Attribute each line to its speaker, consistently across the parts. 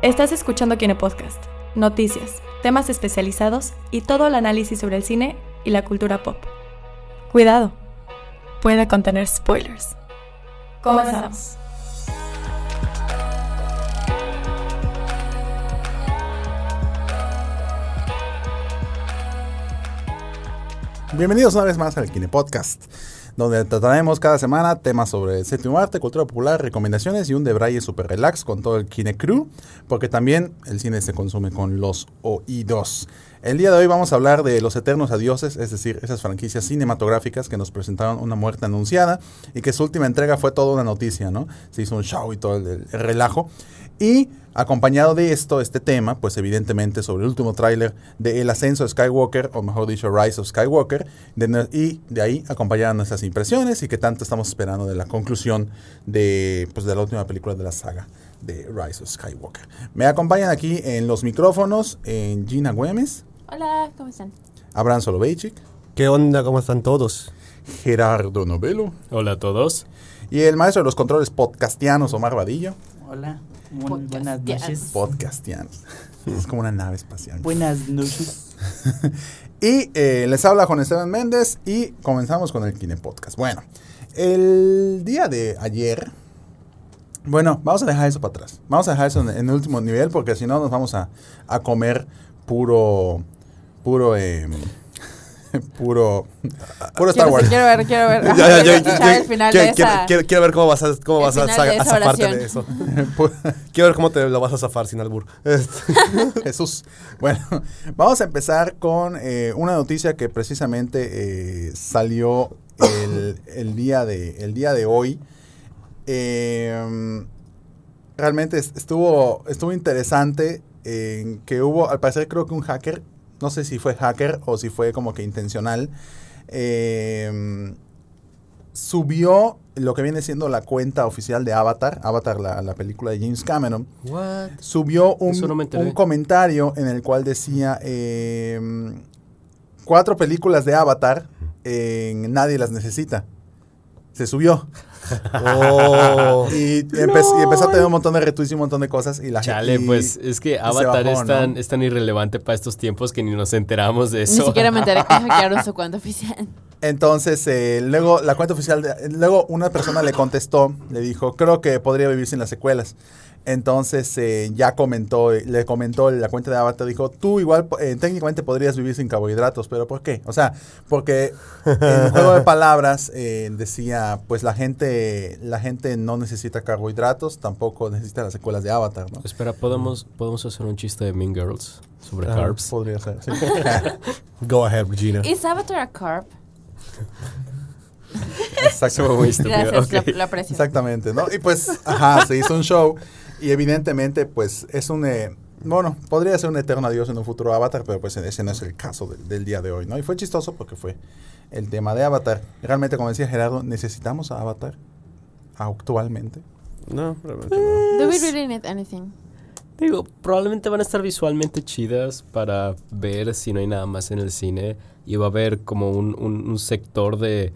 Speaker 1: Estás escuchando Kine Podcast, noticias, temas especializados y todo el análisis sobre el cine y la cultura pop. Cuidado, puede contener spoilers. Comenzamos.
Speaker 2: Bienvenidos una vez más al Kine Podcast, donde trataremos cada semana temas sobre el séptimo arte, cultura popular, recomendaciones y un debraye super relax con todo el Kine Crew, porque también el cine se consume con los oídos. El día de hoy vamos a hablar de Los Eternos Adioses, es decir, esas franquicias cinematográficas que nos presentaron una muerte anunciada y que su última entrega fue toda una noticia, ¿no? Se hizo un show y todo el, el relajo. Y acompañado de esto, este tema, pues evidentemente sobre el último tráiler de El Ascenso de Skywalker, o mejor dicho, Rise of Skywalker, de, y de ahí acompañadas nuestras impresiones y qué tanto estamos esperando de la conclusión de, pues, de la última película de la saga de Rise of Skywalker. Me acompañan aquí en los micrófonos en Gina Güemes.
Speaker 3: Hola, ¿cómo están?
Speaker 2: Abraham Soloveitchik.
Speaker 4: ¿Qué onda? ¿Cómo están todos?
Speaker 2: Gerardo Novelo.
Speaker 5: Hola a todos.
Speaker 2: Y el maestro de los controles podcastianos, Omar Vadillo.
Speaker 6: Hola, muy buenas noches.
Speaker 2: Podcastianos. es como una nave espacial.
Speaker 6: Buenas noches.
Speaker 2: y eh, les habla Juan Esteban Méndez y comenzamos con el Kine Podcast. Bueno, el día de ayer, bueno, vamos a dejar eso para atrás. Vamos a dejar eso en, en el último nivel porque si no nos vamos a, a comer puro, puro, eh, puro, puro Star Wars.
Speaker 3: quiero ver, quiero ver.
Speaker 4: Ya, ya, ya,
Speaker 3: final
Speaker 4: quiero,
Speaker 3: de esa.
Speaker 4: quiero- quiero ver cómo vas a, cómo
Speaker 3: El
Speaker 4: vas a, zafarte de eso. Quiero ver cómo te lo vas a zafar sin albur.
Speaker 2: Jesús. Bueno, vamos a empezar con eh, una noticia que precisamente eh, salió el, el día de, el día de hoy. Eh, realmente es- estuvo, estuvo interesante en que hubo, al parecer creo que un hacker, no sé si fue hacker o si fue como que intencional, eh, subió lo que viene siendo la cuenta oficial de Avatar, Avatar la, la película de James Cameron,
Speaker 5: What?
Speaker 2: subió un,
Speaker 5: no
Speaker 2: un comentario en el cual decía eh, cuatro películas de Avatar, eh, nadie las necesita. Se subió.
Speaker 4: Oh,
Speaker 2: Y, empe- y empezó a tener un montón de retweets y un montón de cosas. Y la
Speaker 5: Chale,
Speaker 2: y-
Speaker 5: pues es que Avatar
Speaker 2: bajó,
Speaker 5: es, tan,
Speaker 2: ¿no?
Speaker 5: es tan irrelevante para estos tiempos que ni nos enteramos de
Speaker 3: Ni
Speaker 5: eso.
Speaker 3: siquiera me enteré que hackearon su cuenta oficial.
Speaker 2: Entonces, eh, luego la cuenta oficial, de- luego una persona le contestó, le dijo, creo que podría vivir sin las secuelas. Entonces eh, ya comentó, le comentó la cuenta de Avatar, dijo, tú igual eh, técnicamente podrías vivir sin carbohidratos, pero ¿por qué? O sea, porque en el juego de palabras eh, decía, pues la gente, la gente no necesita carbohidratos, tampoco necesita las secuelas de Avatar, ¿no?
Speaker 5: Espera, ¿podemos, podemos hacer un chiste de Mean Girls sobre
Speaker 4: Ah,
Speaker 5: carbs.
Speaker 2: Podría ser, sí.
Speaker 4: go ahead, Regina.
Speaker 3: ¿Es Avatar a.
Speaker 5: Muy estúpido,
Speaker 3: Gracias,
Speaker 5: ok.
Speaker 3: lo, lo aprecio.
Speaker 2: Exactamente, ¿no? Y pues, ajá, se hizo un show y evidentemente, pues, es un, eh, bueno, podría ser un eterno adiós en un futuro Avatar, pero pues ese no es el caso del, del día de hoy, ¿no? Y fue chistoso porque fue el tema de Avatar. Realmente, como decía Gerardo, necesitamos a Avatar actualmente.
Speaker 4: No, realmente no.
Speaker 3: Do we really need anything?
Speaker 5: Digo, probablemente van a estar visualmente chidas para ver si no hay nada más en el cine. Y va a haber como un, un- un sector de...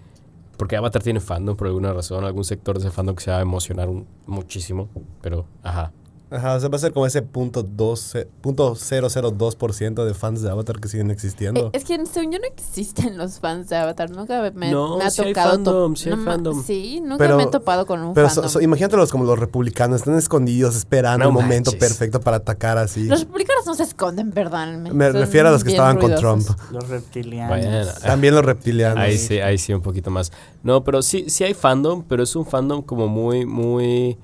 Speaker 5: Porque Avatar tiene fandom por alguna razón. Algún sector de ese fandom que se va a emocionar muchísimo. Pero, ajá.
Speaker 4: Ajá, o sea, va a ser como ese punto, 12, punto 002% de fans de Avatar que siguen
Speaker 3: Eh,
Speaker 4: existiendo.
Speaker 3: es que según yo no existen los fans de Avatar. Nunca me,
Speaker 5: No,
Speaker 3: me ha
Speaker 5: sí hay
Speaker 3: tocado. to-
Speaker 5: fandom, sí hay
Speaker 3: no
Speaker 5: fandom.
Speaker 3: Sí, nunca
Speaker 4: Pero-
Speaker 3: me he topado con un
Speaker 4: Pero so-
Speaker 3: fandom.
Speaker 4: so- imagínatelos como los republicanos, están escondidos esperando
Speaker 5: No
Speaker 4: el momento
Speaker 5: manches.
Speaker 4: perfecto para atacar así.
Speaker 3: Los republicanos no se esconden, perdónenme.
Speaker 4: Me
Speaker 3: Son
Speaker 4: refiero a los que estaban con. Trump.
Speaker 6: Los reptilianos.
Speaker 5: Bueno,
Speaker 4: También los reptilianos.
Speaker 5: Ahí sí, ahí sí, un poquito más. No, pero sí, sí hay fandom, pero es un fandom como muy, muy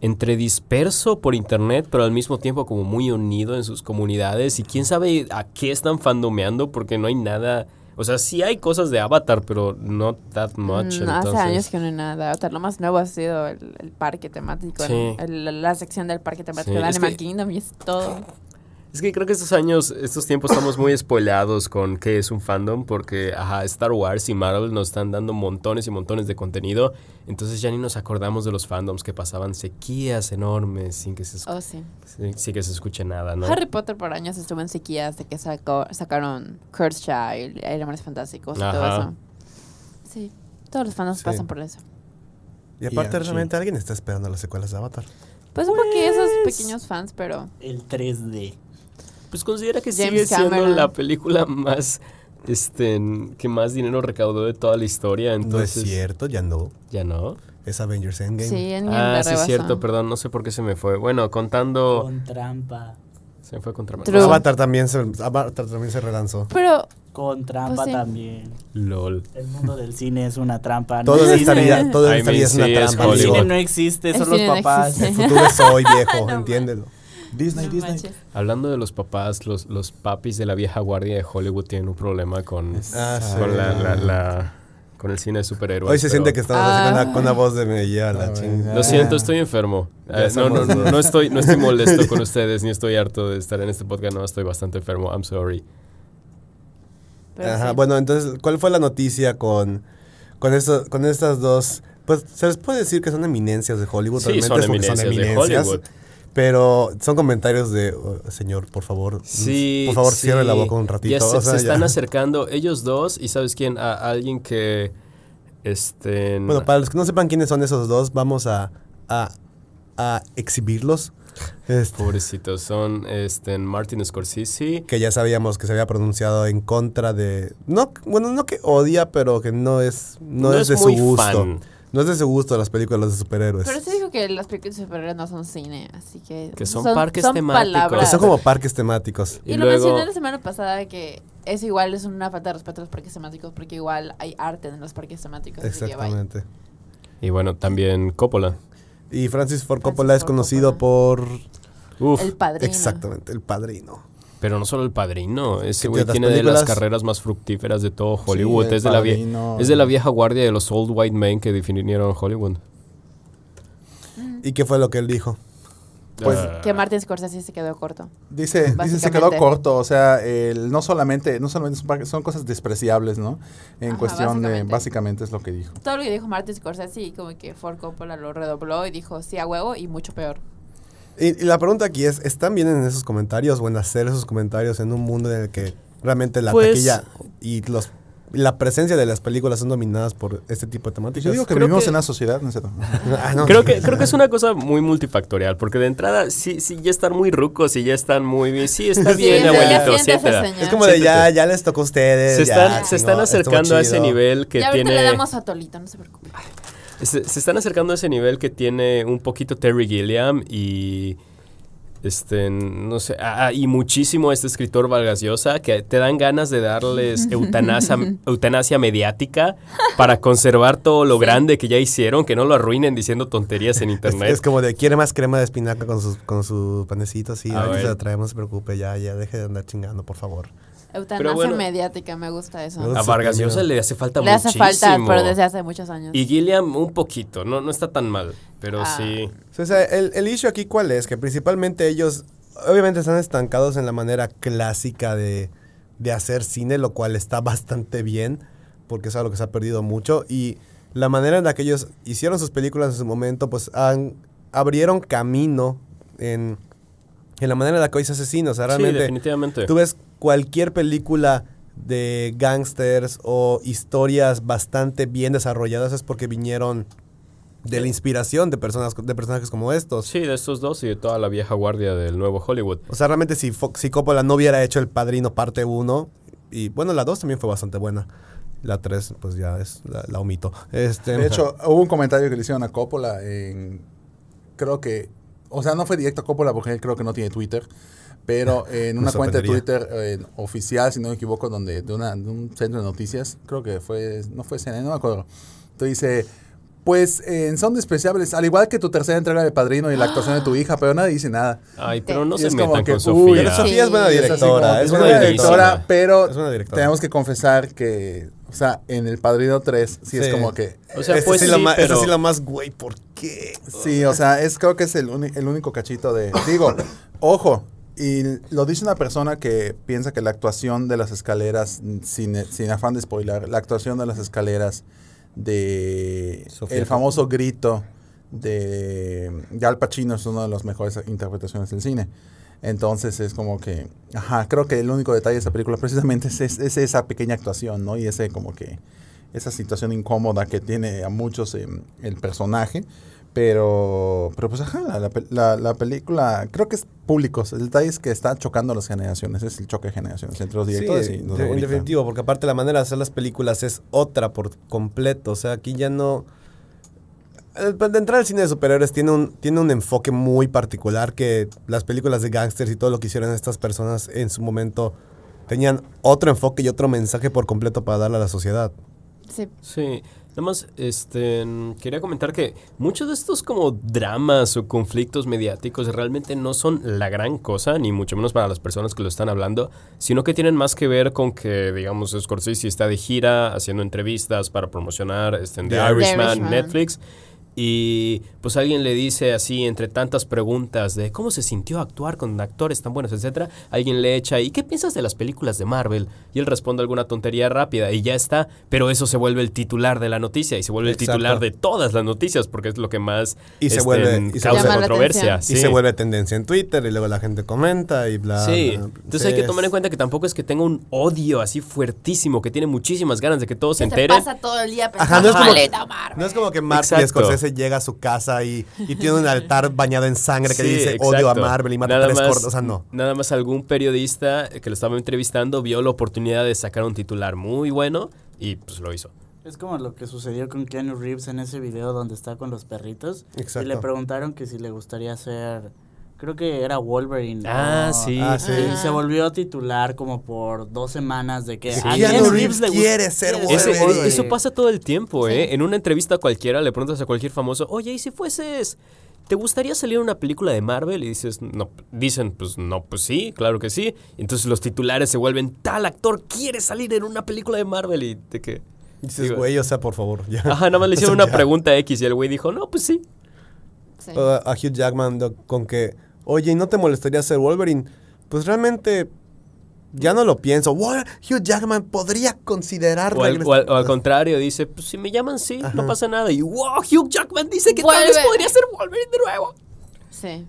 Speaker 5: entre disperso por internet, pero al mismo tiempo como muy unido en sus comunidades. Y quién sabe a qué están fandomeando, porque no hay nada. O sea, sí hay cosas de Avatar, pero not that much.
Speaker 3: Mm, hace
Speaker 5: entonces-
Speaker 3: años que no hay nada de Avatar. Lo más nuevo ha sido el, el parque temático.
Speaker 5: Sí.
Speaker 3: el- el- la sección del parque temático
Speaker 5: Sí,
Speaker 3: de Animal
Speaker 5: que-
Speaker 3: Kingdom y es todo.
Speaker 5: Es que creo que estos años, estos tiempos estamos muy spoileados con qué es un fandom, porque ajá, Star Wars y Marvel nos están dando montones y montones de contenido, entonces ya ni nos acordamos de los fandoms que pasaban sequías enormes sin que se,
Speaker 3: Oh, sí.
Speaker 5: sin, sin que se escuche nada, ¿no?
Speaker 3: Harry Potter por años estuvo en sequías de que sacó, sacaron Cursed Child, Animales Fantásticos y todo eso. Sí, todos los fandoms
Speaker 4: Sí.
Speaker 3: pasan por eso.
Speaker 4: Y aparte, realmente alguien está esperando las secuelas de Avatar.
Speaker 3: Pues un poquito esos pequeños fans, pero
Speaker 6: El 3D.
Speaker 5: Pues considera que
Speaker 3: James
Speaker 5: sigue siendo
Speaker 3: Cameron.
Speaker 5: la película más, este, que más dinero recaudó de toda la historia,
Speaker 4: no es
Speaker 5: entonces...
Speaker 4: cierto, ya no.
Speaker 5: Ya no.
Speaker 4: Es Avengers Endgame.
Speaker 3: sí, en
Speaker 5: Ah, sí es cierto, perdón, no sé por qué se me fue. Bueno, contando...
Speaker 6: Con trampa.
Speaker 5: Se me fue contra
Speaker 3: True.
Speaker 4: Avatar también se, Avatar también se relanzó.
Speaker 3: Pero
Speaker 6: Con trampa
Speaker 3: Pues sí.
Speaker 6: también.
Speaker 5: LOL.
Speaker 6: El mundo del cine es una trampa.
Speaker 4: Todo
Speaker 6: no
Speaker 4: en esta
Speaker 6: existe.
Speaker 4: vida, todo en esta vida es una
Speaker 5: sí, es
Speaker 4: trampa.
Speaker 6: El cine no existe,
Speaker 3: El
Speaker 6: son los
Speaker 3: no
Speaker 6: papás.
Speaker 4: El futuro es hoy, viejo,
Speaker 3: No
Speaker 4: entiéndelo.
Speaker 2: Disney,
Speaker 3: no
Speaker 2: Disney.
Speaker 3: manches.
Speaker 5: Hablando de los papás, los, los papis de la vieja guardia de Hollywood tienen un problema con,
Speaker 4: Ah, sí.
Speaker 5: con, la, la- la- con el cine de superhéroes.
Speaker 4: Hoy se
Speaker 5: pero-
Speaker 4: siente que estamos así con
Speaker 3: Ah.
Speaker 4: la, con la voz de me la
Speaker 2: Ah,
Speaker 4: chingada.
Speaker 5: Lo siento, estoy enfermo. Eh, no, no, no, no estoy, no estoy molesto con ustedes, ni estoy harto de estar en este podcast, no, estoy bastante enfermo, I'm sorry.
Speaker 3: Pero
Speaker 4: Ajá,
Speaker 3: sí.
Speaker 4: bueno, entonces, ¿cuál fue la noticia con, con, esto- con estas dos? Pues se les puede decir que son eminencias de Hollywood,
Speaker 5: Sí,
Speaker 4: realmente
Speaker 5: son
Speaker 4: es porque
Speaker 5: eminencias de Hollywood.
Speaker 4: Pero son comentarios de, oh, señor, por favor,
Speaker 5: Sí,
Speaker 4: por favor,
Speaker 5: sí.
Speaker 4: cierre la boca un ratito.
Speaker 5: Ya se,
Speaker 4: o sea,
Speaker 5: se están
Speaker 4: ya.
Speaker 5: acercando ellos dos y ¿sabes quién? A alguien que... Este,
Speaker 4: Bueno, para los que no sepan quiénes son esos dos, vamos a, a, a exhibirlos. Este,
Speaker 5: Pobrecitos, son este, Martin Scorsese.
Speaker 4: que ya sabíamos que se había pronunciado en contra de... No, bueno, no que odia, pero que no es, no es, de
Speaker 5: muy
Speaker 4: su gusto.
Speaker 5: fan.
Speaker 4: No es de su gusto las películas de superhéroes.
Speaker 3: Pero se dijo que las películas de superhéroes no son cine, así que...
Speaker 5: Que son parques temáticos.
Speaker 4: Que son como parques temáticos.
Speaker 3: Y,
Speaker 5: Y
Speaker 3: lo
Speaker 5: luego-
Speaker 3: mencioné la semana pasada que eso igual es una falta de respeto a los parques temáticos porque igual hay arte en los parques temáticos.
Speaker 4: Exactamente.
Speaker 5: Y bueno, también Coppola.
Speaker 4: Y Francis Ford
Speaker 3: Francis
Speaker 4: Coppola es conocido
Speaker 3: Coppola.
Speaker 4: por...
Speaker 5: Uf,
Speaker 3: El padrino.
Speaker 4: Exactamente, el padrino.
Speaker 5: Pero no solo el padrino, ese
Speaker 4: Que
Speaker 5: güey tiene de las carreras más fructíferas de todo Hollywood. es, de la
Speaker 2: Padrino,
Speaker 5: es de la vieja guardia de los old white men que definieron Hollywood.
Speaker 4: ¿Y qué fue lo que él dijo?
Speaker 2: Pues-
Speaker 5: Ah,
Speaker 3: Que Martin Scorsese se quedó corto.
Speaker 2: Dice, dice se quedó corto, o sea, el, no solamente, no solamente son, son cosas despreciables, ¿no? En
Speaker 3: Ajá,
Speaker 2: cuestión de,
Speaker 3: básicamente.
Speaker 2: básicamente es lo que dijo.
Speaker 3: Todo lo que dijo Martin Scorsese y como que Ford Coppola lo redobló y dijo sí a huevo y mucho peor.
Speaker 4: Y, y la pregunta aquí es, ¿están bien en esos comentarios o en hacer esos comentarios en un mundo en el que realmente la
Speaker 5: Pues-
Speaker 4: taquilla y los la presencia de las películas son dominadas por este tipo de temáticas?
Speaker 2: Yo digo que
Speaker 5: Creo
Speaker 2: vivimos
Speaker 5: que-
Speaker 2: en una sociedad, ¿no es cierto?
Speaker 4: Ah, no.
Speaker 5: Creo que, creo que es una cosa muy multifactorial, porque de entrada sí, sí ya están muy rucos y ya están muy bien. Sí, está
Speaker 4: Sí,
Speaker 5: bien,
Speaker 4: ya
Speaker 5: abuelito,
Speaker 3: señor.
Speaker 4: Es como de ya, ya les tocó a ustedes.
Speaker 5: Se
Speaker 4: ya,
Speaker 5: están, se están acercando a ese nivel que
Speaker 3: y ahorita
Speaker 5: tiene.
Speaker 3: le damos a Tolito, no se preocupe.
Speaker 5: Se, se están acercando a ese nivel que tiene un poquito Terry Gilliam y. Este, no sé, ah, ah, y muchísimo este escritor Vargas Llosa que te dan ganas de darles eutanasia, eutanasia mediática para conservar todo lo grande que ya hicieron, que no lo arruinen diciendo tonterías en internet.
Speaker 4: es como de, quiere más crema de espinaca con sus, con su panecito, sí,
Speaker 5: A
Speaker 4: ahorita
Speaker 5: ver.
Speaker 4: se la traemos, no se preocupe, ya, ya, deje de andar chingando, por favor.
Speaker 3: Eutanasia
Speaker 5: bueno.
Speaker 3: mediática, me gusta eso.
Speaker 5: A Vargas Llosa le hace falta
Speaker 3: Le hace
Speaker 5: muchísimo.
Speaker 3: falta, pero desde hace muchos años.
Speaker 5: Y Gilliam un poquito, no, no está tan mal, pero
Speaker 3: Ah.
Speaker 5: sí.
Speaker 4: O sea, el, el issue aquí cuál es, que principalmente ellos obviamente están estancados en la manera clásica de, de hacer cine, lo cual está bastante bien, porque es algo que se ha perdido mucho, y la manera en la que ellos hicieron sus películas en su momento, pues han, abrieron camino en, en la manera en la que hoy se hace cine, o sea,
Speaker 5: Sí,
Speaker 4: realmente...
Speaker 5: definitivamente.
Speaker 4: Tú ves cualquier película de gangsters o historias bastante bien desarrolladas es porque vinieron de la inspiración de personas de personajes como estos.
Speaker 5: Sí, de estos dos y de toda la vieja guardia del nuevo Hollywood.
Speaker 4: O sea, realmente si, Fo- si Coppola no hubiera hecho El Padrino parte 1 y bueno, la 2 también fue bastante buena. La 3 pues ya es la, la omito. Este,
Speaker 2: De hecho, hubo un comentario que le hicieron a Coppola en... Creo que... O sea, no fue directo a Coppola porque él creo que no tiene Twitter. Pero en una cuenta de. Twitter eh, oficial, si no me equivoco, donde de, una, de un centro de noticias, creo que fue... No fue CNN, no me acuerdo. Entonces dice... Pues eh, son despreciables, al igual que tu tercera entrega de Padrino y la actuación de tu hija, pero nadie dice nada.
Speaker 5: Ay, pero no
Speaker 2: Y
Speaker 5: se
Speaker 2: es como
Speaker 5: metan
Speaker 2: que,
Speaker 5: con
Speaker 2: uy,
Speaker 5: Sofía.
Speaker 4: pero Sofía es buena
Speaker 3: Sí.
Speaker 2: Es así
Speaker 4: directora.
Speaker 2: como,
Speaker 4: Es
Speaker 2: es
Speaker 4: buena
Speaker 2: buena directora, pero
Speaker 4: Es buena directora.
Speaker 2: tenemos que confesar que, o sea, en el Padrino 3 sí, es como que...
Speaker 5: O sea, pues
Speaker 4: sí,
Speaker 5: sí,
Speaker 4: lo más, ese
Speaker 5: pero-
Speaker 4: sí lo más, güey, ¿por qué?
Speaker 2: Sí, o sea, es creo que es el, uni- el único cachito de... Digo, ojo, y lo dice una persona que piensa que la actuación de las escaleras, sin, sin afán de spoiler, la actuación de las escaleras de
Speaker 4: Sofía
Speaker 2: el famoso grito de, de Al Pacino es una de las mejores interpretaciones del cine. Entonces es como que, ajá, creo que el único detalle de esa película precisamente es, es- es esa pequeña actuación, ¿no? Y ese como que esa situación incómoda que tiene a muchos eh, el personaje. Pero, pero pues ajá, la, la la- la película creo que es público. El detalle es que está chocando las generaciones. Es el choque de generaciones entre los directores
Speaker 4: Sí,
Speaker 2: y los
Speaker 4: en definitivo, porque aparte la manera de hacer las películas es otra por completo. O sea, aquí ya no. Eh, De entrar al cine de superhéroes tiene un, tiene un enfoque muy particular que las películas de gángsters y todo lo que hicieron estas personas en su momento tenían otro enfoque y otro mensaje por completo para darle a la sociedad.
Speaker 3: Sí.
Speaker 5: Sí, nada más este, quería comentar que muchos de estos como dramas o conflictos mediáticos realmente no son la gran cosa, ni mucho menos para las personas que lo están hablando, sino que tienen más que ver con que, digamos, Scorsese está de gira haciendo entrevistas para promocionar este, The
Speaker 4: The
Speaker 5: Irishman, Netflix. Y pues alguien le dice así, entre tantas preguntas de cómo se sintió actuar con actores tan buenos, etcétera, alguien le echa, ¿y qué piensas de las películas de Marvel? Y él responde alguna tontería rápida y ya está, pero eso se vuelve el titular de la noticia y se vuelve
Speaker 4: Exacto.
Speaker 5: el titular de todas las noticias porque es lo que más
Speaker 4: Y se
Speaker 5: este,
Speaker 4: vuelve- y se
Speaker 5: causa controversia.
Speaker 4: Y se vuelve tendencia en Twitter y luego la gente comenta y bla.
Speaker 5: Sí,
Speaker 4: bla.
Speaker 5: entonces hay que tomar en cuenta que tampoco es que tenga un odio así fuertísimo, que tiene muchísimas ganas de que todos se
Speaker 3: Se
Speaker 5: enteren.
Speaker 3: pasa todo el día
Speaker 4: Ajá,
Speaker 3: pensando,
Speaker 4: no es como,
Speaker 3: "Maldita Marvel".
Speaker 4: no es como que Martin Scorsese llega a su casa y, y tiene un altar bañado en sangre que
Speaker 5: Sí,
Speaker 4: dice odio a. Marvel y mata
Speaker 5: Nada
Speaker 4: tres
Speaker 5: más-
Speaker 4: cortos. O sea, no.
Speaker 5: Nada más algún periodista que lo estaba entrevistando vio la oportunidad de sacar un titular muy bueno y pues lo hizo.
Speaker 6: Es como lo que sucedió con Keanu Reeves en ese video donde está con los perritos.
Speaker 4: Exacto.
Speaker 6: Y le preguntaron que si le gustaría ser, creo que era Wolverine.
Speaker 5: Ah, sí.
Speaker 4: Ah, sí.
Speaker 6: Y se volvió titular como por dos semanas de que
Speaker 5: Sí.
Speaker 6: a
Speaker 4: Keanu
Speaker 6: Keanu
Speaker 4: Reeves
Speaker 6: le
Speaker 4: quiere ser
Speaker 6: quiere
Speaker 5: Eso,
Speaker 4: Wolverine.
Speaker 5: eso pasa todo el tiempo, ¿eh?
Speaker 3: Sí.
Speaker 5: En una entrevista cualquiera le preguntas a cualquier famoso, oye, ¿y si fueses... ¿Te gustaría salir en una película de Marvel? Y dices, no, dicen, pues no, pues sí, claro que sí. Entonces los titulares se vuelven, tal actor quiere salir en una película de Marvel y de que...
Speaker 4: Dices, güey, o sea, por favor. Ya.
Speaker 5: Ajá, nada más le
Speaker 4: O sea,
Speaker 5: hicieron una
Speaker 4: ya.
Speaker 5: pregunta X y el güey dijo, no, pues sí.
Speaker 3: Sí.
Speaker 4: Uh, a Hugh Jackman con que, oye, ¿y no te molestaría ser Wolverine? Pues realmente ya no lo pienso. What? Hugh Jackman podría considerar
Speaker 5: O al, o al- o al contrario, dice, pues si me llaman, sí, no pasa nada. Y wow, Hugh Jackman dice que tal vez podría ser Wolverine de nuevo.
Speaker 3: Sí.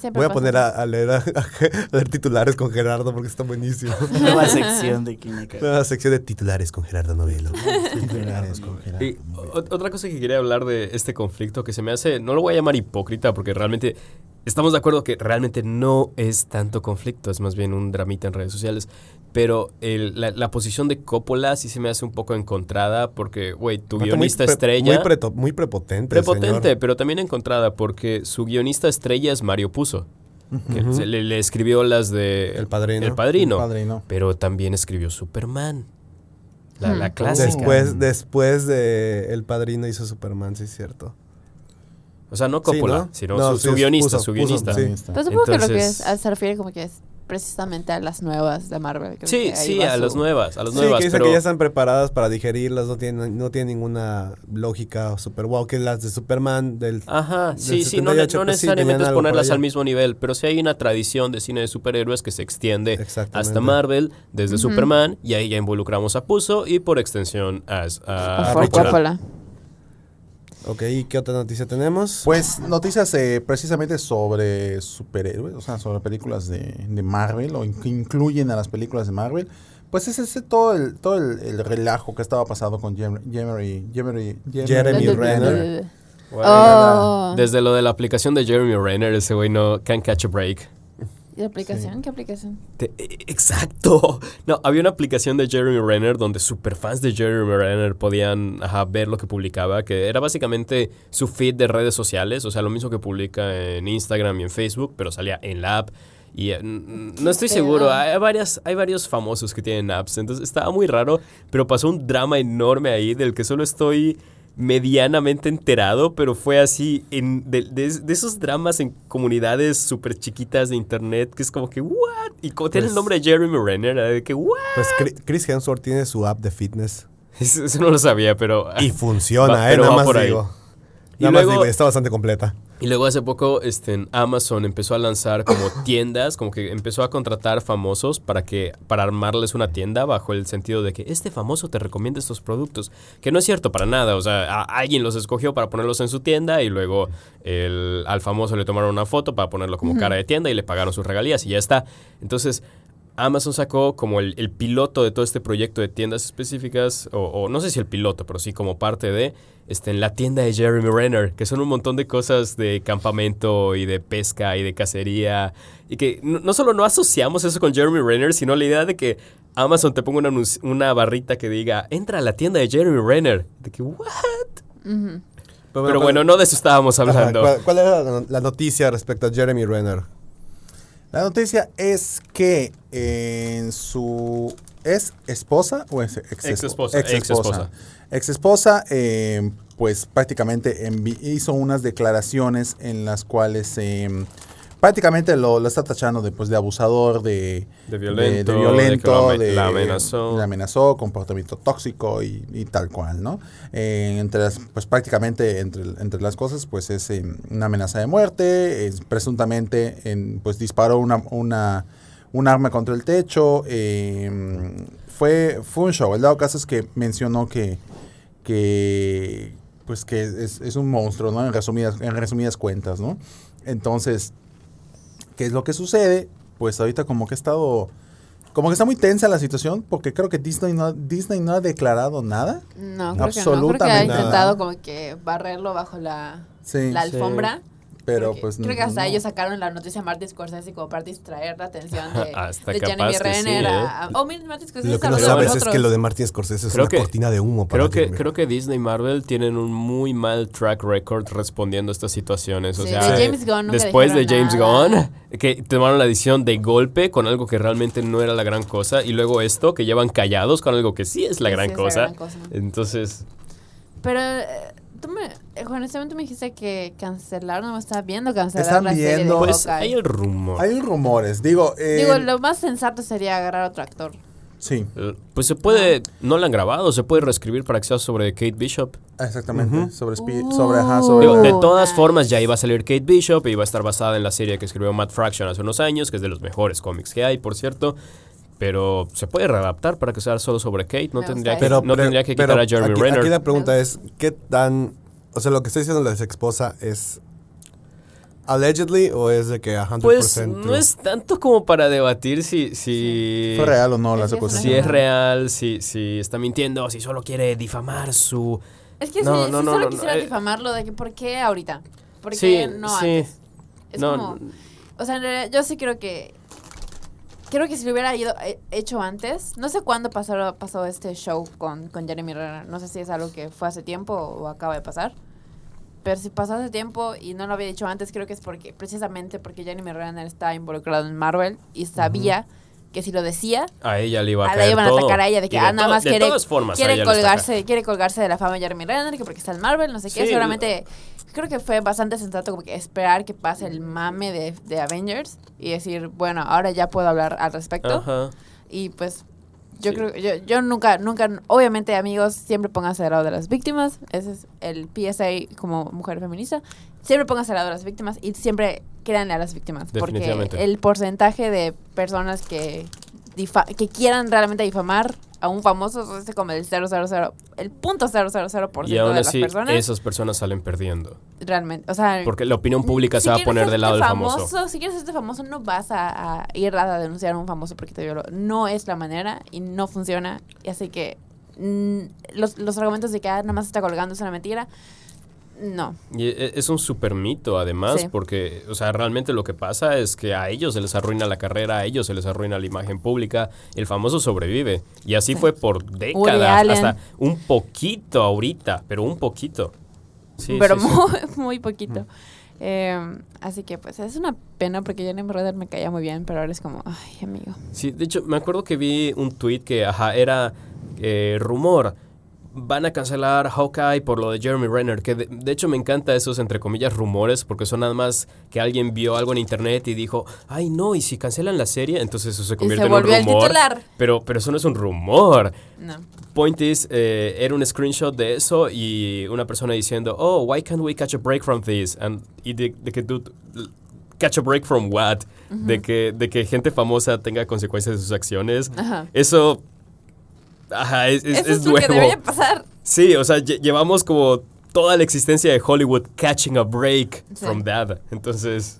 Speaker 3: Siempre
Speaker 4: Voy a
Speaker 3: pasa
Speaker 4: poner a, leer, a, a leer titulares con Gerardo porque está buenísimo.
Speaker 6: Nueva sección de Kineca.
Speaker 4: Nueva sección de titulares con Gerardo Novelo.
Speaker 5: Y o- otra cosa que quería hablar de este conflicto que se me hace, no lo voy a llamar hipócrita porque realmente estamos de acuerdo que realmente no es tanto conflicto, es más bien un dramita en redes sociales. Pero el- la, la posición de Coppola sí se me hace un poco encontrada porque, güey, tu guionista
Speaker 4: muy pre-
Speaker 5: estrella...
Speaker 4: Muy, preto- muy prepotente.
Speaker 5: Prepotente,
Speaker 4: señor.
Speaker 5: pero también encontrada porque su guionista estrella es Mario Puzo. Que se- le, le escribió las de
Speaker 4: El Padrino.
Speaker 5: El Padrino.
Speaker 2: El Padrino.
Speaker 5: Pero también escribió Superman. La,
Speaker 3: Hmm.
Speaker 5: la clásica.
Speaker 4: Después, después de El Padrino hizo Superman, sí es cierto.
Speaker 5: O sea, no
Speaker 4: Sí,
Speaker 5: Coppola,
Speaker 4: ¿no?
Speaker 5: sino
Speaker 4: No,
Speaker 5: su,
Speaker 4: sí,
Speaker 5: su guionista,
Speaker 4: Puzo,
Speaker 5: su guionista.
Speaker 4: sí.
Speaker 3: Pero supongo que lo que
Speaker 5: Entonces-
Speaker 3: es, a- se refiere como que es precisamente a las nuevas de Marvel. creo
Speaker 5: Sí,
Speaker 3: que ahí
Speaker 5: sí, a
Speaker 3: su-
Speaker 5: las nuevas, a las
Speaker 4: Sí,
Speaker 5: nuevas.
Speaker 4: que dice
Speaker 5: pero
Speaker 4: que ya están preparadas para digerirlas, no tienen, no tienen ninguna lógica super wow, que las de Superman del...
Speaker 5: Ajá,
Speaker 4: del
Speaker 5: sí, sí, no, ne-
Speaker 4: 78,
Speaker 5: no
Speaker 4: pues sí,
Speaker 5: necesariamente es ponerlas al mismo nivel, pero sí hay una tradición de cine de superhéroes que se extiende hasta Marvel, desde Superman, y ahí ya involucramos a Puzo y por extensión a, a,
Speaker 3: a
Speaker 5: a Coppola.
Speaker 3: Coppola.
Speaker 4: Ok, ¿y qué otra noticia tenemos?
Speaker 2: Pues noticias eh, precisamente sobre superhéroes, o sea, sobre películas de, de Marvel o in- que incluyen a las películas de Marvel. Pues es ese todo el todo el, el relajo que estaba pasado con Jem- Jeremy Jeremy
Speaker 4: Jeremy Renner.
Speaker 5: Bueno,
Speaker 3: Oh.
Speaker 5: Desde lo de la aplicación de Jeremy Renner, ese güey no can catch a break.
Speaker 3: ¿Y aplicación? ¿Qué aplicación?
Speaker 5: Te- e- exacto. No, había una aplicación de Jeremy Renner donde superfans de Jeremy Renner podían ajá, ver lo que publicaba, que era básicamente su feed de redes sociales, o sea, lo mismo que publica en Instagram y en Facebook, pero salía en la app. Y eh, no estoy seguro, hay, varias, hay varios famosos que tienen apps, entonces estaba muy raro, pero pasó un drama enorme ahí del que solo estoy medianamente enterado, pero fue así, en, de, de- de esos dramas en comunidades súper chiquitas de internet, que es como que, ¿what? Y como tiene el
Speaker 4: Pues-
Speaker 5: nombre de Jeremy Renner, de que, ¿what?
Speaker 4: Pues Chris Hemsworth tiene su app de fitness
Speaker 5: Eso, eso no lo sabía, pero...
Speaker 4: y funciona,
Speaker 5: Va-
Speaker 4: ¿eh?
Speaker 5: pero
Speaker 4: Nada más
Speaker 5: por ahí.
Speaker 4: digo.
Speaker 5: Y
Speaker 4: Nada
Speaker 5: luego-
Speaker 4: más digo, está bastante completa.
Speaker 5: Y luego hace poco este, Amazon empezó a lanzar como tiendas, como que empezó a contratar famosos para que para armarles una tienda bajo el sentido de que este famoso te recomienda estos productos, que no es cierto para nada, o sea, a- alguien los escogió para ponerlos en su tienda y luego el, al famoso le tomaron una foto para ponerlo como cara de tienda y le pagaron sus regalías y ya está. Entonces, Amazon sacó como el, el piloto de todo este proyecto de tiendas específicas, o, o no sé si el piloto, pero sí como parte de este, en la tienda de Jeremy Renner, que son un montón de cosas de campamento y de pesca y de cacería. Y que no, no solo no asociamos eso con Jeremy Renner, sino la idea de que Amazon te ponga una, barrita que diga, entra a la tienda de Jeremy Renner. De que, ¿what? Pero bueno, no de eso estábamos
Speaker 4: Ajá,
Speaker 5: hablando.
Speaker 4: ¿Cuál, cuál era la noticia respecto a Jeremy Renner?
Speaker 2: La noticia es que en su es esposa o es ex
Speaker 5: Ex-esposa,
Speaker 2: ex
Speaker 5: ex-esposa.
Speaker 2: ex esposa eh, pues prácticamente hizo unas declaraciones en las cuales eh, prácticamente lo, lo está tachando de pues de abusador de
Speaker 5: De violento,
Speaker 2: de, violento,
Speaker 5: de
Speaker 2: de-
Speaker 5: la amenazó.
Speaker 2: la amenazó comportamiento tóxico y, y tal cual no Eh, entre las pues prácticamente entre, entre las cosas pues es eh, una amenaza de muerte es presuntamente en, pues disparó una, una un arma contra el techo eh, fue fue un show. El dado caso es que mencionó que que pues que es, es un monstruo no en resumidas en resumidas cuentas no entonces ¿Qué es lo que sucede? Pues ahorita como que ha estado... Como que está muy tensa la situación porque creo que Disney no, Disney no ha declarado nada.
Speaker 3: No, creo que no. Creo que ha
Speaker 2: Absolutamente
Speaker 4: nada.
Speaker 3: intentado como que barrerlo bajo la,
Speaker 2: Sí,
Speaker 3: la
Speaker 5: sí.
Speaker 3: alfombra.
Speaker 2: Pero
Speaker 3: Porque
Speaker 2: pues
Speaker 3: creo que hasta
Speaker 2: no.
Speaker 3: ellos sacaron la noticia a Martin Scorsese como para distraer la atención de,
Speaker 5: Hasta
Speaker 3: de
Speaker 5: capaz
Speaker 3: Jeremy
Speaker 5: que sí,
Speaker 3: Renner.
Speaker 5: ¿eh?
Speaker 3: oh, mira, Martin Scorsese
Speaker 4: Lo que no sabes es que lo de Martin Scorsese es
Speaker 5: Creo
Speaker 4: una
Speaker 5: que-
Speaker 4: cortina de humo para
Speaker 5: Creo que,
Speaker 4: Jeremy.
Speaker 5: creo que Disney y Marvel tienen un muy mal track record respondiendo a estas situaciones. O
Speaker 3: Sí,
Speaker 5: sea,
Speaker 3: de James Gunn nunca
Speaker 5: después de James
Speaker 3: nada.
Speaker 5: Gunn, que tomaron la decisión de golpe con algo que realmente no era la gran cosa, y luego esto, que llevan callados con algo que sí es la,
Speaker 3: Sí,
Speaker 5: gran,
Speaker 3: sí es la
Speaker 5: cosa.
Speaker 3: gran cosa.
Speaker 5: Entonces,
Speaker 3: Pero eh, tú me, eh, Juan, este momento me dijiste que cancelaron, no me estaba viendo cancelar
Speaker 2: Están
Speaker 3: la serie
Speaker 2: viendo-
Speaker 3: de
Speaker 5: pues
Speaker 3: Hawkeye.
Speaker 5: hay el rumor.
Speaker 2: Hay rumores, digo... eh,
Speaker 3: Digo, lo más sensato sería agarrar a otro actor.
Speaker 2: Sí,
Speaker 5: Eh, Pues se puede, no la han grabado, se puede reescribir para que sea sobre Kate Bishop.
Speaker 2: exactamente. Sobre, Spi-
Speaker 3: Uh.
Speaker 2: sobre, ajá, sobre...
Speaker 5: Digo, de
Speaker 3: Oh,
Speaker 5: todas
Speaker 3: nice.
Speaker 5: formas, ya iba a salir Kate Bishop y iba a estar basada en la serie que escribió Matt Fraction hace unos años, que es de los mejores cómics que hay, por cierto. Pero se puede readaptar para que sea solo sobre Kate. No
Speaker 3: Me
Speaker 5: tendría,
Speaker 3: gusta
Speaker 5: que,
Speaker 3: eso.
Speaker 5: no tendría que
Speaker 4: pero
Speaker 5: quitar a Jeremy
Speaker 4: aquí,
Speaker 5: Renner.
Speaker 4: aquí la pregunta es, ¿qué tan... O sea, lo que está diciendo la ex esposa es... ¿Allegedly o es de que 100%
Speaker 5: Pues no es tanto como para debatir si, si,
Speaker 2: ¿Fue real o no la secuencia?
Speaker 5: si es real, si, si está mintiendo, si solo quiere difamar su...
Speaker 3: Es que
Speaker 5: No,
Speaker 3: si,
Speaker 5: no,
Speaker 3: si
Speaker 5: no,
Speaker 3: solo
Speaker 5: no,
Speaker 3: difamarlo
Speaker 5: eh.
Speaker 3: difamarlo, de que ¿por qué ahorita? ¿Por qué
Speaker 5: Sí,
Speaker 3: no
Speaker 5: sí.
Speaker 3: antes? Es
Speaker 5: No,
Speaker 3: como... O sea, en realidad, yo sí creo que... Creo que si lo hubiera ido, eh, hecho antes, no sé cuándo pasó, pasó este show con, con Jeremy Renner, no sé si es algo que fue hace tiempo o acaba de pasar, pero si pasó hace tiempo y no lo había dicho antes, creo que es porque precisamente porque Jeremy Renner está involucrado en Marvel y sabía que si lo decía,
Speaker 5: A ella le iba a
Speaker 3: a la iban a
Speaker 5: todo.
Speaker 3: atacar a ella de que
Speaker 5: Y
Speaker 3: ah, nada más
Speaker 5: de
Speaker 3: quiere,
Speaker 5: formas, a
Speaker 3: quiere colgarse, quiere colgarse de la fama de Jeremy Renner, que porque está en Marvel, no sé qué,
Speaker 5: Sí,
Speaker 3: seguramente creo que fue bastante sensato como que esperar que pase el mame de, de Avengers y decir, bueno, ahora ya puedo hablar al respecto.
Speaker 5: Ajá.
Speaker 3: Y pues yo
Speaker 5: Sí.
Speaker 3: creo yo, yo nunca, nunca, obviamente amigos, siempre pónganse del lado de las víctimas. Ese es el PSA como mujer feminista. Siempre pónganse del lado de las víctimas y siempre créanle a las víctimas. Porque el porcentaje de personas que, difa- que quieran realmente difamar a un famoso es como el 000, el punto 000%
Speaker 5: Y aún
Speaker 3: de las
Speaker 5: así,
Speaker 3: personas.
Speaker 5: esas personas salen perdiendo.
Speaker 3: Realmente, o sea...
Speaker 5: Porque la opinión pública
Speaker 3: si
Speaker 5: se va a poner del lado del
Speaker 3: hacerte
Speaker 5: famoso.
Speaker 3: Si quieres hacerte famoso, no vas a, a ir a denunciar a un famoso porque te violó. No es la manera y no funciona. Y así que mm, los, los argumentos de que ah, nada más está colgando es una mentira, no.
Speaker 5: Y e- es un super mito, además,
Speaker 3: Sí.
Speaker 5: porque, o sea, realmente lo que pasa es que a ellos se les arruina la carrera, a ellos se les arruina la imagen pública, el famoso sobrevive. Y así
Speaker 3: Sí.
Speaker 5: fue por décadas, hasta un poquito ahorita, pero un poquito. Sí,
Speaker 3: pero muy, muy poquito. Eh, así que pues es una pena porque Jenny Brother me caía muy bien, pero ahora es como, ay, amigo.
Speaker 5: Sí, de hecho, me acuerdo que vi un tweet que, ajá, era eh, rumor. Van a cancelar Hawkeye por lo de Jeremy Renner, que de, de hecho me encanta esos, entre comillas, rumores, porque son nada más que alguien vio algo en internet y dijo, ay no, y si cancelan la serie, entonces eso se convierte
Speaker 3: se
Speaker 5: en un rumor.
Speaker 3: titular.
Speaker 5: Pero, pero eso no es un rumor.
Speaker 3: No.
Speaker 5: Point is, eh, era un screenshot de eso y una persona diciendo, oh, why can't we catch a break from this? And, y de, de que tú, catch a break from what? de, que, de que gente famosa tenga consecuencias de sus acciones. Eso, ajá, es, es,
Speaker 3: Eso
Speaker 5: es
Speaker 3: es lo que debería pasar.
Speaker 5: Sí, o sea, lle- llevamos como toda la existencia de Hollywood catching a break
Speaker 3: Sí.
Speaker 5: from that. Entonces,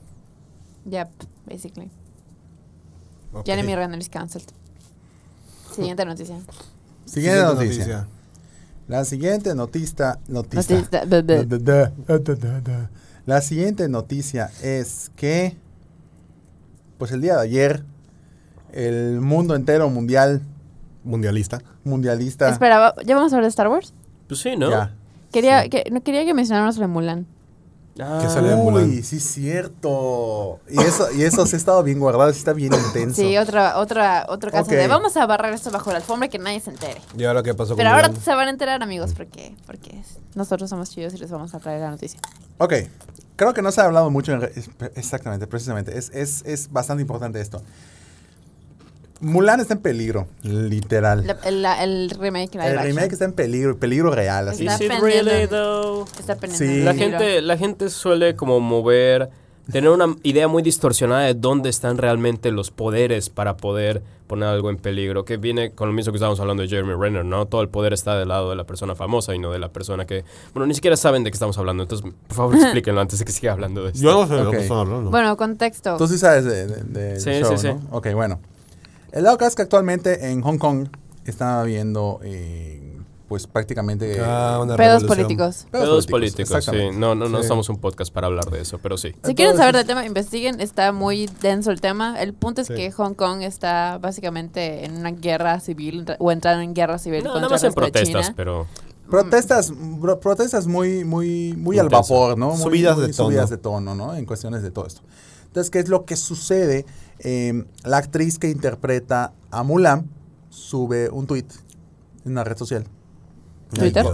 Speaker 3: Yep, basically.
Speaker 4: Ok.
Speaker 3: Jeremy Renner is cancelled. Siguiente noticia.
Speaker 2: Siguiente noticia. La siguiente noticia, noticia.
Speaker 3: Noticia, blah, blah.
Speaker 2: La siguiente noticia es que, pues el día de ayer, el mundo entero mundial,
Speaker 4: Mundialista.
Speaker 2: mundialista,
Speaker 3: Espera, ¿ya vamos a hablar de Star Wars?
Speaker 5: Pues sí, ¿no?
Speaker 2: ya.
Speaker 3: Quería, que, no quería que mencionáramos sobre Mulan.
Speaker 5: Ah,
Speaker 4: Que sale de Mulan.
Speaker 2: Uy, sí cierto. Y eso, y eso se ha estado bien guardado, sí está bien intenso.
Speaker 3: Sí, otra, otra, otro caso de vamos a barrar esto bajo la alfombra y que nadie se entere.
Speaker 4: ¿Y ahora qué pasó
Speaker 3: Pero
Speaker 4: con
Speaker 3: ahora
Speaker 4: Mulan?
Speaker 3: se van a enterar, amigos, porque, porque nosotros somos chidos y les vamos a traer la noticia.
Speaker 2: Ok, creo que no se ha hablado mucho, en exactamente, precisamente. Es, es, es bastante importante esto. Mulan está en peligro, literal.
Speaker 3: La- el, la- el remake,
Speaker 2: el
Speaker 3: action.
Speaker 2: está en peligro, peligro real. Así.
Speaker 3: Está
Speaker 5: Is it
Speaker 3: pendiente.
Speaker 5: really though?
Speaker 3: Está pendiente.
Speaker 2: Sí.
Speaker 5: La gente, la gente suele como mover, tener una idea muy distorsionada de dónde están realmente los poderes para poder poner algo en peligro, que viene con lo mismo que estábamos hablando de Jeremy Renner, ¿no? Todo el poder está del lado de la persona famosa y no de la persona que, bueno, ni siquiera saben de qué estamos hablando, entonces por favor explíquenlo antes de que siga hablando de esto.
Speaker 4: Yo no sé de lo que están hablando.
Speaker 3: Bueno, contexto.
Speaker 2: Tú sí sabes de, de- del
Speaker 5: Sí,
Speaker 2: show,
Speaker 5: sí,
Speaker 2: ¿no?
Speaker 5: sí.
Speaker 2: Ok, bueno. El lado que es que actualmente en Hong Kong está habiendo, eh, pues prácticamente...
Speaker 4: Ah, una
Speaker 3: Pedos
Speaker 4: revolución.
Speaker 3: políticos.
Speaker 5: Pedos políticos, sí.
Speaker 2: exactamente.
Speaker 5: No, no, no
Speaker 4: Sí.
Speaker 5: somos un podcast para hablar de eso, pero sí.
Speaker 3: Si quieren saber del tema, investiguen. Está muy denso el tema. El punto es
Speaker 4: Sí.
Speaker 3: que Hong Kong está básicamente en una guerra civil o entrando en guerra civil
Speaker 5: No,
Speaker 3: contra
Speaker 5: nada más en protestas,
Speaker 3: China.
Speaker 5: pero
Speaker 2: Protestas, bro- protestas muy, muy, muy al vapor, ¿no? Muy-
Speaker 4: Subidas
Speaker 2: muy
Speaker 4: de tono.
Speaker 2: Subidas de tono, ¿no? En cuestiones de todo esto. Entonces, ¿qué es lo que sucede? Eh, la actriz que interpreta a Mulan sube un tweet en una red social,
Speaker 3: ¿Twitter?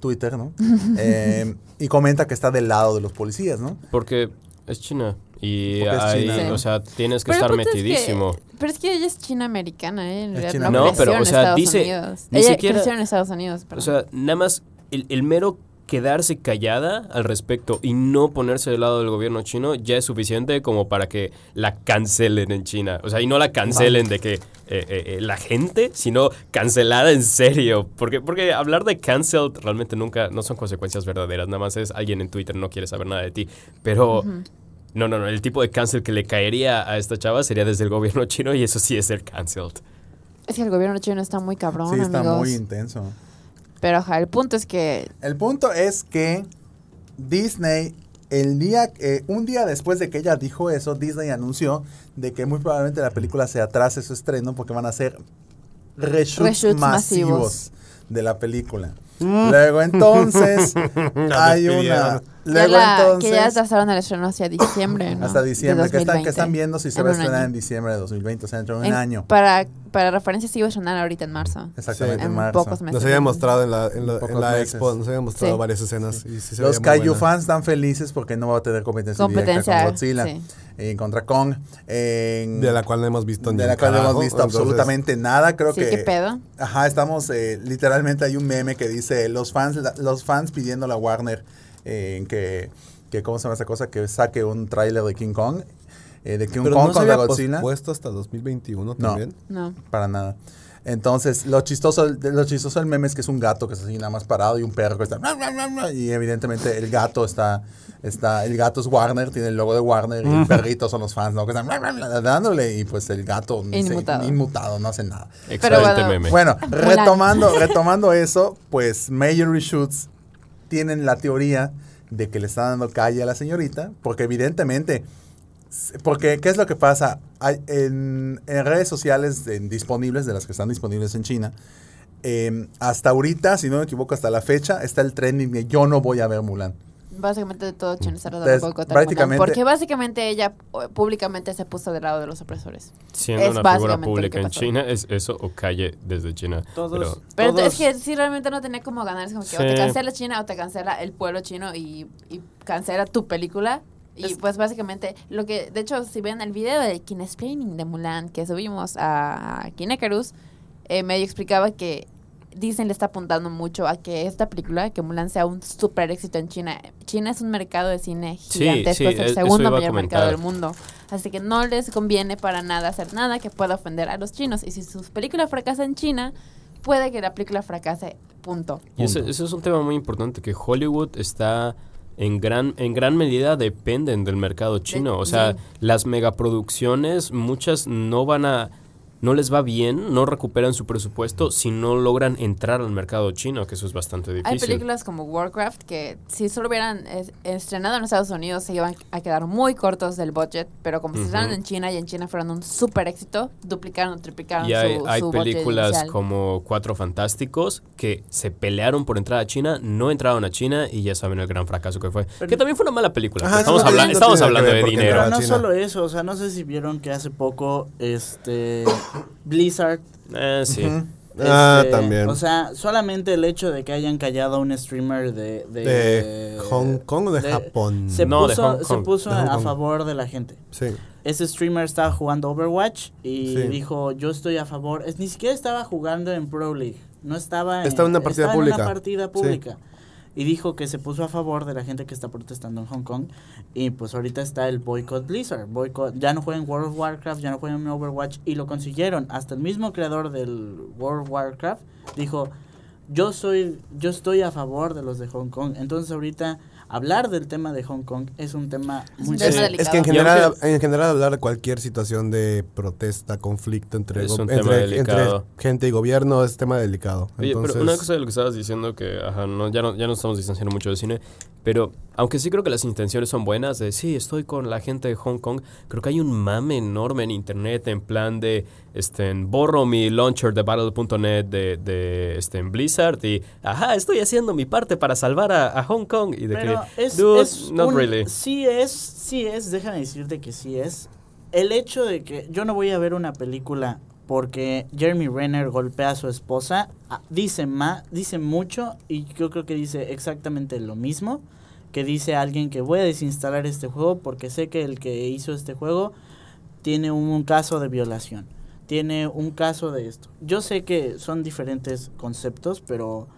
Speaker 2: Twitter, ¿no? Eh, y comenta que está del lado de los policías, ¿no?
Speaker 5: porque es China y
Speaker 2: Porque es
Speaker 5: ahí,
Speaker 2: China,
Speaker 3: Sí.
Speaker 5: o sea, tienes que
Speaker 3: Pero
Speaker 5: estar
Speaker 3: punto es que-
Speaker 5: metidísimo.
Speaker 3: pero es que ella es china americana, ¿eh? En realidad
Speaker 2: china
Speaker 3: no,
Speaker 2: americana.
Speaker 5: No, pero, o sea,
Speaker 3: Estados
Speaker 5: dice-
Speaker 3: Unidos.
Speaker 5: ni
Speaker 3: ella
Speaker 5: siquiera-
Speaker 3: creció en Estados Unidos,
Speaker 5: O sea, nada más el, el mero quedarse callada al respecto y no ponerse del lado del gobierno chino ya es suficiente como para que la cancelen en China. O sea, y no la cancelen de que eh, eh, eh, la gente, sino cancelada en serio. Porque, porque hablar de cancel realmente nunca, no son consecuencias verdaderas. Nada más es alguien en Twitter no quiere saber nada de ti. Pero... No, no, no. El tipo de cancel que le caería a esta chava sería desde el gobierno chino y eso sí es ser cancelled.
Speaker 3: es que el gobierno chino está muy cabrón,
Speaker 2: sí, está
Speaker 3: amigos.
Speaker 2: muy intenso.
Speaker 3: Pero ajá, el punto es que
Speaker 2: El punto es que Disney, el día, eh, un día después de que ella dijo eso, Disney anunció de que muy probablemente la película se atrase su estreno porque van a hacer reshoots,
Speaker 3: Reshoots
Speaker 2: masivos,
Speaker 3: masivos.
Speaker 2: de la película. Luego entonces hay una... Luego
Speaker 3: la-
Speaker 2: entonces...
Speaker 3: que ya atrasaron el estreno hacia diciembre, ¿no?
Speaker 2: hasta diciembre, que están, que
Speaker 3: 2020.
Speaker 2: están viendo si se va a estrenar
Speaker 3: año.
Speaker 2: en diciembre de 2020, o sea, dentro de un
Speaker 3: En-
Speaker 2: año.
Speaker 3: Para, para referencia, sí iba a estrenar ahorita en marzo.
Speaker 2: Exactamente,
Speaker 3: en
Speaker 2: en marzo.
Speaker 3: pocos meses.
Speaker 4: Nos había mostrado en la, en la, en la expo, nos había mostrado
Speaker 3: Sí.
Speaker 4: varias escenas. y sí se
Speaker 2: Los Kaiju fans están felices porque no va a tener competencia,
Speaker 3: Competencia,
Speaker 2: directa con Godzilla,
Speaker 3: sí.
Speaker 2: en contra Kong, en-
Speaker 4: De la cual no hemos visto ni
Speaker 2: de la cual no hemos visto
Speaker 4: entonces-
Speaker 2: absolutamente nada. Creo
Speaker 3: Sí,
Speaker 2: que
Speaker 3: ¿qué pedo?
Speaker 2: Ajá, estamos eh, literalmente hay un meme que dice los fans la- los fans pidiendo a Warner eh, que que cómo se llama esa cosa que saque un tráiler de King Kong eh, de King
Speaker 4: Pero
Speaker 2: Kong
Speaker 4: no
Speaker 2: contra Godzilla
Speaker 4: puesto hasta 2021
Speaker 2: No.
Speaker 4: también.
Speaker 3: No.
Speaker 2: para nada. Entonces, lo chistoso, lo chistoso del meme es que es un gato que está así nada más parado y un perro que está... Y evidentemente el gato está... está el gato es Warner, tiene el logo de Warner y el perrito son los fans, ¿no? Que están dándole y pues el gato ni se-
Speaker 3: Inmutado.
Speaker 2: inmutado, no hace nada.
Speaker 5: Excelente
Speaker 3: bueno,
Speaker 5: meme.
Speaker 2: Bueno, retomando, retomando eso, pues Major Reshoots tienen la teoría de que le está dando calle a la señorita, porque evidentemente, porque ¿qué es lo que pasa? Hay, en, en redes sociales en- disponibles, de las que están disponibles en China, eh, hasta ahorita, si no me equivoco, hasta la fecha, está el trending de yo no voy a ver Mulan.
Speaker 3: Básicamente todo China está de boicotar Porque básicamente ella públicamente se puso del lado de los opresores.
Speaker 5: Siendo
Speaker 3: es
Speaker 5: una figura pública en. China, es eso o calle desde China.
Speaker 6: Todos,
Speaker 5: Pero
Speaker 3: Pero
Speaker 6: todos-
Speaker 3: es que sí realmente no tenía como ganar. Es como que o te cancela China o te cancela el pueblo chino y, y cancela tu película. Y
Speaker 6: Es-
Speaker 3: pues básicamente lo que, de hecho, si ven el video de Kinesplaining de Mulan que subimos a Kinecarus, eh, medio explicaba que Disney le está apuntando mucho a que esta película, que Mulan sea un super éxito en China. China es un mercado de cine gigantesco,
Speaker 5: sí,
Speaker 3: es el
Speaker 5: e-
Speaker 3: segundo mayor mercado del mundo. Así que no les conviene para nada hacer nada que pueda ofender a los chinos. Y si su película fracasa en China, puede que la película fracase, punto.
Speaker 5: Y ese, ese es un tema muy importante, que Hollywood está en gran, en gran medida dependen del mercado chino. O sea,
Speaker 3: sí.
Speaker 5: las megaproducciones, muchas no van a, no les va bien, no recuperan su presupuesto si no logran entrar al mercado chino, que eso es bastante
Speaker 3: Hay
Speaker 5: difícil.
Speaker 3: películas como Warcraft que si solo hubieran es- estrenado en Estados Unidos se iban a quedar muy cortos del budget, pero como se estrenaron en China y en China fueron un super éxito, duplicaron o triplicaron
Speaker 5: Y hay,
Speaker 3: su,
Speaker 5: hay
Speaker 3: su budget
Speaker 5: películas como Cuatro Fantásticos que se pelearon por entrar a China, no entraron a China y ya saben el gran fracaso que fue.
Speaker 6: Pero-
Speaker 5: que también fue una mala película.
Speaker 4: Ajá,
Speaker 5: estamos
Speaker 4: no
Speaker 5: habla- estamos hablando de dinero.
Speaker 6: Pero no solo eso, o sea, no sé si vieron que hace poco este Blizzard
Speaker 5: Eh, sí.
Speaker 4: Ah,
Speaker 6: este,
Speaker 4: también.
Speaker 6: O sea, solamente el hecho de que hayan callado a un streamer de de,
Speaker 4: ¿De Hong Kong o de Japón?
Speaker 6: Se
Speaker 5: No, de
Speaker 6: puso,
Speaker 5: Hong
Speaker 6: se
Speaker 5: Kong.
Speaker 6: puso
Speaker 4: De Hong
Speaker 6: a
Speaker 4: Kong.
Speaker 6: favor de la gente.
Speaker 4: Sí.
Speaker 6: Ese streamer estaba jugando Overwatch y
Speaker 4: Sí.
Speaker 6: dijo, yo estoy a favor. Es, ni siquiera estaba jugando en Pro League. No estaba
Speaker 4: Estaba en una partida
Speaker 6: estaba en
Speaker 4: pública.
Speaker 6: una partida
Speaker 4: Sí.
Speaker 6: Y dijo que se puso a favor de la gente que está protestando en Hong Kong. Y pues ahorita está el boycott Blizzard. Boycott, ya no juegan World of Warcraft, ya no juegan Overwatch. Y lo consiguieron. Hasta el mismo creador del World of Warcraft dijo, yo soy, yo estoy a favor de los de Hong Kong. Entonces ahorita hablar del tema de Hong Kong es un tema muy
Speaker 4: Es,
Speaker 3: delicado.
Speaker 4: es que en general, en general hablar de cualquier situación de protesta, conflicto entre, entre, gente y gobierno es tema delicado.
Speaker 5: Oye,
Speaker 4: Entonces,
Speaker 5: pero una cosa de lo que estabas diciendo, que ajá, no, ya, no, ya no estamos distanciando mucho del cine, pero aunque sí creo que las intenciones son buenas, de sí, estoy con la gente de Hong Kong, creo que hay un mame enorme en internet en plan de, este, borro mi launcher de battle.net de, de este, en Blizzard y, ajá, estoy haciendo mi parte para salvar a, a Hong Kong. Y de
Speaker 6: Pero
Speaker 5: que,
Speaker 6: es,
Speaker 5: dude,
Speaker 6: es
Speaker 5: not
Speaker 6: un-
Speaker 5: really.
Speaker 6: Sí es, sí es, déjame decirte que sí es. El hecho de que yo no voy a ver una película porque Jeremy Renner golpea a su esposa, ah, dice, ma, dice mucho y yo creo que dice exactamente lo mismo que dice alguien que voy a desinstalar este juego porque sé que el que hizo este juego tiene un caso de violación, tiene un caso de esto. Yo sé que son diferentes conceptos, pero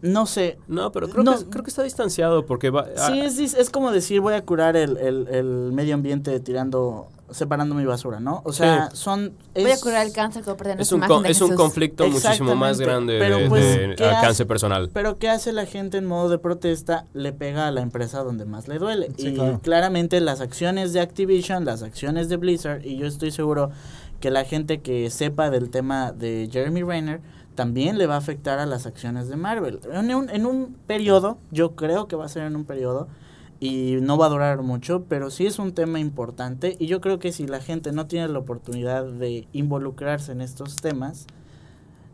Speaker 6: no sé,
Speaker 5: No, pero creo,
Speaker 6: No.
Speaker 5: que, creo que está distanciado porque va...
Speaker 6: Sí,
Speaker 5: ah,
Speaker 6: es, dis- es como decir voy a curar el, el, el medio ambiente tirando, separando mi basura, ¿no? O sea, son...
Speaker 3: Voy a
Speaker 6: es-
Speaker 3: curar el cáncer que pertenece
Speaker 5: es
Speaker 3: a
Speaker 5: un,
Speaker 3: imagen
Speaker 5: con-
Speaker 3: de
Speaker 5: es un conflicto muchísimo más grande
Speaker 6: pero
Speaker 5: de,
Speaker 6: pues,
Speaker 5: de
Speaker 6: ¿qué
Speaker 5: alcance
Speaker 6: hace?
Speaker 5: personal.
Speaker 6: Pero ¿qué hace la gente en modo de protesta? Le pega a la empresa donde más le duele.
Speaker 2: Sí,
Speaker 6: y
Speaker 2: claro.
Speaker 6: claramente las acciones de Activision, las acciones de Blizzard, y yo estoy seguro que la gente que sepa del tema de Jeremy Renner también le va a afectar a las acciones de Marvel. En un, en un periodo, yo creo que va a ser en un periodo, y no va a durar mucho, pero sí es un tema importante, y yo creo que si la gente no tiene la oportunidad de involucrarse en estos temas,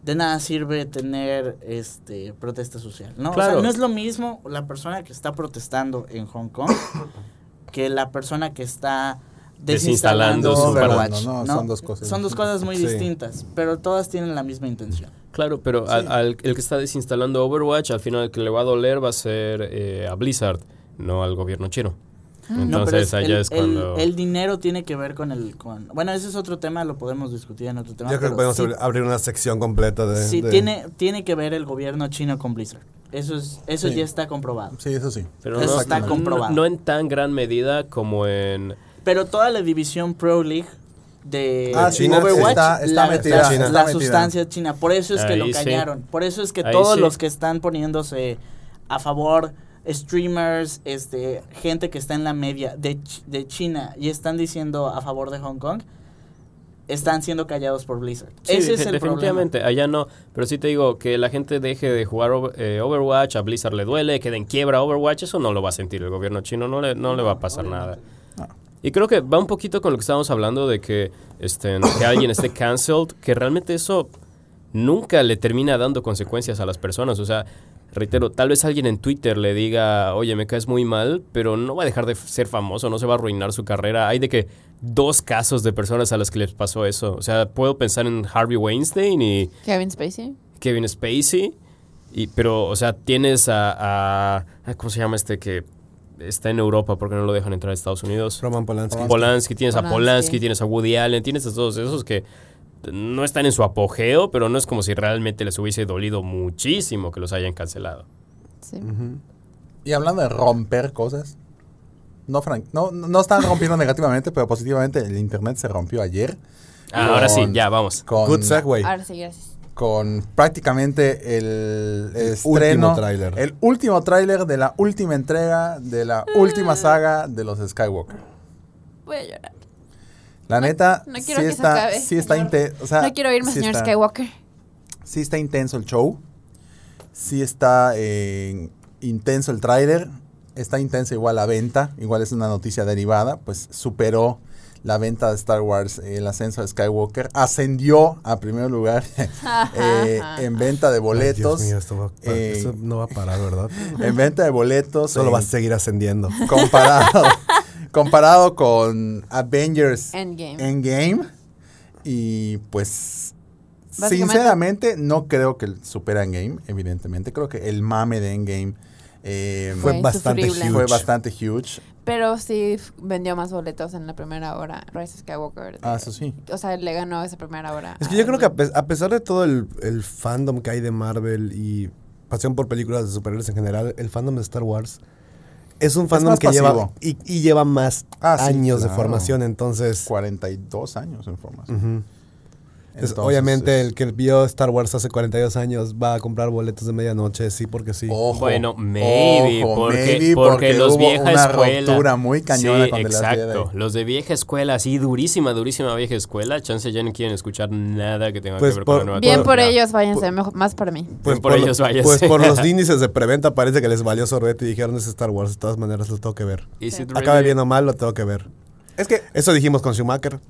Speaker 6: de nada sirve tener este protesta social, ¿no? O sea,
Speaker 5: Claro.
Speaker 6: no es lo mismo la persona que está protestando en Hong Kong que la persona que está
Speaker 5: Desinstalando
Speaker 6: desinstalando
Speaker 5: su
Speaker 2: No,
Speaker 6: ¿no?
Speaker 2: son dos cosas
Speaker 6: Son dos cosas muy
Speaker 4: Sí.
Speaker 6: distintas, pero todas tienen la misma intención.
Speaker 5: Claro, pero al, al- el que está desinstalando Overwatch, al final el que le va a doler va a ser eh, a Blizzard, no al gobierno chino.
Speaker 6: No,
Speaker 5: Entonces
Speaker 6: pero es
Speaker 5: allá
Speaker 6: el,
Speaker 5: es cuando...
Speaker 6: el, el dinero tiene que ver con el con bueno, ese es otro tema, lo podemos discutir en otro tema.
Speaker 4: yo creo que podemos
Speaker 6: sí-
Speaker 4: abrir- una sección completa de...
Speaker 6: sí,
Speaker 4: de-
Speaker 6: tiene tiene que ver el gobierno chino con Blizzard. Eso es eso
Speaker 2: Sí.
Speaker 6: ya está comprobado.
Speaker 2: Sí, eso sí.
Speaker 5: pero
Speaker 6: eso
Speaker 5: no,
Speaker 6: está comprobado.
Speaker 5: no en tan gran medida como en...
Speaker 6: Pero toda la división Pro League de
Speaker 2: Ah,
Speaker 4: sí,
Speaker 6: Overwatch,
Speaker 2: está- está
Speaker 6: la,
Speaker 2: metida,
Speaker 6: la-
Speaker 4: China.
Speaker 6: la
Speaker 2: está metida.
Speaker 6: sustancia es china. Por eso es que lo callaron. Por eso es que
Speaker 5: Ahí
Speaker 6: todos
Speaker 5: sí.
Speaker 6: los que están poniéndose a favor, streamers, este, gente que está en la media de, Ch- de China y están diciendo a favor de Hong Kong, están siendo callados por Blizzard.
Speaker 5: Sí,
Speaker 6: Ese es el
Speaker 5: definitivamente, allá no. Pero sí te digo que la gente deje de jugar eh, Overwatch, a Blizzard le duele, quede en quiebra Overwatch, eso no lo va a sentir el gobierno chino, no le, no le va a pasar nada. Y creo que va un poquito con lo que estábamos hablando de que, este, que alguien esté cancelled, que realmente eso nunca le termina dando consecuencias a las personas. O sea, reitero, tal vez alguien en Twitter le diga, oye, me caes muy mal, pero no va a dejar de ser famoso, no se va a arruinar su carrera. Hay de que dos casos de personas a las que les pasó eso. O sea, puedo pensar en Harvey Weinstein y
Speaker 3: Kevin Spacey.
Speaker 5: Kevin Spacey. Y, pero, o sea, tienes a, a- a- ¿Cómo se llama este que está en Europa porque no lo dejan entrar a Estados Unidos?
Speaker 4: Roman Polanski.
Speaker 5: Polanski, tienes a
Speaker 3: Polanski.
Speaker 5: Polanski, tienes a Woody Allen, tienes a todos esos que no están en su apogeo, pero no es como si realmente les hubiese dolido muchísimo que los hayan cancelado.
Speaker 3: Sí.
Speaker 2: Y hablando de romper cosas, no, Frank, no, no están rompiendo negativamente, pero positivamente el internet se rompió ayer.
Speaker 5: Ah, ahora sí, ya, vamos.
Speaker 2: Con,
Speaker 4: Good segue.
Speaker 3: Ahora sí, gracias.
Speaker 2: con prácticamente el estreno,
Speaker 4: último tráiler.
Speaker 2: el último tráiler de la última entrega de la última saga de los Skywalker.
Speaker 3: Voy a llorar.
Speaker 2: La neta,
Speaker 3: no quiero
Speaker 2: sí
Speaker 3: que se
Speaker 2: está,
Speaker 3: acabe,
Speaker 2: sí está
Speaker 3: señor.
Speaker 2: intenso. O sea,
Speaker 3: no quiero irme,
Speaker 2: sí
Speaker 3: señor
Speaker 2: está-
Speaker 3: Skywalker.
Speaker 2: Sí está intenso el show. Sí está eh, intenso el tráiler. Está intensa igual la venta. Igual es una noticia derivada. Pues superó la venta de Star Wars, eh, el ascenso de Skywalker. Ascendió a primer lugar eh, en venta de
Speaker 4: Ay,
Speaker 2: boletos.
Speaker 4: Dios mío, esto, va a pa-
Speaker 2: eh,
Speaker 4: esto no va a parar, ¿verdad?
Speaker 2: En venta de boletos.
Speaker 4: Solo
Speaker 2: eh,
Speaker 4: va a seguir ascendiendo.
Speaker 2: comparado, comparado con Avengers
Speaker 3: Endgame.
Speaker 2: Endgame. Y pues, sinceramente, no creo que supera Endgame, evidentemente. Creo que el mame de Endgame eh,
Speaker 4: Fue
Speaker 3: Fue
Speaker 4: bastante huge.
Speaker 2: fue bastante huge.
Speaker 3: Pero sí vendió más boletos en la primera hora. Rise of Skywalker. de-
Speaker 2: Ah, eso sí.
Speaker 3: O sea, le ganó esa primera hora.
Speaker 4: Es que yo creo que a, pe- a pesar de todo el, el fandom que hay de Marvel y pasión por películas de superhéroes en general, el fandom de Star Wars es un fandom que lleva y, y lleva más
Speaker 2: Ah, sí,
Speaker 4: años de formación, entonces,
Speaker 2: 42 años en formación. Entonces,
Speaker 4: obviamente
Speaker 2: es-
Speaker 4: el que vio Star Wars hace 42 años va a comprar boletos de medianoche, sí, porque sí.
Speaker 2: Ojo,
Speaker 5: Bueno, maybe,
Speaker 2: ojo,
Speaker 5: porque,
Speaker 2: maybe,
Speaker 5: porque los
Speaker 2: hubo
Speaker 5: vieja
Speaker 2: una
Speaker 5: escuela.
Speaker 2: ruptura muy cañona
Speaker 5: sí,
Speaker 2: con
Speaker 5: exacto. Los de vieja escuela, así durísima, durísima vieja escuela. Chance ya no quieren escuchar nada que tenga
Speaker 4: Pues
Speaker 5: que ver
Speaker 4: por-
Speaker 5: con la nueva
Speaker 3: Bien por ellos, váyanse. mejor- más para mí.
Speaker 5: Bien por
Speaker 4: lo-
Speaker 5: ellos, váyase.
Speaker 4: pues por los índices de preventa parece que les valió sorbete y dijeron es Star Wars, de todas maneras lo tengo que ver.
Speaker 5: It
Speaker 4: Acabe
Speaker 5: really-
Speaker 4: bien o mal, lo tengo que ver.
Speaker 2: Es que
Speaker 4: Eso dijimos con Schumacher.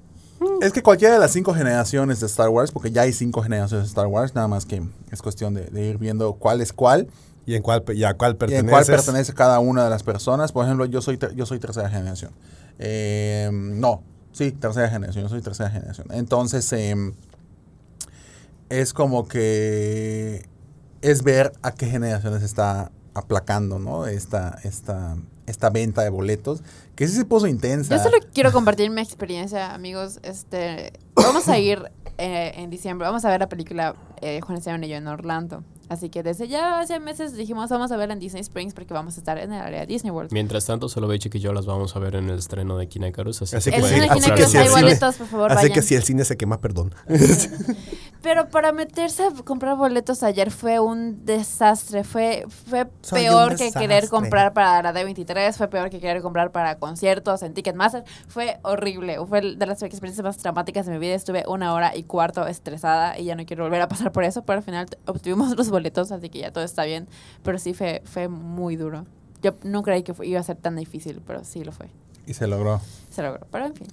Speaker 2: Es que cualquiera de las cinco generaciones de Star Wars, porque ya hay cinco generaciones de Star Wars, nada más que es cuestión de, de ir viendo cuál es cuál
Speaker 4: ¿Y en cuál, y a cuál
Speaker 2: y
Speaker 4: perteneces?
Speaker 2: en cuál pertenece cada una de las personas. Por ejemplo, yo soy, yo soy tercera generación. Eh, no, sí, tercera generación, yo soy tercera generación. Entonces, em, es como que es ver a qué generaciones está aplacando, ¿no? Esta, esta, esta venta de boletos, que sí se puso intensa.
Speaker 3: Yo solo quiero compartir mi experiencia, amigos. Este, vamos a ir eh, en diciembre, vamos a ver la película eh, Juan Esteban y yo en Orlando. Así que desde ya hace meses dijimos vamos a verla en Disney Springs porque vamos a estar en el área de Disney World.
Speaker 5: Mientras tanto, solo Beche y yo las vamos a ver en el estreno de Kinecarus. Así,
Speaker 4: Así
Speaker 5: que
Speaker 4: que
Speaker 3: El
Speaker 4: sí,
Speaker 3: cine
Speaker 4: así
Speaker 3: Kinex
Speaker 4: que sí,
Speaker 3: hay
Speaker 4: el cine-
Speaker 3: boletos, por favor,
Speaker 4: Así
Speaker 3: vayan.
Speaker 4: que si el cine se quema, perdón.
Speaker 3: Pero para meterse a comprar boletos ayer fue un desastre. Fue, fue
Speaker 2: Soy
Speaker 3: peor que querer comprar para la D23, fue peor que querer comprar para conciertos en Ticketmaster. Fue horrible. Fue de las experiencias más dramáticas de mi vida. Estuve una hora y cuarto estresada y ya no quiero volver a pasar por eso. Pero al final obtuvimos los boletos, así que ya todo está bien. Pero sí fue, fue muy duro. Yo no creí que fue- iba a ser tan difícil, pero sí lo fue.
Speaker 2: Y se logró.
Speaker 3: Se logró. Pero en fin,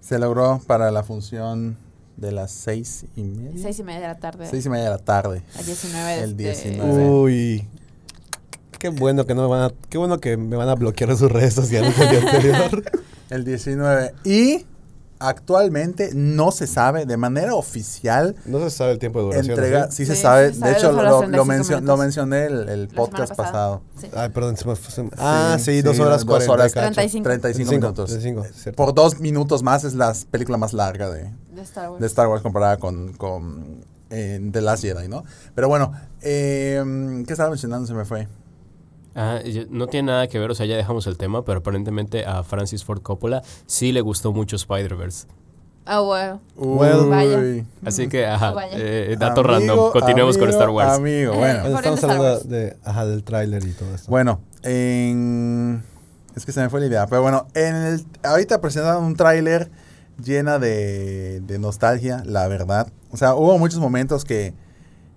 Speaker 2: Se logró para la función de las seis y media.
Speaker 3: seis y media de la tarde.
Speaker 2: Seis y media de la tarde.
Speaker 3: a 19 de
Speaker 2: El
Speaker 3: este-
Speaker 2: 19.
Speaker 4: Uy. Qué bueno que no me van a, qué bueno que me van a bloquear sus redes sociales el día anterior.
Speaker 2: El 19. Y actualmente no se sabe de manera oficial
Speaker 4: No se sabe el tiempo de duración.
Speaker 2: entrega.
Speaker 4: ¿sí?
Speaker 2: Sí, se
Speaker 3: Sí,
Speaker 2: sabe.
Speaker 3: se
Speaker 2: de
Speaker 3: sabe
Speaker 2: hecho, lo, lo,
Speaker 3: 35
Speaker 2: mencio- lo mencioné el, el podcast pasado.
Speaker 3: Sí.
Speaker 4: Ay, perdón, se me fue- Ah, sí, dos
Speaker 2: sí,
Speaker 4: horas
Speaker 2: dos
Speaker 4: 40.
Speaker 2: horas,
Speaker 4: cacho.
Speaker 3: 35.
Speaker 2: 35 minutos.
Speaker 4: 35, cierto.
Speaker 2: Por dos minutos más es la película más larga de,
Speaker 3: De Star Wars.
Speaker 2: de Star Wars comparada con, con eh, The Last Jedi, ¿no? Pero bueno, eh, ¿qué estaba mencionando? Se me fue.
Speaker 5: Ah, no tiene nada que ver, o sea, ya dejamos el tema, pero aparentemente a Francis Ford Coppola sí le gustó mucho Spider-Verse.
Speaker 3: Ah, bueno.
Speaker 4: Well,
Speaker 3: Vaya.
Speaker 2: Uy.
Speaker 5: Así que, ajá,
Speaker 3: Vaya.
Speaker 5: eh, dato
Speaker 2: Amigo,
Speaker 5: random. Continuemos con Star Wars.
Speaker 2: Amigo,
Speaker 3: Eh,
Speaker 2: bueno.
Speaker 4: Estamos hablando
Speaker 3: Wars.
Speaker 4: de, ajá, del tráiler y todo esto.
Speaker 2: Bueno, en... es que se me fue la idea, pero bueno, en el... ahorita presentaron un tráiler llena de, de nostalgia, la verdad. O sea, hubo muchos momentos que,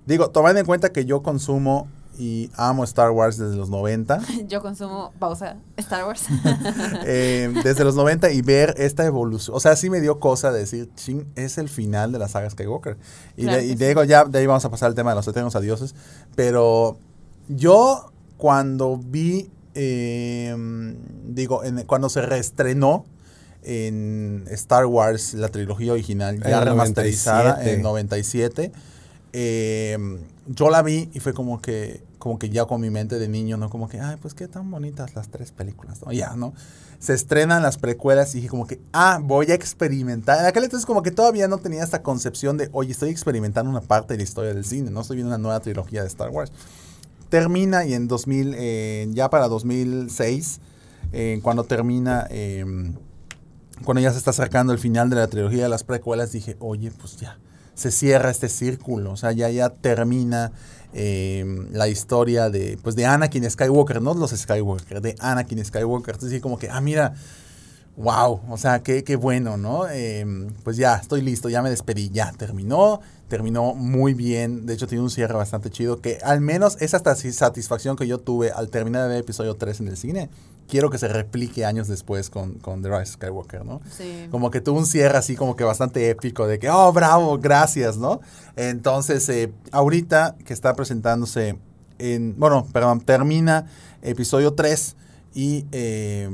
Speaker 2: digo, tomando en cuenta que yo consumo y amo Star Wars desde los 90,
Speaker 3: Yo consumo pausa Star Wars.
Speaker 2: eh, desde los 90 y ver esta evolución, o sea, sí me dio cosa de decir, ching, es el final de la saga Skywalker. Y,
Speaker 3: Claro
Speaker 2: de, y
Speaker 3: sí.
Speaker 2: digo, ya de ahí vamos a pasar al tema de los eternos adioses, pero yo cuando vi, eh, digo, en- cuando se reestrenó en Star Wars, la trilogía original, ya
Speaker 4: el
Speaker 2: remasterizada
Speaker 4: 97.
Speaker 2: en 97, eh, yo la vi y fue como que, como que ya con mi mente de niño, ¿no? Como que, ay, pues qué tan bonitas las tres películas, ¿no? Ya, ¿no? Se estrenan las precuelas y dije como que, ah, voy a experimentar. En aquel entonces como que todavía no tenía esta concepción de, oye, estoy experimentando una parte de la historia del cine, ¿no? Estoy viendo una nueva trilogía de Star Wars. Termina y en 2000, eh, ya para 2006, eh, cuando termina, eh, cuando ya se está acercando el final de la trilogía de las precuelas, dije, oye, pues ya, se cierra este círculo, o sea, ya, ya termina eh, la historia de, pues, de Anakin Skywalker, no los Skywalker, de Anakin Skywalker. Entonces, como que, ah, mira, wow, o sea, qué, qué bueno, ¿no? Eh, pues ya, estoy listo, ya me despedí, ya terminó, terminó muy bien, de hecho tiene un cierre bastante chido, que al menos esa sati- satisfacción que yo tuve al terminar de ver episodio 3 en el cine, quiero que se replique años después con, con The Rise of Skywalker, ¿no?
Speaker 3: Sí.
Speaker 2: Como que tuvo un cierre así como que bastante épico de que, oh, bravo, gracias, ¿no? Entonces, eh, ahorita que está presentándose en, bueno, perdón, termina episodio 3 y eh,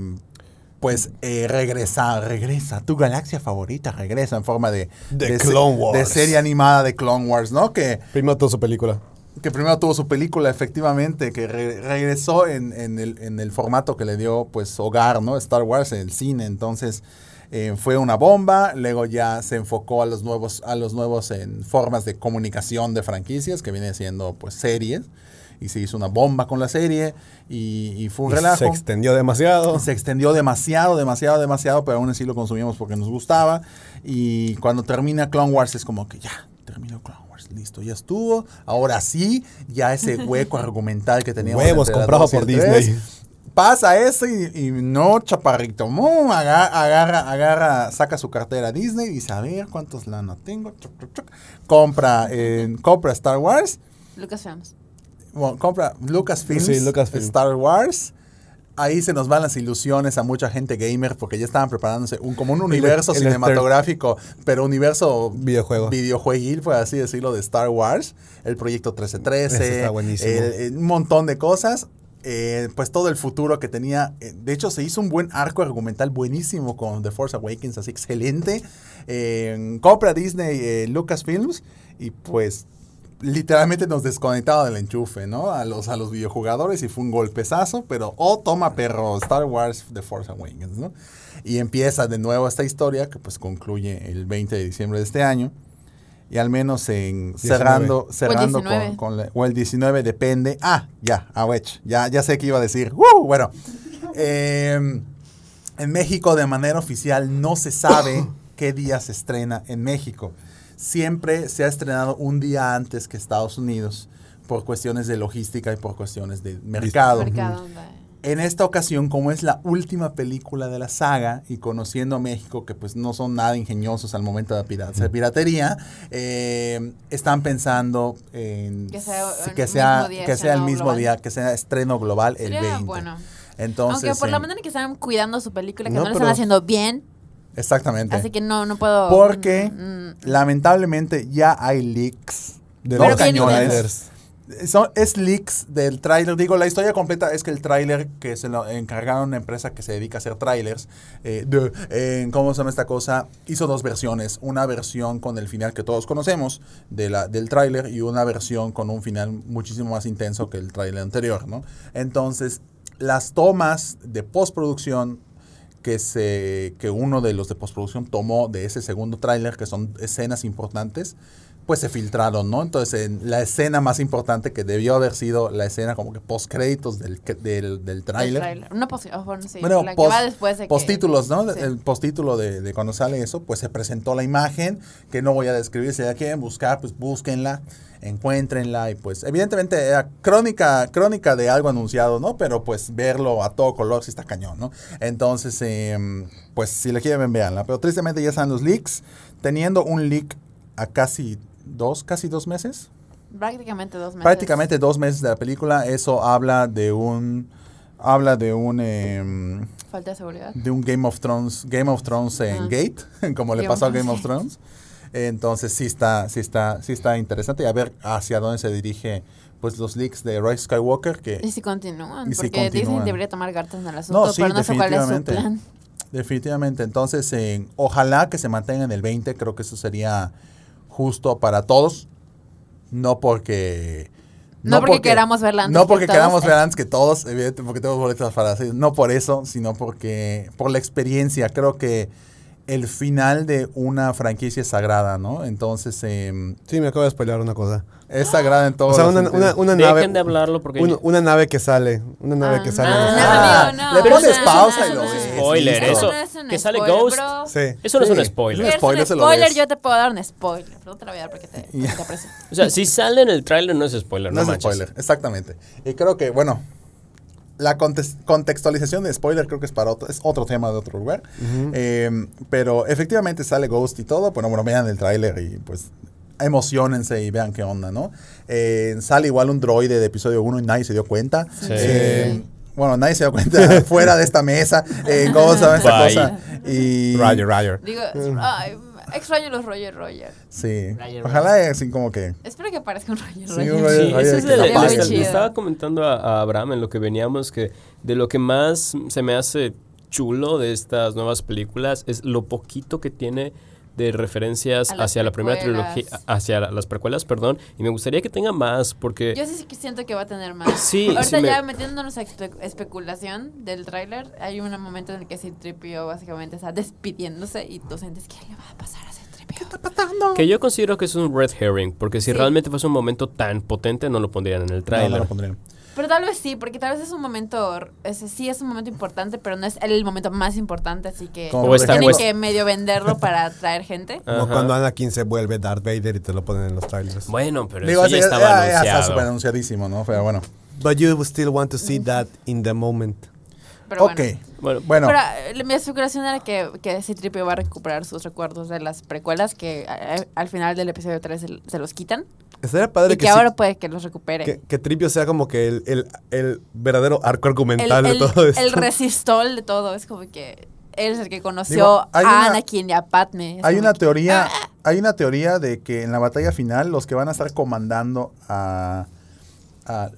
Speaker 2: pues eh, regresa, regresa, tu galaxia favorita regresa en forma de,
Speaker 4: De
Speaker 2: se-
Speaker 4: Clone Wars.
Speaker 2: de serie animada de Clone Wars, ¿no? Que,
Speaker 4: Primero toda su película.
Speaker 2: que primero tuvo su película, efectivamente, que re- regresó en, en el, en el formato que le dio, pues, hogar, ¿no? Star Wars en el cine. Entonces, eh, fue una bomba. Luego ya se enfocó a los nuevos, a los nuevos en formas de comunicación de franquicias, que viene siendo, pues, series. Y se hizo una bomba con la serie y, y fue un
Speaker 4: Y
Speaker 2: relajo.
Speaker 4: Se extendió demasiado.
Speaker 2: Se extendió demasiado, demasiado, demasiado, pero aún así lo consumíamos porque nos gustaba. Y cuando termina Clone Wars es como que ya, terminó Clone Wars, listo, ya estuvo. Ahora sí, ya ese hueco argumental que teníamos.
Speaker 4: Huevos
Speaker 2: entre la
Speaker 4: comprado
Speaker 2: dos y
Speaker 4: por Disney.
Speaker 2: Pasa eso y, y no, chaparrito. Mum, aga- agarra, agarra, saca su cartera Disney y dice, a ver cuántos lana tengo. chuc, chuc, chuc. Compra, eh, compra Star Wars.
Speaker 3: Lucasfilms.
Speaker 2: Bueno, compra Lucasfilms,
Speaker 4: Sí, Lucasfilm.
Speaker 2: Star Wars. Ahí se nos van las ilusiones a mucha gente gamer porque ya estaban preparándose un, como un universo
Speaker 4: el
Speaker 2: cinematográfico, pero universo
Speaker 4: Videojuego.
Speaker 2: videojueguil, por así decirlo, de Star Wars. El proyecto 1313,
Speaker 4: Ese está buenísimo.
Speaker 2: el- el- un montón de cosas. eh, pues todo el futuro que tenía. eh, De hecho, se hizo un buen arco argumental buenísimo con The Force Awakens, así excelente. Eh, compra Disney eh, Lucasfilms y pues literalmente nos desconectaba del enchufe, ¿no? A los, a los videojugadores y fue un golpezazo, pero oh, toma perro, Star Wars The Force Awakens, ¿no? Y empieza de nuevo esta historia que pues concluye el 20 de diciembre de este año. Y al menos en
Speaker 4: 19.
Speaker 2: cerrando, cerrando con,
Speaker 3: 19.
Speaker 2: con la- o el 19 depende. Ah, ya, a wech, ya, ya sé qué iba a decir. ¡Uh! Bueno, em, en México de manera oficial no se sabe qué día se estrena en México. Siempre se ha estrenado un día antes que Estados Unidos por cuestiones de logística y por cuestiones de mercado. En esta ocasión, como es la última película de la saga y conociendo a México, que pues no son nada ingeniosos al momento de hacer piratería, eh, están pensando en
Speaker 3: Que sea
Speaker 2: que sea,
Speaker 3: mismo día,
Speaker 2: que sea el
Speaker 3: estreno
Speaker 2: mismo
Speaker 3: global.
Speaker 2: día, que sea estreno global el
Speaker 3: Sería
Speaker 2: 20.
Speaker 3: bueno.
Speaker 2: Entonces,
Speaker 3: Aunque por la
Speaker 2: eh,
Speaker 3: manera en que están cuidando su película, que
Speaker 4: No,
Speaker 3: no, lo
Speaker 4: pero-
Speaker 3: están haciendo bien,
Speaker 2: exactamente.
Speaker 3: así que no, no puedo...
Speaker 2: Porque
Speaker 3: mm, mm,
Speaker 2: lamentablemente ya hay leaks.
Speaker 4: De
Speaker 3: bien
Speaker 2: cañones. Son, es leaks del tráiler. Digo, la historia completa es que el tráiler que se lo encargaron a una empresa que se dedica a hacer trailers, eh, de- ¿cómo se llama esta cosa? Hizo dos versiones. Una versión con el final que todos conocemos de la, del tráiler y una versión con un final muchísimo más intenso que el tráiler anterior, ¿no? Entonces, las tomas de postproducción que se que uno de los de postproducción tomó de ese segundo tráiler que son escenas importantes pues se filtraron no entonces en la escena más importante que debió haber sido la escena como que post créditos del que- del, del
Speaker 3: el
Speaker 2: tráiler.
Speaker 3: No, pues, oh, bueno, sí,
Speaker 2: bueno,
Speaker 3: la que
Speaker 2: post-
Speaker 3: va después de que...
Speaker 2: postítulos, ¿no?
Speaker 3: Sí.
Speaker 2: El postítulo de, de cuando sale eso, pues se presentó la imagen, que no voy a describir, si la quieren buscar, pues búsquenla, encuéntrenla y pues evidentemente era crónica, crónica de algo anunciado, ¿no? Pero pues verlo a todo color sí está cañón, ¿no? Entonces, em, pues si la quieren, véanla. Pero tristemente ya están los leaks, teniendo un leak a casi dos, casi dos meses.
Speaker 3: Prácticamente dos meses.
Speaker 2: Prácticamente dos meses de la película, eso habla de un... Habla de un... em,
Speaker 3: Falta de seguridad.
Speaker 2: de un Game of Thrones, Game of Thrones en. Gate, como le pasó a Game of
Speaker 3: Thrones.
Speaker 2: Entonces sí está, sí está, sí está interesante y a ver hacia dónde se dirige pues los leaks de Rise Skywalker que
Speaker 3: Y si continúan,
Speaker 2: Y si
Speaker 3: porque Disney
Speaker 2: continúan.
Speaker 3: debería tomar cartas en el asunto,
Speaker 2: No, sí,
Speaker 3: pero no sé cuál es su plan.
Speaker 2: definitivamente entonces eh, ojalá que se mantenga en el 20, creo que eso sería justo para todos, no porque
Speaker 3: No porque queramos verla antes
Speaker 2: No
Speaker 3: que
Speaker 2: porque
Speaker 3: todos,
Speaker 2: queramos
Speaker 3: eh.
Speaker 2: verla antes que todos, evidentemente porque tenemos boletos para así, no por eso, sino porque por la experiencia, creo que el final de una franquicia es sagrada, ¿no? Entonces, em,
Speaker 4: Sí, me acabo de spoiler una cosa.
Speaker 2: Es sagrada en todo.
Speaker 4: O sea, una, una, una nave.
Speaker 5: Dejen de hablarlo porque...
Speaker 4: un- una nave que sale. Una nave
Speaker 3: Ah,
Speaker 4: que sale.
Speaker 3: no, no, amigo, no.
Speaker 2: le pones pausa y lo ves.
Speaker 5: spoiler, eso-
Speaker 3: no es un
Speaker 5: que sale
Speaker 3: spoiler,
Speaker 5: Ghost.
Speaker 3: bro.
Speaker 4: Sí.
Speaker 5: Eso no es un spoiler.
Speaker 2: Es
Speaker 3: Es
Speaker 2: spoiler,
Speaker 3: un
Speaker 2: se lo
Speaker 3: spoiler, yo te puedo dar un spoiler. No te lo voy a dar porque te, aprecio.
Speaker 5: O sea, si sale en el tráiler no es spoiler,
Speaker 2: No
Speaker 5: no,
Speaker 2: es
Speaker 5: manches.
Speaker 2: spoiler, exactamente. Y creo que, bueno, la contextualización de spoiler creo que es para otro, es otro tema de otro lugar. Eh, pero efectivamente sale Ghost y todo. Bueno, bueno, vean el tráiler y pues emocionense y vean qué onda, ¿no? Eh, sale igual un droide de episodio 1 y nadie se dio cuenta.
Speaker 5: Sí.
Speaker 2: Eh, bueno, nadie se dio cuenta fuera de esta mesa. Eh, ¿Cómo se llama esta
Speaker 5: Bye.
Speaker 2: cosa? Y,
Speaker 4: Roger, Roger.
Speaker 3: Digo, ay, extraño los Roger Roger.
Speaker 2: Sí.
Speaker 6: Roger,
Speaker 2: Ojalá eh, así como que...
Speaker 3: Espero que aparezca un Roger
Speaker 2: Sí,
Speaker 3: Roger.
Speaker 2: un Roger
Speaker 5: Sí,
Speaker 2: Roger
Speaker 5: ese es el- le
Speaker 3: chido.
Speaker 5: estaba comentando a, a Abraham en lo que veníamos que de lo que más se me hace chulo de estas nuevas películas es lo poquito que tiene de referencias hacia la primera trilogía, hacia la- las precuelas, perdón, y me gustaría que tenga más porque
Speaker 3: Yo sí que siento que va a tener más.
Speaker 5: Sí,
Speaker 3: Ahorita
Speaker 5: sí me-
Speaker 3: ya metiéndonos a espe- especulación del tráiler, hay un momento en el que Citripio básicamente está despidiéndose y tú sientes que le va a pasar a Citripio.
Speaker 5: que yo considero que es un red herring, porque si
Speaker 3: Sí.
Speaker 5: realmente fuese un momento tan potente no lo pondrían en el
Speaker 2: No, no
Speaker 5: tráiler.
Speaker 2: lo pondrían.
Speaker 3: Pero tal vez sí, porque tal vez es un momento, ese sí es un momento importante, pero no es el momento más importante, así que
Speaker 2: Como
Speaker 5: está-
Speaker 3: tienen que medio venderlo para atraer gente.
Speaker 4: Como
Speaker 5: Ajá.
Speaker 4: cuando Anakin se vuelve Darth Vader y te lo ponen en los trailers.
Speaker 5: Bueno, pero
Speaker 2: Digo,
Speaker 5: eso ya estaba
Speaker 2: ya- ya está
Speaker 5: anunciado.
Speaker 2: súper anunciadísimo, ¿no? Pero bueno.
Speaker 4: But you still want to see that in the moment.
Speaker 3: Pero
Speaker 2: ok.
Speaker 3: bueno.
Speaker 5: Bueno,
Speaker 2: Bueno,
Speaker 3: Pero eh, mi especulación era que, que Citripio va a recuperar sus recuerdos de las precuelas que eh, al final del episodio 3 se, se los quitan.
Speaker 4: Estaría padre
Speaker 3: y
Speaker 4: que,
Speaker 3: que,
Speaker 4: sí-
Speaker 3: ahora puede que los recupere.
Speaker 4: que, que Tripio sea como que el, el, el verdadero arco argumental
Speaker 3: el-
Speaker 4: de todo esto.
Speaker 3: el resistol de todo. Es como que él es el que conoció
Speaker 2: Digo,
Speaker 3: a
Speaker 2: una-
Speaker 3: Anakin y a Padme. Es
Speaker 2: hay una
Speaker 3: que-
Speaker 2: teoría, hay una teoría de que en la batalla final los que van a estar comandando a, a-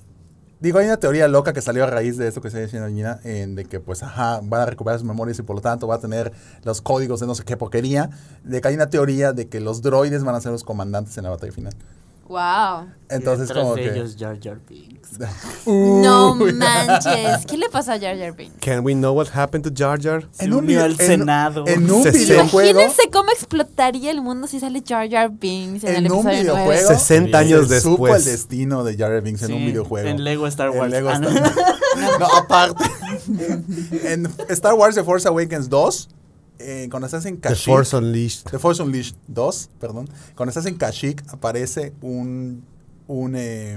Speaker 2: digo, hay una teoría loca que salió a raíz de esto que se decía Gina, en de que pues ajá, van a recuperar sus memorias y por lo tanto va a tener los códigos de no sé qué porquería, de que hay una teoría de que los droides van a ser los comandantes en la batalla final.
Speaker 3: Wow.
Speaker 2: Entonces como
Speaker 6: de
Speaker 2: que
Speaker 6: ellos Jar Jar Binks.
Speaker 3: No manches. ¿Qué le pasa a Jar Jar Binks?
Speaker 4: Can we know what happened to Jar Jar?
Speaker 6: Se unió al
Speaker 2: en-
Speaker 6: Senado.
Speaker 2: en un
Speaker 4: Se-
Speaker 2: videojuego,
Speaker 3: Imagínense cómo explotaría el mundo si sale Jar Jar Binks en,
Speaker 2: En
Speaker 3: el
Speaker 2: un videojuego.
Speaker 4: 60 años
Speaker 2: se supo
Speaker 4: después.
Speaker 2: el destino de Jar Jar Binks en
Speaker 6: Sí,
Speaker 2: un videojuego.
Speaker 6: En Lego Star
Speaker 2: En
Speaker 6: Wars.
Speaker 2: Lego
Speaker 6: Ah, no.
Speaker 2: Star- No, aparte. en Star Wars The Force Awakens 2, eh, cuando estás en
Speaker 4: The
Speaker 2: Kashyyyk.
Speaker 4: Force Unleashed.
Speaker 2: The Force Unleashed 2, perdón. Cuando estás en Kashyyyk aparece un un, eh,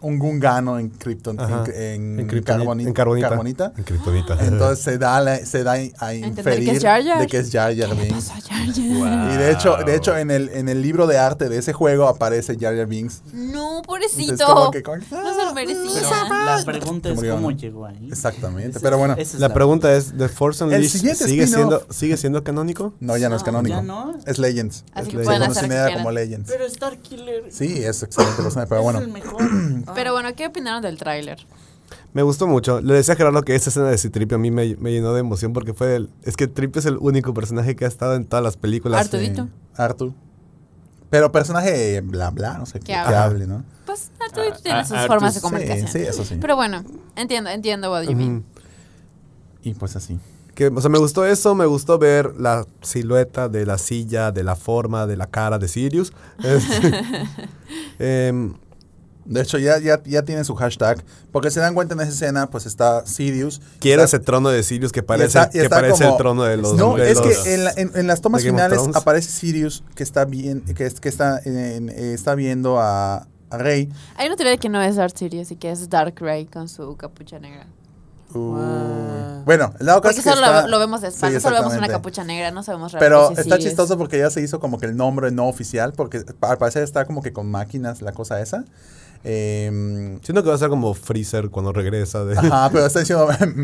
Speaker 2: un Gungano en Krypton, en,
Speaker 4: En,
Speaker 2: en,
Speaker 4: Kryptonita-
Speaker 2: Carboni-
Speaker 4: en Carbonita.
Speaker 2: Carbonita.
Speaker 4: En Kryptonita.
Speaker 2: Entonces se da, la- se da a inferir
Speaker 3: que es Jar Jar.
Speaker 2: de que es Jar Jar
Speaker 3: ¿Qué le
Speaker 2: Binks.
Speaker 3: pasó a Jar Jar?
Speaker 2: Y de hecho, de hecho en el, en el libro de arte de ese juego aparece Jar Jar Binks.
Speaker 3: No,
Speaker 2: Entonces,
Speaker 3: pobrecito.
Speaker 2: como que- como-
Speaker 3: No se lo merecía.
Speaker 6: Pero la pregunta es
Speaker 2: murió,
Speaker 6: cómo
Speaker 2: ¿no?
Speaker 6: llegó ahí.
Speaker 2: Exactamente, pero
Speaker 6: es-
Speaker 2: bueno.
Speaker 6: es
Speaker 4: La pregunta es, ¿The Force
Speaker 2: El
Speaker 4: Unleashed
Speaker 2: siguiente
Speaker 4: sigue siendo, sigue siendo canónico?
Speaker 2: No, ya no, es
Speaker 3: No,
Speaker 2: canónico.
Speaker 6: ya no.
Speaker 2: Es Legends.
Speaker 3: Así
Speaker 2: Es
Speaker 3: que
Speaker 2: Legends.
Speaker 3: hacer
Speaker 2: como Legends.
Speaker 6: Pero Star Killer
Speaker 2: Sí, es excelente pero
Speaker 6: es
Speaker 2: bueno.
Speaker 6: el mejor.
Speaker 3: Pero bueno, ¿qué opinaron del tráiler?
Speaker 4: Me gustó mucho. Le decía a Gerardo que esta escena de Citripio a mí me, me llenó de emoción porque fue el... Es que Tripio es el único personaje que ha estado en todas las películas.
Speaker 3: Artu. Artudito.
Speaker 2: Artu. Pero personaje bla bla, no sé, que,
Speaker 3: Que hable.
Speaker 2: ¿no?
Speaker 3: Pues Artudito
Speaker 5: Ah,
Speaker 3: tiene
Speaker 5: ah,
Speaker 3: sus
Speaker 5: Artu
Speaker 3: formas de
Speaker 5: sí,
Speaker 3: comunicación.
Speaker 2: Sí, sí, eso sí.
Speaker 3: Pero bueno, entiendo, entiendo what you mean.
Speaker 2: Y pues así.
Speaker 4: Que, o sea, me gustó eso, me gustó ver la silueta de la silla, de la forma, de la cara de Sirius. Este, em,
Speaker 2: De hecho, ya, ya, ya tiene su hashtag. Porque se dan cuenta en esa escena, pues está Sirius.
Speaker 4: quiero
Speaker 2: está-
Speaker 4: ese trono de Sirius que
Speaker 2: y
Speaker 4: parece,
Speaker 2: está- y
Speaker 4: que parece
Speaker 2: como-
Speaker 4: el trono de los...
Speaker 2: No,
Speaker 4: de
Speaker 2: es
Speaker 4: los-
Speaker 2: que en, la- en- en las tomas finales aparece Sirius que está bien, que, es- que está, en- eh, está viendo a, a Rey.
Speaker 3: Hay una teoría de que no es Darth Sirius y que es Dark Ray con su capucha negra.
Speaker 2: Uy. Bueno, el lado
Speaker 3: Porque
Speaker 2: es está-
Speaker 3: lo, lo vemos de
Speaker 2: Sí,
Speaker 3: espalda, solo vemos una capucha negra, no sabemos realmente
Speaker 2: Pero
Speaker 3: si es
Speaker 2: está
Speaker 3: Sirius.
Speaker 2: chistoso porque ya se hizo como que el nombre no oficial, porque al parecer está como que con máquinas la cosa esa. Em,
Speaker 4: Siento que va a ser como Freezer cuando regresa de...
Speaker 2: ajá, pero está diciendo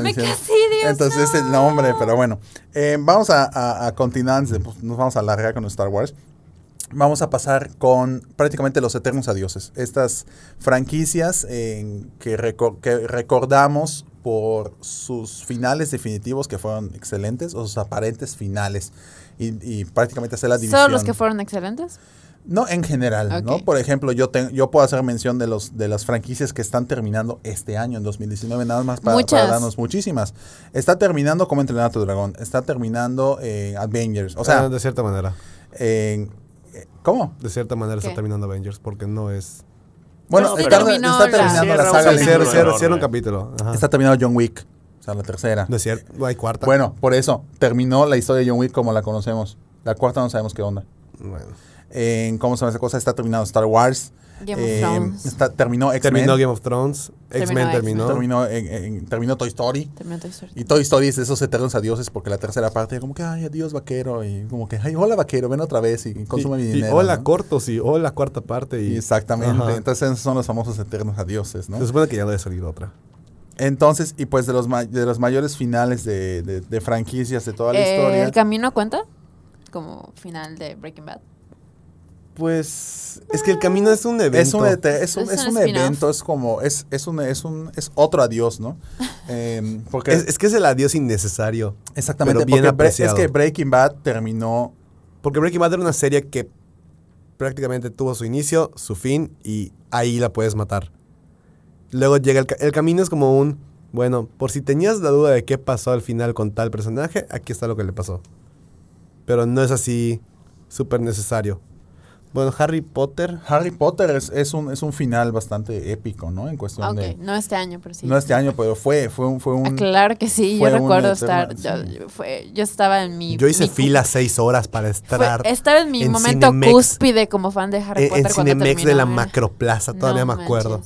Speaker 2: diciendo.
Speaker 3: Mechasidius,
Speaker 2: Entonces es el
Speaker 3: no.
Speaker 2: nombre, pero bueno. Eh, vamos a, a- a continuar, pues, nos vamos a alargar con Star Wars. Vamos a pasar con prácticamente los eternos adioses. Estas franquicias en que, recor- que recordamos por sus finales definitivos que fueron excelentes o sus aparentes finales. Y, y prácticamente hacer la división.
Speaker 3: ¿Solo los que fueron excelentes?
Speaker 2: No, en general, ¿no? Por ejemplo, yo te- yo puedo hacer mención de los de las franquicias que están terminando este año, en 2019, nada más para, darnos muchísimas. Está terminando como entrenar a tu dragón, está terminando eh, Avengers, o sea,
Speaker 4: Ah, de cierta manera.
Speaker 2: eh, ¿cómo?
Speaker 4: De cierta manera
Speaker 3: ¿Qué?
Speaker 4: está terminando Avengers porque no es.
Speaker 2: Bueno,
Speaker 6: No,
Speaker 2: está,
Speaker 3: terminó
Speaker 2: está
Speaker 3: la-
Speaker 2: terminando la saga de
Speaker 4: Cierra,
Speaker 6: película.
Speaker 4: cierra, cierra un capítulo. Ajá.
Speaker 2: Está terminando John Wick, o sea, la tercera.
Speaker 4: No es cierto. No hay cuarta.
Speaker 2: Bueno, por eso, terminó la historia de John Wick como la conocemos. La cuarta no sabemos qué onda.
Speaker 4: Bueno.
Speaker 2: En, ¿Cómo se llama esa cosa? Está terminado Star Wars.
Speaker 3: Game of
Speaker 2: Eh,
Speaker 3: Thrones.
Speaker 2: está, terminó X-Men.
Speaker 4: Terminó Game of Thrones.
Speaker 3: Terminó
Speaker 4: X-Men terminó.
Speaker 2: Terminó, en- en- terminó Toy Story.
Speaker 3: Terminó Toy Story.
Speaker 2: Y Toy Story es de esos eternos adioses porque la tercera parte como que, ay, adiós vaquero. Y como que, ay, hola vaquero, ven otra vez y consume mi
Speaker 4: Y- y
Speaker 2: dinero.
Speaker 4: hola
Speaker 2: ¿no?
Speaker 4: cortos y hola cuarta parte. Y,
Speaker 2: Y Exactamente.
Speaker 4: Ajá.
Speaker 2: Entonces esos son los famosos eternos adioses, ¿no?
Speaker 4: Se supone que ya debe salir otra.
Speaker 2: Entonces, y pues de los, ma- de los mayores finales de, de- de franquicias de toda la
Speaker 3: Eh,
Speaker 2: historia.
Speaker 3: ¿El camino cuenta? Como final de Breaking Bad.
Speaker 4: Pues es que el camino es un evento.
Speaker 2: Es un, ete- es un,
Speaker 3: Es
Speaker 2: es
Speaker 3: un
Speaker 2: un
Speaker 3: spin-off.
Speaker 2: evento, es como, es, es un, es un, es otro adiós, ¿no? Em, porque
Speaker 4: Es, es que es el adiós innecesario.
Speaker 2: exactamente,
Speaker 4: pero bien
Speaker 2: Bre- es
Speaker 4: apreciado.
Speaker 2: que Breaking Bad terminó
Speaker 4: Porque Breaking Bad era una serie que prácticamente tuvo su inicio, su fin y ahí la puedes matar. Luego llega el, el camino es como un, bueno, por si tenías la duda de qué pasó al final con tal personaje, aquí está lo que le pasó. Pero no es así súper necesario. Bueno, Harry Potter,
Speaker 2: Harry Potter es, es un, es un final bastante épico, ¿no? En cuestión
Speaker 3: Ah, ok,
Speaker 2: de
Speaker 3: no este año, pero sí.
Speaker 2: no este año, pero fue, fue un, fue un
Speaker 3: Ah, claro que sí, yo
Speaker 2: fue
Speaker 3: recuerdo
Speaker 2: eterno-
Speaker 3: estar. Yo,
Speaker 2: sí.
Speaker 3: yo- fue, yo estaba en mi.
Speaker 4: yo hice
Speaker 3: mi
Speaker 4: fila seis horas para
Speaker 3: fue-
Speaker 4: estar
Speaker 3: estaba en mi
Speaker 4: en
Speaker 3: momento
Speaker 4: Cinemex.
Speaker 3: cúspide como fan de Harry
Speaker 4: en,
Speaker 3: Potter.
Speaker 4: en
Speaker 3: cuando
Speaker 4: Cinemex de la
Speaker 3: eh.
Speaker 4: Macroplaza, todavía
Speaker 3: No
Speaker 4: me acuerdo.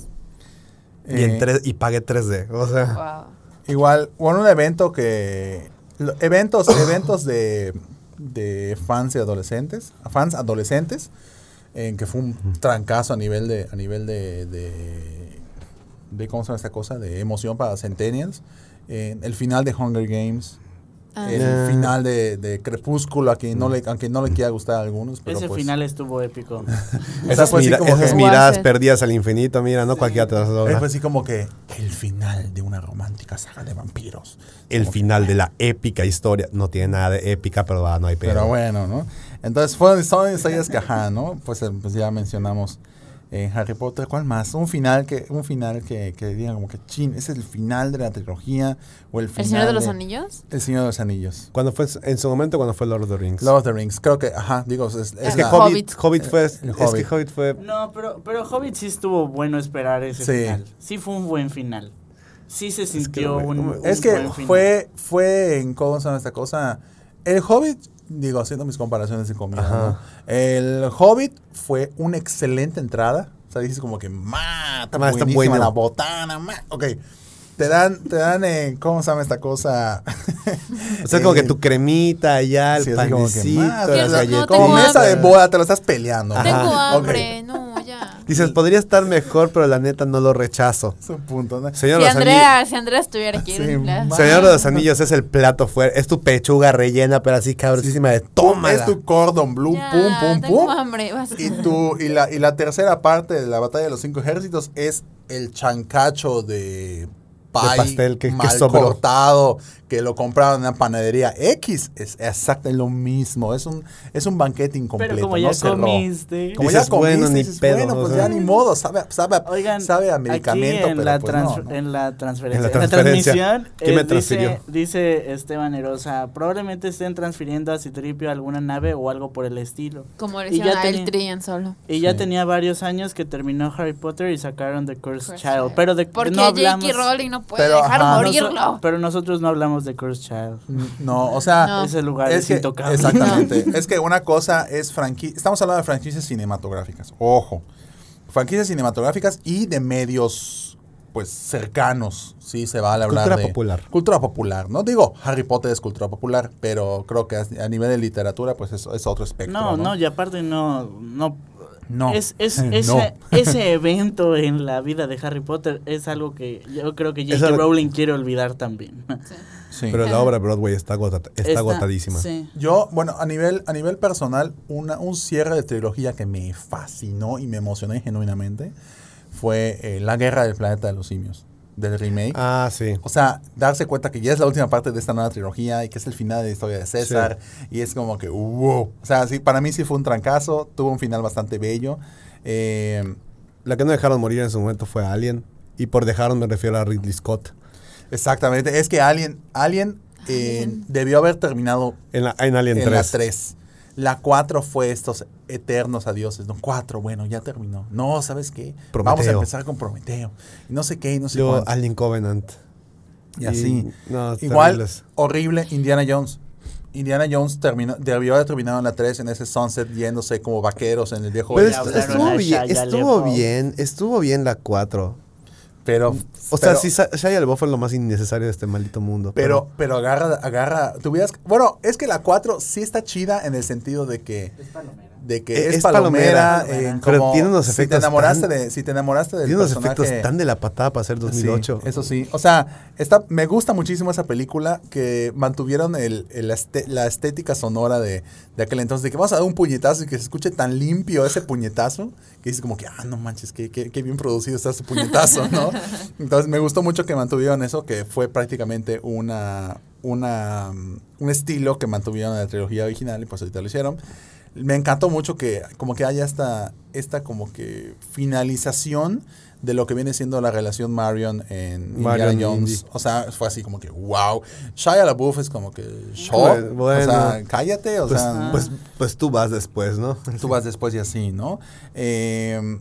Speaker 4: Y, en
Speaker 2: eh,
Speaker 4: tres, y pagué 3D. O sea,
Speaker 3: Wow.
Speaker 2: Igual, bueno, un evento que. lo- Eventos, eventos de, de fans y adolescentes, fans adolescentes, en que fue un trancazo a nivel de, a nivel de, de, de ¿cómo se llama esta cosa? De emoción para Centennials. Eh, el final de Hunger Games,
Speaker 3: Ah.
Speaker 2: el
Speaker 4: Ah.
Speaker 2: final de, de Crepúsculo, a quien no le, aunque no le quiera gustar a algunos, pero
Speaker 6: Ese
Speaker 2: pues,
Speaker 6: final estuvo épico.
Speaker 4: esas,
Speaker 2: fue así
Speaker 4: mira-
Speaker 2: como
Speaker 4: esas
Speaker 2: que-
Speaker 4: miradas perdidas al infinito, mira, no cualquiera te
Speaker 2: fue así como que el final de una romántica saga de vampiros.
Speaker 4: El
Speaker 2: Como que-
Speaker 4: final de la épica historia. No tiene nada de épica, pero va, no hay pedo.
Speaker 2: Pero bueno, ¿no? Entonces fueron son historias que, ajá, ¿no? Pues, eh, pues ya mencionamos en Harry Potter. ¿Cuál más? Un final que, un final que, que digan como que, chin, ese es el final de la trilogía o el final
Speaker 3: ¿El Señor de los Anillos?
Speaker 2: El Señor de los Anillos.
Speaker 4: Cuando fue, en su momento, cuando fue Lord of the Rings.
Speaker 2: Lord of the Rings. Creo que, ajá, digo, es, es
Speaker 4: es que
Speaker 2: la-
Speaker 4: Hobbit,
Speaker 3: Hobbit.
Speaker 4: Fue. Es
Speaker 2: Hobbit.
Speaker 4: que Hobbit fue.
Speaker 6: No, pero, pero Hobbit sí estuvo bueno esperar ese
Speaker 2: Sí.
Speaker 6: final. Sí fue un buen final. Sí se
Speaker 4: que
Speaker 6: sintió
Speaker 4: no me-
Speaker 6: un, un
Speaker 2: Es que
Speaker 6: buen final.
Speaker 2: fue, fue en, ¿cómo se llama esta cosa? El Hobbit, digo, haciendo mis comparaciones de comida. El Hobbit fue una excelente entrada. O sea, dices como que, ma, está
Speaker 4: Ma, está
Speaker 2: buenísima
Speaker 4: bueno".
Speaker 2: la botana, ma. Ok. Te dan, te dan, eh, ¿cómo se llama esta cosa?
Speaker 4: O sea, como que
Speaker 2: Eh,
Speaker 4: tu cremita allá, el
Speaker 2: sí, que,
Speaker 4: panecito,
Speaker 2: ma,
Speaker 4: las
Speaker 3: Quiero- no,
Speaker 4: galletas.
Speaker 2: como
Speaker 3: tengo
Speaker 2: mesa de boda, te lo estás peleando.
Speaker 3: Tengo hambre, no.
Speaker 4: Dices, podría estar mejor, pero la neta no lo rechazo.
Speaker 2: Es un punto, ¿no?
Speaker 4: Señor
Speaker 3: Si
Speaker 4: de los Anillos.
Speaker 3: Andrea, si Andrea estuviera aquí,
Speaker 2: Sí,
Speaker 4: Señor de los Anillos es el plato fuerte. Es tu pechuga rellena, pero así cabrosísima de toma.
Speaker 2: Es tu cordon blue,
Speaker 3: Ya,
Speaker 2: pum, pum,
Speaker 3: tengo
Speaker 2: pum.
Speaker 3: hambre.
Speaker 2: Y, tú, y, la, y la tercera parte de la batalla de los cinco ejércitos es el chancacho de pay
Speaker 4: pastel que- que
Speaker 2: mal
Speaker 4: sobró.
Speaker 2: cortado que lo compraron en la panadería X. Es exactamente lo mismo. Es un, es un banquete incompleto.
Speaker 6: Pero como ya comiste.
Speaker 2: Como
Speaker 4: Dices,
Speaker 2: ya comiste,
Speaker 4: bueno, ni
Speaker 2: dices,
Speaker 4: pedo,
Speaker 2: bueno,
Speaker 4: o
Speaker 2: pues
Speaker 4: sea.
Speaker 2: ya ni modo. Sabe, sabe,
Speaker 6: Oigan,
Speaker 2: sabe a
Speaker 6: aquí
Speaker 2: medicamento,
Speaker 6: en,
Speaker 2: pero
Speaker 6: la
Speaker 2: pues
Speaker 6: trans-
Speaker 2: no, ¿no?
Speaker 6: en la transferencia,
Speaker 4: En la
Speaker 6: en la
Speaker 4: transferencia.
Speaker 6: transmisión,
Speaker 4: ¿Quién me
Speaker 6: eh,
Speaker 4: transfirió?
Speaker 6: dice, dice Esteban Erosa, probablemente estén transfiriendo a Citripio alguna nave o algo por el estilo.
Speaker 3: Como le hicieron a Tri en solo.
Speaker 6: Y ya
Speaker 2: Sí.
Speaker 6: tenía varios años que terminó Harry Potter y sacaron The Cursed
Speaker 3: Cursed
Speaker 6: Child.
Speaker 3: Child.
Speaker 6: Pero de,
Speaker 3: Porque
Speaker 6: no hablamos.
Speaker 3: J.K. Rowling no puede
Speaker 2: Pero,
Speaker 3: dejar
Speaker 2: ajá,
Speaker 3: morirlo.
Speaker 6: Noso- pero nosotros no hablamos de Cursed Child.
Speaker 2: No, o sea,
Speaker 3: No.
Speaker 6: Ese lugar es,
Speaker 2: es que,
Speaker 6: intocable.
Speaker 2: Exactamente. es que una cosa es franquicia. Estamos hablando de franquicias cinematográficas. Ojo. Franquicias cinematográficas y de medios, pues, cercanos. Sí, se va a hablar
Speaker 4: Cultura
Speaker 2: de.
Speaker 4: popular.
Speaker 2: Cultura popular. No digo Harry Potter es cultura popular, pero creo que a, a nivel de literatura, pues, es, es otro espectro.
Speaker 6: No,
Speaker 2: No,
Speaker 6: no, y aparte no, no,
Speaker 2: No.
Speaker 6: Es, es-
Speaker 2: No.
Speaker 6: ese, ese evento en la vida de Harry Potter es algo que yo creo que J.K. Rowling quiere olvidar también.
Speaker 2: Sí.
Speaker 4: Pero la obra de Broadway está, está
Speaker 6: Está-
Speaker 4: agotadísima.
Speaker 6: Sí.
Speaker 2: Yo, bueno, a nivel, a nivel personal, una, un cierre de trilogía que me fascinó y me emocioné genuinamente fue eh, La Guerra del Planeta de los Simios. del remake.
Speaker 4: Ah, sí.
Speaker 2: O sea, darse cuenta que ya es la última parte de esta nueva trilogía y que es el final de la historia de César. Y es como que, wow. O sea, sí, para mí sí fue un trancazo. Tuvo un final bastante bello. Eh,
Speaker 4: La que no dejaron morir en su momento fue Alien. Y por dejaron me refiero a Ridley Scott.
Speaker 2: Exactamente. Es que Alien, Alien eh, debió haber terminado
Speaker 4: En, la, en Alien
Speaker 2: en
Speaker 4: 3.
Speaker 2: la 3. La 4 fue estos eternos adioses. No, 4, bueno, ya terminó. No, ¿sabes qué? Vamos a
Speaker 4: Prometeo.
Speaker 2: empezar con Prometeo. No sé qué, no sé
Speaker 4: Luego
Speaker 2: cuánto.
Speaker 4: Alien Covenant.
Speaker 2: Y así.
Speaker 4: no,
Speaker 2: Igual,
Speaker 4: terribles.
Speaker 2: horrible, Indiana Jones. Indiana Jones terminó, debió haber terminado en la 3 en ese sunset yéndose como vaqueros en el viejo
Speaker 4: Pero est- estuvo bien, estuvo bien, estuvo bien la 4.
Speaker 2: Pero,
Speaker 4: O sea,
Speaker 2: pero-
Speaker 4: sí, Sa- Shia LaBeouf fue lo más innecesario de este maldito mundo.
Speaker 2: Pero, pero agarra, agarra, tuvieras, bueno, es que la 4 sí está chida en el sentido de que, de que
Speaker 4: Eh,
Speaker 2: es,
Speaker 4: es
Speaker 2: palomera,
Speaker 4: palomera.
Speaker 2: en
Speaker 4: Pero
Speaker 2: como-
Speaker 4: tiene unos
Speaker 2: si
Speaker 4: efectos
Speaker 2: te enamoraste
Speaker 4: tan-
Speaker 2: de, si te enamoraste del
Speaker 4: tiene unos
Speaker 2: personaje,
Speaker 4: efectos tan de la patada para ser 2008.
Speaker 2: Sí, eso sí. O sea, está, me gusta muchísimo esa película que mantuvieron el, el este- la estética sonora de, de aquel entonces, de que vamos a dar un puñetazo y que se escuche tan limpio ese puñetazo, que dices como que, ah, no manches, qué, qué, qué bien producido está ese puñetazo, ¿no? Entonces me gustó mucho que mantuvieron eso, que fue prácticamente una, una, mm, un estilo que mantuvieron en la trilogía original y pues ahorita lo hicieron. Me encantó mucho que como que haya esta, esta como que finalización de lo que viene siendo la relación Marion en
Speaker 4: Marion
Speaker 2: Indiana Jones.
Speaker 4: Indy.
Speaker 2: O sea, fue así como que, wow. Shia LaBeouf es como que, show.
Speaker 4: Bueno,
Speaker 2: o sea, cállate, o
Speaker 4: Pues,
Speaker 2: sea,
Speaker 4: pues, pues tú vas después, ¿no?
Speaker 2: tú vas después y así, ¿no? Eh,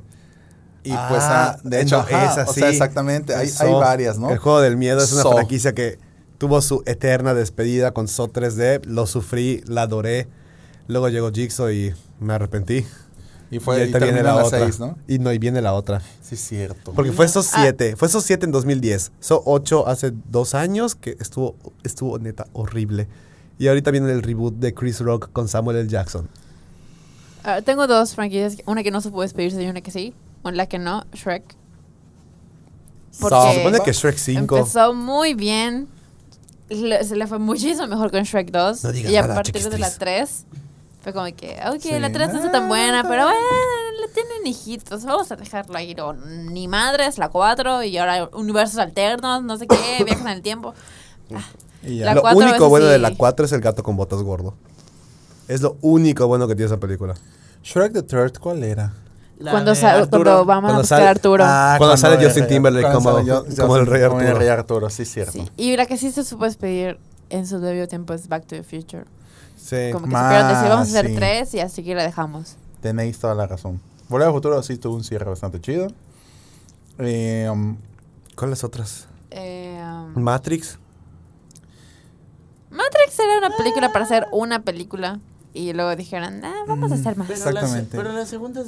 Speaker 2: y
Speaker 4: Ah,
Speaker 2: pues, ah, de hecho, ajá,
Speaker 4: es
Speaker 2: o
Speaker 4: así.
Speaker 2: sea, exactamente, hay, hay varias, ¿no?
Speaker 4: El juego del miedo es una franquicia que tuvo su eterna despedida con So 3D. Lo sufrí, la adoré. Luego llegó Jigsaw y me arrepentí.
Speaker 2: Y fue,
Speaker 4: y
Speaker 2: y
Speaker 4: ahorita viene
Speaker 2: terminó
Speaker 4: la
Speaker 2: en
Speaker 4: otra.
Speaker 2: seis, ¿no?
Speaker 4: Y no, y viene la otra.
Speaker 2: Sí, es cierto.
Speaker 4: Porque fue esos
Speaker 3: Ah.
Speaker 4: 7. Fue esos 7 en 2010. So 8 hace dos años que estuvo, estuvo neta horrible. Y ahorita viene el reboot de Chris Rock con Samuel L. Jackson.
Speaker 3: Ah, tengo dos franquicias, una que no se puede despedirse y una que sí, o la que no, Shrek. Porque.
Speaker 4: Se supone que Shrek 5.
Speaker 3: empezó muy bien, le- se le fue muchísimo mejor con Shrek 2
Speaker 4: No digas
Speaker 3: y a
Speaker 4: nada,
Speaker 3: partir de la
Speaker 4: chiquistris.
Speaker 3: 3 fue como que, ok,
Speaker 2: Sí.
Speaker 3: la 3 no está tan buena, pero bueno, le tienen hijitos, vamos a dejarla ir, o ni madres, la 4 y ahora universos alternos, no sé qué, viajes en el tiempo.
Speaker 2: Y ya.
Speaker 3: La
Speaker 4: Lo único bueno de la 4 es el gato con botas gordo. Es lo único bueno que tiene esa película.
Speaker 2: Shrek the Third, ¿cuál era?
Speaker 6: La
Speaker 3: Cuando,
Speaker 6: de
Speaker 3: sa-
Speaker 6: Arturo.
Speaker 3: cuando vamos
Speaker 4: Cuando
Speaker 3: a buscar
Speaker 4: sale-
Speaker 3: a Arturo.
Speaker 2: Ah,
Speaker 4: Cuando sale
Speaker 2: el
Speaker 4: Justin
Speaker 2: rey-
Speaker 4: Timberlake
Speaker 2: cuando
Speaker 4: como-
Speaker 2: sale Jo-
Speaker 4: como el rey
Speaker 2: como el
Speaker 4: Arturo.
Speaker 2: rey Arturo, sí, cierto.
Speaker 3: Sí, Y la que sí se supo despedir en su debido tiempo es Back to the Future.
Speaker 4: Sí.
Speaker 3: Como que
Speaker 2: Ma,
Speaker 3: supieron decir, vamos a hacer
Speaker 2: sí.
Speaker 3: tres y así que la dejamos.
Speaker 2: Tenéis toda la razón. Volver al futuro sí tuvo un cierre bastante chido. Eh, um,
Speaker 4: ¿Cuáles otras?
Speaker 3: Eh, um,
Speaker 4: Matrix.
Speaker 3: Matrix era una película para hacer una película. Y luego dijeron, ah, vamos a hacer más.
Speaker 6: Pero la
Speaker 2: Exactamente.
Speaker 6: pero la segunda es.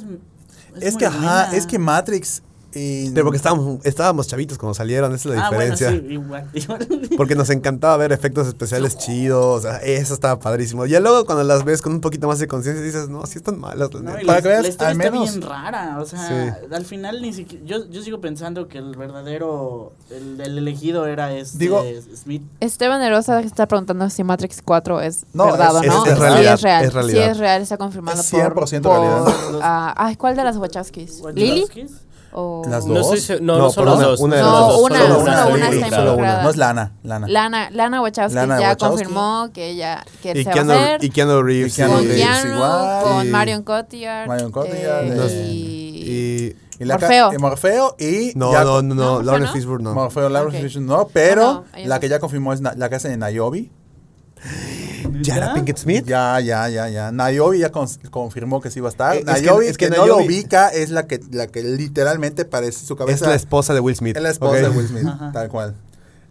Speaker 2: es
Speaker 6: muy
Speaker 2: que, ajá, es que Matrix. Eh,
Speaker 4: Pero porque estábamos, estábamos chavitos cuando salieron, esa es la
Speaker 6: Ah, bueno,
Speaker 4: diferencia.
Speaker 6: sí, igual. igual.
Speaker 4: Porque nos encantaba ver efectos especiales chidos, o sea, eso estaba padrísimo. Ya luego cuando las ves con un poquito más de conciencia dices, no, sí están malas. la
Speaker 6: No,
Speaker 4: neta".
Speaker 6: y
Speaker 2: Para
Speaker 6: la,
Speaker 2: que veas,
Speaker 6: la historia
Speaker 2: al
Speaker 6: está
Speaker 2: menos-
Speaker 6: bien rara. O sea, al final ni siquiera. Yo, yo sigo pensando que el verdadero. El, el elegido era este
Speaker 2: Digo-
Speaker 6: Smith.
Speaker 3: Esteban Erosa está preguntando si Matrix 4 es
Speaker 2: No,
Speaker 3: verdad o no.
Speaker 2: es- es
Speaker 3: sí,
Speaker 4: realidad,
Speaker 3: es real.
Speaker 4: es realidad.
Speaker 3: Sí, es real, está confirmado
Speaker 2: Es
Speaker 3: por.
Speaker 2: 100%
Speaker 3: por,
Speaker 2: realidad.
Speaker 3: ah, ay, ¿cuál de las Wachowskis? ¿Lily? O
Speaker 2: Las
Speaker 5: No,
Speaker 2: dos.
Speaker 5: estoy se- no,
Speaker 4: No,
Speaker 5: no, son
Speaker 4: una-
Speaker 5: dos.
Speaker 4: una de
Speaker 5: son
Speaker 3: las
Speaker 5: los
Speaker 3: dos.
Speaker 5: dos,
Speaker 3: una-
Speaker 5: solo
Speaker 3: solo
Speaker 5: sí,
Speaker 3: una está
Speaker 5: claro.
Speaker 3: involucrada.
Speaker 2: No es Lana, Lana.
Speaker 3: Lana, Lana Wachowski
Speaker 2: Lana
Speaker 3: ya
Speaker 2: Wachowski.
Speaker 3: confirmó que ella que
Speaker 4: Y
Speaker 3: se va a
Speaker 4: Keanu,
Speaker 3: hacer.
Speaker 4: y Keanu Reeves.
Speaker 2: Y Keanu
Speaker 3: con
Speaker 2: Reeves.
Speaker 3: Keanu,
Speaker 2: igual.
Speaker 3: con
Speaker 4: Y-
Speaker 3: Marion Cotillard.
Speaker 2: Marion Cotillard,
Speaker 3: eh,
Speaker 4: Nos-
Speaker 3: y,
Speaker 4: y-
Speaker 2: Y la
Speaker 3: Morfeo.
Speaker 2: y Morfeo y.
Speaker 4: no,
Speaker 2: ya-
Speaker 4: no, no, no,
Speaker 3: No, no.
Speaker 4: Fishburne no.
Speaker 2: Morfeo, Lawrence
Speaker 3: Ok.
Speaker 2: Fishburne no, pero
Speaker 3: No, no,
Speaker 2: la
Speaker 3: no.
Speaker 2: que ya confirmó es na- la que hace de Niobe.
Speaker 4: ¿Jada Pinkett Smith?
Speaker 2: Ya, ya, ya, ya. Niobe ya confirmó que sí va a estar.
Speaker 4: Eh, es que-
Speaker 2: Niobe,
Speaker 4: es que
Speaker 2: que, no lo ubica, es la que, la que literalmente parece su
Speaker 4: Es
Speaker 2: cabeza.
Speaker 4: la esposa de Will Smith.
Speaker 2: es la esposa de Will Smith,
Speaker 6: Ajá.
Speaker 2: tal cual.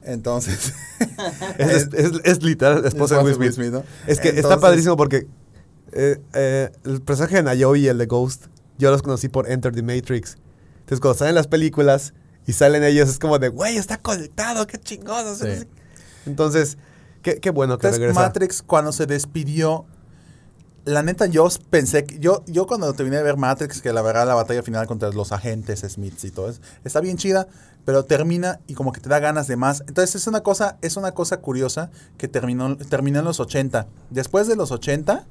Speaker 2: Entonces.
Speaker 4: Es, es, es literal la esposa de Will Smith.
Speaker 2: ¿no?
Speaker 4: Es que está padrísimo porque eh, eh, el personaje de Niobe y el de Ghost, yo los conocí por Enter the Matrix. Entonces, cuando salen las películas y salen ellos, es como de, güey, está conectado, qué chingón. o sea,
Speaker 2: Sí.
Speaker 4: no sé- Entonces, qué, qué bueno que
Speaker 2: Entonces,
Speaker 4: regresa.
Speaker 2: Matrix, cuando se despidió, la neta, yo pensé que. Yo, yo cuando terminé de ver Matrix, que la verdad, la batalla final contra los agentes Smiths y todo eso, está bien chida, pero termina y como que te da ganas de más. Entonces, es una cosa, es una cosa curiosa que terminó, terminó en los 80. Después de los 80.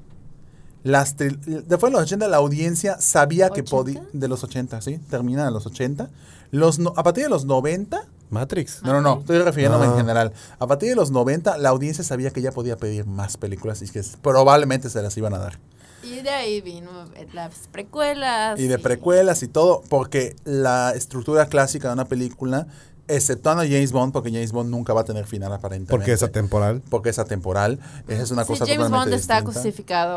Speaker 2: Las después de los 80 la audiencia sabía que podía...
Speaker 3: ¿80?
Speaker 2: De los 80, sí, termina en los 80. Los no- a partir de los 90
Speaker 4: Matrix.
Speaker 2: No, no, no, estoy refiriéndome en
Speaker 4: Ah.
Speaker 2: general. A partir de los 90, la audiencia sabía que ya podía pedir más películas y que probablemente se las iban a dar.
Speaker 3: Y de ahí vino las precuelas.
Speaker 2: Y de precuelas y todo, porque la estructura clásica de una película, exceptuando a James Bond, porque James Bond nunca va a tener final aparentemente.
Speaker 4: Porque es atemporal.
Speaker 2: Porque es atemporal. Esa es una
Speaker 3: Sí,
Speaker 2: cosa
Speaker 3: James
Speaker 2: totalmente
Speaker 3: Bond está en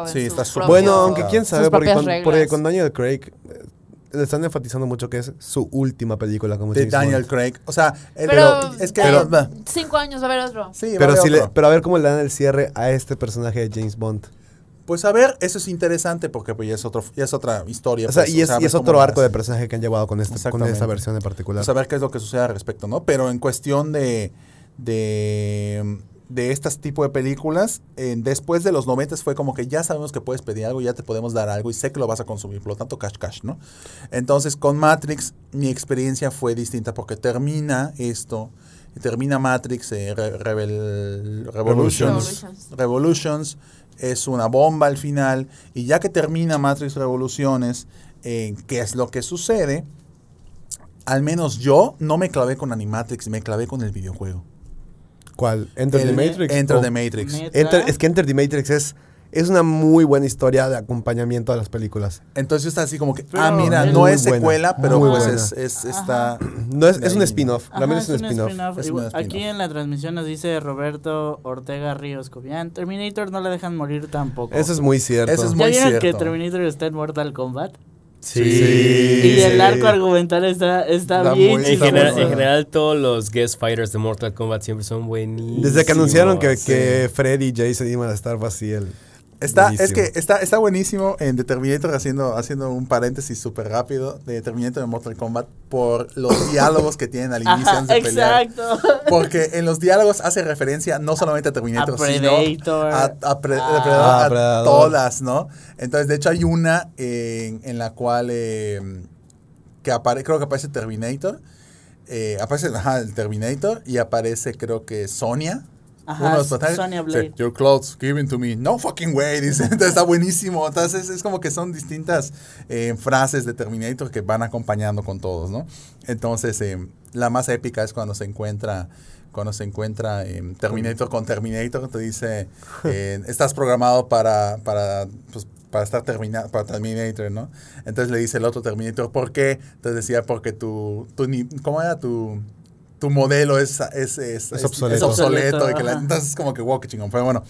Speaker 2: Sí,
Speaker 3: su
Speaker 2: está
Speaker 3: propio-
Speaker 4: Bueno, aunque quién sabe, porque con, porque con Daniel Craig eh, le están enfatizando mucho que es su última película como
Speaker 2: De
Speaker 4: James
Speaker 2: Daniel
Speaker 4: Bond.
Speaker 2: Craig. O sea, el-
Speaker 3: Pero,
Speaker 2: es que...
Speaker 3: eh, cinco años va a haber otro.
Speaker 2: sí, va a
Speaker 4: Pero, si le- pero a ver cómo le dan el cierre a este personaje de James Bond.
Speaker 2: Pues a ver, eso es interesante porque pues, ya, es otro, ya es otra historia.
Speaker 4: O sea,
Speaker 2: pues,
Speaker 4: y es, y
Speaker 2: ver
Speaker 4: otro arco de personaje que han llevado con, esta, con esta versión en particular.
Speaker 2: Pues a ver qué es lo que sucede al respecto, ¿no? Pero en cuestión de, de, de estas tipo de películas, eh, después de los 90 fue como que ya sabemos que puedes pedir algo, ya te podemos dar algo y sé que lo vas a consumir, por lo tanto cash cash, ¿no? Entonces con Matrix mi experiencia fue distinta porque termina esto, termina Matrix eh, Re- Rebel- Revolutions,
Speaker 3: Revolutions.
Speaker 2: Revolutions es una bomba al final y ya que termina Matrix Revoluciones, eh, ¿qué es lo que sucede? Al menos yo no me clavé con Animatrix, me clavé con el videojuego.
Speaker 4: ¿Cuál? ¿Enter
Speaker 2: El-
Speaker 4: the Matrix?
Speaker 2: Enter
Speaker 4: Oh.
Speaker 2: the Matrix.
Speaker 4: Enter- es que Enter the Matrix es, es una muy buena historia de acompañamiento a las películas.
Speaker 2: Entonces está así como que,
Speaker 6: Pero
Speaker 2: ah, mira,
Speaker 6: es
Speaker 2: no es
Speaker 4: buena,
Speaker 2: secuela, pero
Speaker 4: muy
Speaker 2: pues es, es- está...
Speaker 4: No es, es un spin-off. Realmente es un spin-off.
Speaker 2: Es un spin-off.
Speaker 6: Aquí en la transmisión nos dice Roberto Ortega Ríos Cobian. Terminator no le dejan morir tampoco.
Speaker 4: Eso es muy cierto.
Speaker 2: Eso es
Speaker 6: ¿Ya
Speaker 2: muy
Speaker 6: vieron que
Speaker 2: cierto.
Speaker 6: Terminator está en Mortal Kombat?
Speaker 4: Sí.
Speaker 6: Y el arco argumental está, está,
Speaker 2: Está
Speaker 6: bien
Speaker 2: muy-
Speaker 5: En general,
Speaker 2: bueno.
Speaker 5: en general, todos los guest fighters de Mortal Kombat siempre son buenísimos.
Speaker 4: Desde que anunciaron que,
Speaker 2: sí.
Speaker 4: que Freddy y Jason iban a estar fue así el...
Speaker 2: Está, es
Speaker 4: buenísimo.
Speaker 2: que está, está buenísimo en The Terminator haciendo, haciendo un paréntesis súper rápido de Terminator de Mortal Kombat por los diálogos que tienen al inicio
Speaker 6: Ajá,
Speaker 2: de pelear.
Speaker 6: exacto.
Speaker 2: Porque en los diálogos hace referencia no solamente a Terminator,
Speaker 6: A
Speaker 2: sino
Speaker 6: Predator.
Speaker 2: a, a Pre-
Speaker 6: Ah.
Speaker 4: Ah,
Speaker 2: a
Speaker 4: Predador.
Speaker 2: todas, ¿no? Entonces, de hecho, hay una en, en la cual eh, que aparece, creo que aparece Terminator. eh, aparece ajá, el Terminator y aparece, creo que Sonia.
Speaker 6: Ajá,
Speaker 2: uno de los personajes.
Speaker 6: Sonya Blade.
Speaker 2: Your clothes given to me. No fucking way. Dice, entonces está buenísimo. Entonces es como que son distintas eh, frases de Terminator que van acompañando con todos, ¿no? Entonces, eh, la más épica es cuando se encuentra cuando se encuentra eh, Terminator con Terminator, te dice, eh, estás programado para, para, pues, para estar terminado, para Terminator, ¿no? Entonces le dice el otro Terminator, ¿por qué? Entonces decía, porque tu, tu ni- ¿cómo era tu, tu modelo es, es, es,
Speaker 4: Es obsoleto.
Speaker 2: obsoleto, y que la- entonces como que wow, qué chingón. Pero bueno.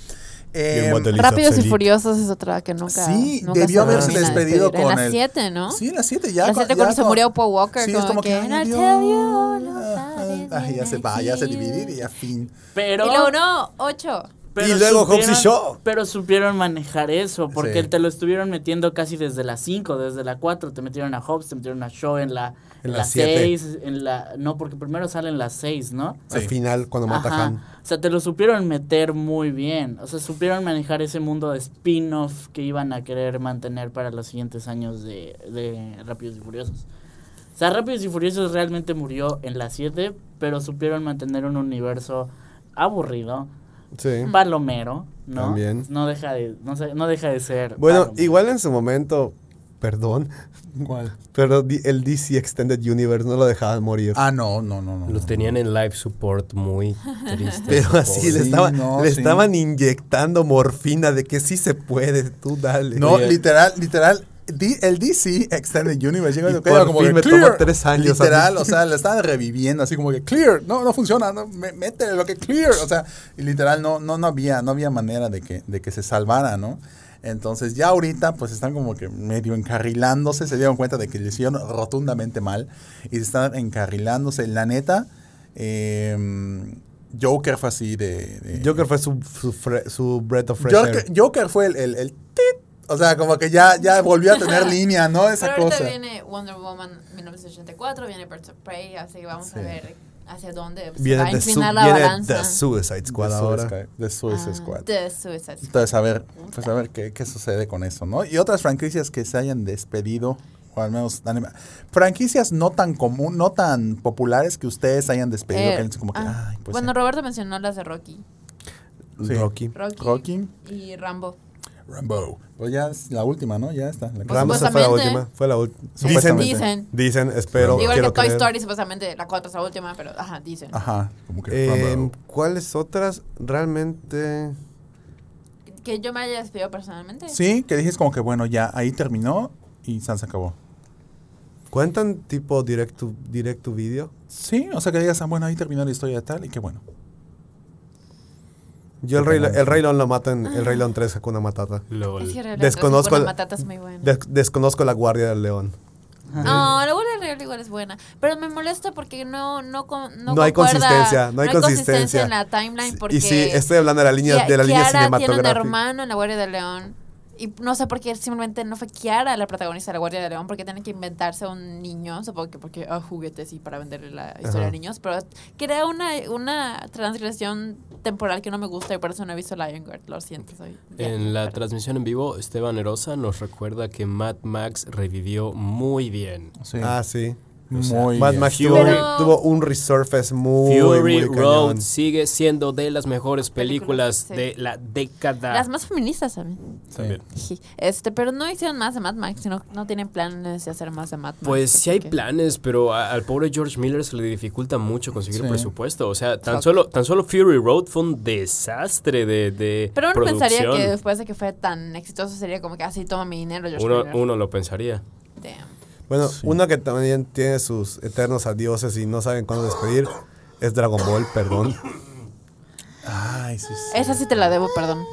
Speaker 4: Y
Speaker 2: eh,
Speaker 3: Rápidos y
Speaker 4: obsolete.
Speaker 3: Furiosos es otra que nunca.
Speaker 2: Sí,
Speaker 3: nunca
Speaker 2: debió
Speaker 3: se
Speaker 4: haberse
Speaker 2: despedido con
Speaker 3: En
Speaker 2: el-
Speaker 3: las 7, ¿no?
Speaker 2: Sí, en las 7 ya.
Speaker 3: Las
Speaker 2: cu-
Speaker 3: siete
Speaker 2: ya
Speaker 3: cuando se murió Paul Walker,
Speaker 2: Sí, es
Speaker 3: como que,
Speaker 2: que.
Speaker 3: "And
Speaker 2: ay,
Speaker 3: I
Speaker 2: Dios".
Speaker 3: tell you all
Speaker 2: Ah,
Speaker 3: about
Speaker 2: ah,
Speaker 3: it
Speaker 2: ya se va, ya se dividir y ya fin.
Speaker 6: Pero,
Speaker 3: Y luego no, 8.
Speaker 6: pero
Speaker 4: Y luego Hobbs y
Speaker 6: supieron-
Speaker 4: Shaw.
Speaker 6: Pero supieron manejar eso, porque
Speaker 2: Sí.
Speaker 6: te lo estuvieron metiendo casi desde las 5, desde la 4. Te metieron a Hobbs, te metieron a Shaw en la
Speaker 4: En
Speaker 6: en
Speaker 4: la
Speaker 6: la
Speaker 4: siete.
Speaker 6: 6, en la... No, porque primero salen las 6, ¿no?
Speaker 4: Al
Speaker 2: Sí.
Speaker 4: final, cuando mata a
Speaker 6: Ajá.
Speaker 4: Han.
Speaker 6: O sea, te lo supieron meter muy bien. O sea, supieron manejar ese mundo de spin-off que iban a querer mantener para los siguientes años de, de Rápidos y Furiosos. O sea, Rápidos y Furiosos realmente murió en la 7, pero supieron mantener un universo aburrido,
Speaker 4: Sí.
Speaker 6: palomero, ¿no?
Speaker 4: También.
Speaker 6: No deja de, no, no deja de ser.
Speaker 4: Bueno,
Speaker 6: palomero.
Speaker 4: igual en su momento, perdón,
Speaker 2: ¿Cuál?
Speaker 4: pero di- el DC Extended Universe no lo dejaban morir.
Speaker 2: Ah, no, no, no. no
Speaker 5: Lo
Speaker 2: no.
Speaker 5: tenían en live support muy triste.
Speaker 4: pero así le, estaba-
Speaker 2: no,
Speaker 4: le
Speaker 2: sí.
Speaker 4: estaban inyectando morfina de que sí se puede, tú dale.
Speaker 2: No,
Speaker 5: Oye.
Speaker 2: literal, literal. El DC Extended Universe llega como que
Speaker 4: me
Speaker 2: clear.
Speaker 4: tomó tres años
Speaker 2: Literal, o sea, le estaban reviviendo así como que clear. No, no funciona, no, mé- métele lo que clear. O sea, y literal no, no, no había, no había manera de que, de que se salvara, ¿no? Entonces ya ahorita pues están como que medio encarrilándose, se dieron cuenta de que le hicieron rotundamente mal y están encarrilándose. La neta, eh, Joker fue así de... de-
Speaker 4: Joker fue su, su, fre- su breath of fresh
Speaker 2: Joker,
Speaker 4: air.
Speaker 2: Joker fue el, el, el tit. O sea, como que ya, ya volvió a tener línea, ¿no? Esa
Speaker 3: Pero ahorita
Speaker 2: cosa.
Speaker 3: viene Wonder Woman 1984, viene Birds of Prey, así que vamos
Speaker 2: Sí.
Speaker 3: a ver hacia dónde se
Speaker 4: Viene
Speaker 3: va a inclinar la
Speaker 4: viene
Speaker 3: balanza.
Speaker 4: The Suicide Squad
Speaker 2: The
Speaker 4: ahora.
Speaker 2: Suicide- The Suicide
Speaker 3: Ah,
Speaker 2: Squad.
Speaker 3: The Suicide Squad.
Speaker 2: Entonces, a ver, pues a ver qué, qué sucede con eso, ¿no? Y otras franquicias que se hayan despedido, o al menos anima- franquicias no tan común, no tan populares que ustedes hayan despedido,
Speaker 3: Eh,
Speaker 2: que como que,
Speaker 3: ah,
Speaker 2: ay, pues
Speaker 3: bueno,
Speaker 2: sí.
Speaker 3: Roberto mencionó las de Rocky.
Speaker 2: Sí.
Speaker 4: Rocky.
Speaker 3: Rocky,
Speaker 2: Rocky.
Speaker 3: y Rambo.
Speaker 2: Rambo. Pues ya es la última, ¿no? Ya está. La que-
Speaker 4: Rambo fue la última. Fue la última.
Speaker 2: Dicen.
Speaker 4: Supuestamente.
Speaker 3: Dicen.
Speaker 4: Dicen, espero.
Speaker 3: Igual que Toy
Speaker 4: creer.
Speaker 3: Story, supuestamente la 4 es la última, pero ajá, dicen.
Speaker 2: Ajá, como que
Speaker 4: Eh,
Speaker 2: Rambo.
Speaker 4: ¿Cuáles otras realmente?
Speaker 3: Que yo me haya despedido personalmente.
Speaker 2: Sí, que dices como que bueno, ya ahí terminó y Sans acabó.
Speaker 4: ¿Cuentan tipo direct to, direct to video?
Speaker 2: Sí, o sea que digas, ah, bueno, ahí terminó la historia de tal y qué bueno.
Speaker 4: Yo el Rey, el Rey León lo mato en el Rey León 3 Hakuna Matata.
Speaker 5: LOL.
Speaker 3: Es que Rey León
Speaker 4: Desconozco
Speaker 3: Matata es muy buena.
Speaker 4: Des- desconozco la Guardia del León.
Speaker 3: No, la Guardia Real igual es buena. Pero me molesta porque no, no, no,
Speaker 4: No hay consistencia, no hay consistencia.
Speaker 3: en la timeline porque...
Speaker 4: Y sí, estoy hablando de la línea,
Speaker 3: Ki-
Speaker 4: de la línea
Speaker 3: Kiara tiene un
Speaker 4: cinematográfica.
Speaker 3: hermano en la Guardia del León. Y no sé por qué simplemente no fue Kiara la protagonista de la Guardia del León, porque tienen que inventarse un niño, supongo que porque ah, juguetes y para venderle la historia
Speaker 4: Ajá.
Speaker 3: a niños, pero crea una, una transgresión temporal que no me gusta y por eso no he visto Lionheart, lo siento. Soy
Speaker 5: En la
Speaker 3: pero-
Speaker 5: transmisión en vivo, Esteban Erosa nos recuerda que Mad Max revivió muy bien.
Speaker 2: Sí.
Speaker 4: Ah, sí.
Speaker 2: Muy
Speaker 4: Mad. Max
Speaker 5: Fury.
Speaker 4: tuvo, tuvo un resurface muy,
Speaker 5: Fury
Speaker 4: muy
Speaker 5: Road
Speaker 4: cañón.
Speaker 5: sigue siendo de las mejores películas,
Speaker 3: sí.
Speaker 5: de la década.
Speaker 3: Las más feministas también.
Speaker 2: Sí.
Speaker 5: También.
Speaker 3: Sí, Este, pero no hicieron más de Mad Max, sino no tienen planes de hacer más de Mad Max.
Speaker 5: Pues sí hay
Speaker 3: Ok.
Speaker 5: planes, pero a- al pobre George Miller se le dificulta mucho conseguir
Speaker 2: Sí.
Speaker 5: presupuesto. O sea, tan
Speaker 3: Fuck.
Speaker 5: solo, tan solo Fury Road fue un desastre de, de
Speaker 3: Pero uno
Speaker 5: producción.
Speaker 3: pensaría que después de que fue tan exitoso sería como que así toma mi dinero, George
Speaker 5: uno,
Speaker 3: Miller.
Speaker 5: uno lo pensaría.
Speaker 3: Damn.
Speaker 4: Bueno,
Speaker 2: Sí.
Speaker 4: uno que también tiene sus eternos adioses y no saben cuándo despedir es Dragon Ball, perdón.
Speaker 2: Ay, sí, sí.
Speaker 3: Esa sí te la debo, perdón.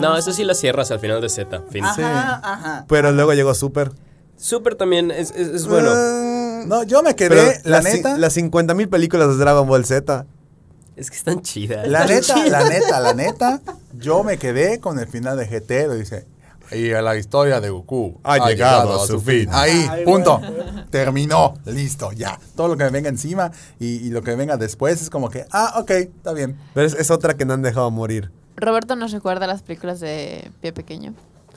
Speaker 5: No, eso sí la cierras al final de Z. Fin.
Speaker 6: Ajá, ajá.
Speaker 4: Pero luego llegó Super.
Speaker 5: Super también es, es- es bueno.
Speaker 4: Ah,
Speaker 2: No, yo me quedé,
Speaker 4: pero
Speaker 2: la
Speaker 4: cin-
Speaker 2: neta,
Speaker 4: las 50 mil películas de Dragon Ball Z.
Speaker 5: Es que están chidas.
Speaker 2: la neta, la neta, la neta, yo me quedé con el final de GT, lo dice, y la historia de Goku
Speaker 4: Ha llegado a su fin.
Speaker 2: Ahí,
Speaker 6: Ay,
Speaker 2: punto.
Speaker 6: bueno.
Speaker 2: Terminó, listo, ya. Todo lo que me venga encima y, y lo que venga después es como que, ah, ok, está bien.
Speaker 4: Pero es, es otra que no han dejado morir.
Speaker 3: Roberto nos recuerda las películas de Pie Pequeño.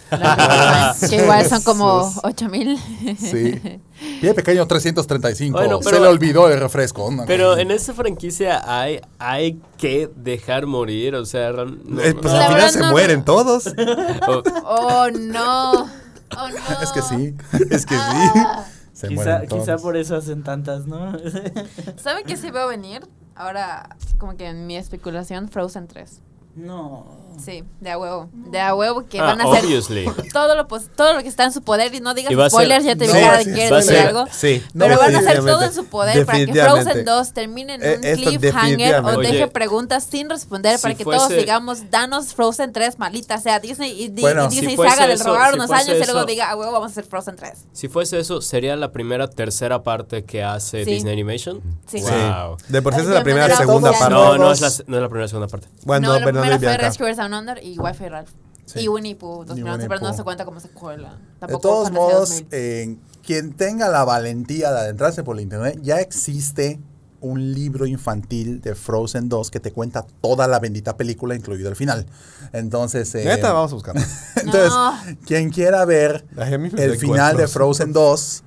Speaker 3: Que igual son como 8000.
Speaker 2: Sí. Pie pequeño 335.
Speaker 5: Bueno,
Speaker 2: Se
Speaker 5: pero-
Speaker 2: le olvidó el refresco.
Speaker 5: Pero en esa franquicia hay, hay que dejar morir, o sea, no-
Speaker 4: Eh, pues
Speaker 5: no.
Speaker 4: Al final
Speaker 3: verdad
Speaker 4: se
Speaker 3: no-
Speaker 4: mueren todos.
Speaker 3: Oh, no. Oh, no.
Speaker 2: Es que sí, es que sí. Se
Speaker 6: Quizá, quizá por eso hacen tantas, ¿no?
Speaker 3: ¿Saben qué sí veo venir? Ahora, como que en mi especulación, Frozen 3.
Speaker 6: no.
Speaker 3: Sí, de a huevo. De a huevo que
Speaker 5: Ah,
Speaker 3: van a hacer
Speaker 5: obviously.
Speaker 3: todo lo, pos- todo lo que está en su poder y no digas
Speaker 5: a ser-
Speaker 3: spoilers, ya te vi
Speaker 2: no,
Speaker 3: de
Speaker 2: sí,
Speaker 3: que
Speaker 5: a
Speaker 3: quieres decir algo.
Speaker 4: Sí.
Speaker 3: Pero
Speaker 4: no,
Speaker 3: van a hacer todo en su poder para que. Frozen 2 termine en
Speaker 4: Eh,
Speaker 3: un
Speaker 4: esto
Speaker 3: cliffhanger o
Speaker 4: definitivamente.
Speaker 3: deje
Speaker 5: Oye,
Speaker 3: preguntas sin responder
Speaker 5: si
Speaker 3: para que todos
Speaker 5: fuese-
Speaker 3: digamos, danos Frozen 3, malita sea Disney y, di-
Speaker 2: Bueno,
Speaker 3: y Disney
Speaker 5: si
Speaker 3: haga del
Speaker 5: eso,
Speaker 3: rogar
Speaker 5: si
Speaker 3: unos
Speaker 5: fuese
Speaker 3: años y luego
Speaker 5: eso-
Speaker 3: diga, ah, huevo, vamos a hacer Frozen 3.
Speaker 5: Si fuese eso, sería la primera tercera parte que hace
Speaker 3: Sí.
Speaker 5: Disney Animation.
Speaker 3: Sí.
Speaker 5: Wow.
Speaker 4: De por sí es la primera segunda parte.
Speaker 5: No, no es,
Speaker 2: Todos-
Speaker 5: la, primera segunda parte.
Speaker 4: Bueno,
Speaker 3: no, la primera fue Down Under y Wi-Fi Ralph.
Speaker 2: Sí.
Speaker 3: Y Winnie Pooh 2011,
Speaker 2: Winnie
Speaker 3: pero no se cuenta como secuela.
Speaker 2: De
Speaker 3: Tampoco
Speaker 2: todos modos,
Speaker 3: 2000.
Speaker 2: eh, quien tenga la valentía de adentrarse por la internet, ya existe un libro infantil de Frozen 2 que te cuenta toda la bendita película, incluido el final. Entonces, eh,
Speaker 4: Neta, vamos a buscarlo.
Speaker 2: entonces
Speaker 3: No.
Speaker 2: quien quiera ver el final de Frozen 2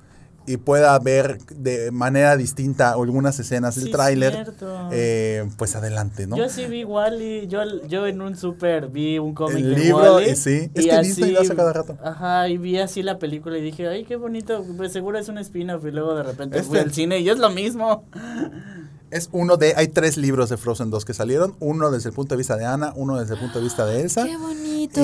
Speaker 2: y pueda ver de manera distinta algunas escenas del
Speaker 6: Sí,
Speaker 2: tráiler, eh, pues adelante, ¿no?
Speaker 6: Yo sí vi Wally, yo, yo en un súper vi un cómic
Speaker 2: El
Speaker 6: de
Speaker 2: libro,
Speaker 6: Wall-E
Speaker 2: y sí, es que Disney lo hace cada rato.
Speaker 6: Ajá, y vi así la película y dije, ay, qué bonito, pues seguro es un spin-off y luego de repente fui
Speaker 2: Este-
Speaker 6: al cine y es lo mismo.
Speaker 2: Es uno de, hay tres libros de Frozen 2 que salieron, uno desde el punto de vista de Anna, uno desde el punto de vista de Elsa.
Speaker 3: ¡Qué bonito!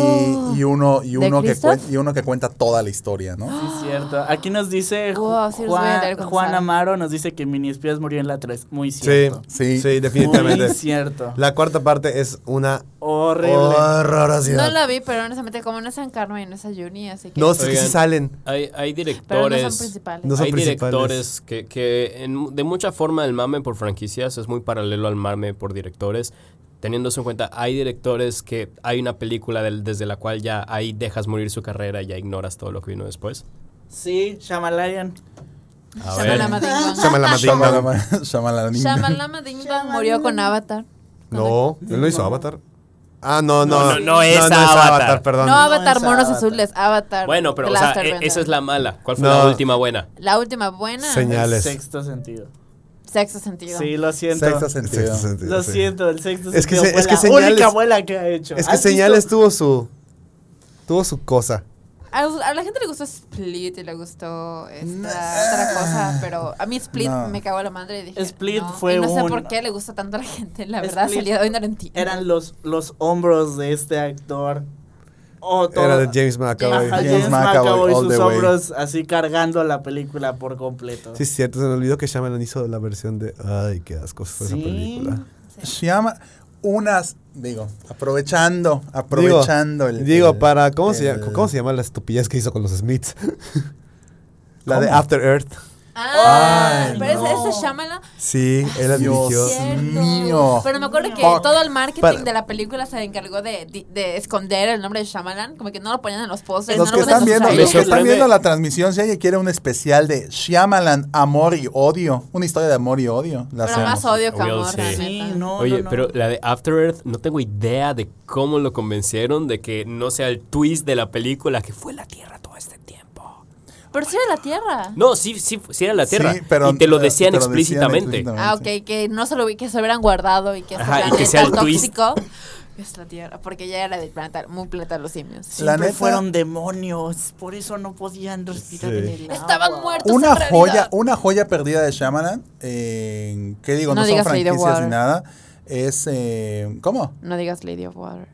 Speaker 2: Y, y uno, y,
Speaker 3: ¿De
Speaker 2: uno que cuen- y uno que cuenta toda la historia, ¿no?
Speaker 6: Sí, es cierto. Aquí nos dice
Speaker 3: Wow, sí
Speaker 6: Juan, Juan. Amaro, nos dice que Mini Espías murió en la 3. Muy
Speaker 4: Sí,
Speaker 6: cierto.
Speaker 2: Sí.
Speaker 4: sí, definitivamente.
Speaker 6: Muy cierto.
Speaker 4: La cuarta parte es una
Speaker 6: Horrible.
Speaker 4: horrorosidad.
Speaker 3: No la vi, pero honestamente, como no es San Carmen y no es a Juni, así que.
Speaker 4: No, sí,
Speaker 5: Oigan.
Speaker 4: sí salen.
Speaker 5: Hay, hay
Speaker 3: pero no
Speaker 5: directores.
Speaker 3: son principales.
Speaker 4: No son
Speaker 5: hay
Speaker 4: principales.
Speaker 5: directores que, que en- de mucha forma el mame por franquicias es muy paralelo al mame por directores. Teniendo eso en cuenta, hay directores que hay una película del- desde la cual ya ahí dejas morir su carrera y ya ignoras todo lo que vino después.
Speaker 6: Sí, Shamalayan.
Speaker 3: Shamalama Ding Dong.
Speaker 4: Shamalama Ding
Speaker 3: murió con Avatar.
Speaker 4: No, él no hizo Avatar. Ah, no, no.
Speaker 5: No, no, no es Avatar.
Speaker 4: perdón.
Speaker 3: No Avatar Monos
Speaker 6: Avatar.
Speaker 3: Azules, Avatar.
Speaker 5: Bueno, pero o sea, e- esa es la mala. ¿Cuál fue
Speaker 4: No.
Speaker 5: la última buena?
Speaker 3: La última buena.
Speaker 4: Señales.
Speaker 6: Sexto sentido.
Speaker 3: Sexto sentido.
Speaker 6: Sí, lo siento.
Speaker 2: Sexto sentido.
Speaker 4: Sexto sentido,
Speaker 6: Lo
Speaker 4: sí.
Speaker 6: siento, el sexto
Speaker 4: Es que
Speaker 6: sentido
Speaker 4: se-
Speaker 6: fue
Speaker 4: es que
Speaker 6: la
Speaker 4: señales-
Speaker 6: única abuela que ha hecho.
Speaker 4: Es que. Señales tuvo su. Tuvo su cosa.
Speaker 3: A, a la gente le gustó Split y le gustó esta
Speaker 2: No.
Speaker 3: otra cosa, pero a mí Split
Speaker 2: No.
Speaker 3: me cagó la madre y dije,
Speaker 6: Split
Speaker 3: no.
Speaker 6: fue
Speaker 3: y no sé
Speaker 6: un-
Speaker 3: por qué le gusta tanto a la gente, la verdad,
Speaker 6: Split
Speaker 3: de hoy no lo entiendo.
Speaker 6: Eran los, los hombros de este actor. O todo-
Speaker 4: Era de James McAvoy.
Speaker 2: James
Speaker 6: James
Speaker 2: McAvoy,
Speaker 6: McAvoy,
Speaker 2: all
Speaker 6: sus
Speaker 2: the way.
Speaker 6: hombros así cargando la película por completo.
Speaker 4: Sí, es cierto, se me olvidó que Shyamalan hizo la versión de... Ay, qué asco fue
Speaker 6: Sí.
Speaker 4: esa película.
Speaker 2: Shyama- unas, digo, aprovechando, aprovechando
Speaker 4: digo,
Speaker 2: el.
Speaker 4: digo,
Speaker 2: el-
Speaker 4: para... ¿cómo, se
Speaker 2: el-
Speaker 4: ¿Cómo se llama la estupidez que hizo con los Smiths? la de. After Earth.
Speaker 3: Ah,
Speaker 2: Ay,
Speaker 3: pero
Speaker 2: no.
Speaker 3: ese, ese Shyamalan,
Speaker 4: Sí, él la
Speaker 2: Dios
Speaker 4: dirigió.
Speaker 2: mío.
Speaker 3: Pero me acuerdo que
Speaker 2: Fuck.
Speaker 3: todo el marketing
Speaker 4: Para-
Speaker 3: de la película se encargó de, de, de esconder el nombre de Shyamalan, como que no lo ponían en los posters,
Speaker 2: Los
Speaker 3: no
Speaker 2: que
Speaker 3: lo
Speaker 2: están
Speaker 3: en
Speaker 2: viendo,
Speaker 3: los
Speaker 2: que están viendo la transmisión, si alguien quiere un especial de Shyamalan, amor y odio, una historia de amor y odio, la
Speaker 3: Pero más odio que amor,
Speaker 5: sí.
Speaker 3: la
Speaker 6: Sí,
Speaker 3: neta.
Speaker 6: no,
Speaker 5: Oye,
Speaker 6: no, no.
Speaker 5: pero la de After Earth, no tengo idea de cómo lo convencieron de que no sea el twist de la película que fue la Tierra.
Speaker 3: Pero sí era la Tierra.
Speaker 5: No, sí, sí, sí era la Tierra.
Speaker 2: Sí, pero-
Speaker 5: y te lo decían
Speaker 2: te lo decían
Speaker 5: explícitamente.
Speaker 2: explícitamente.
Speaker 3: Ah, ok, que no se lo vi, que se hubieran guardado y que
Speaker 5: Ajá, y que sea el
Speaker 3: tóxico es la Tierra, porque ya era del planeta, muy planeta los simios.
Speaker 2: La
Speaker 6: Siempre
Speaker 2: neta-
Speaker 6: fueron demonios, por eso no podían respirar
Speaker 4: Sí.
Speaker 6: en el agua.
Speaker 3: Estaban muertos.
Speaker 2: Una
Speaker 3: en
Speaker 2: joya, una joya perdida de Shyamalan, eh, ¿qué digo? No,
Speaker 3: No
Speaker 2: son
Speaker 3: digas Lady of
Speaker 2: franquicias ni
Speaker 3: Water.
Speaker 2: nada. Es, eh, ¿cómo?
Speaker 3: No digas Lady of Water.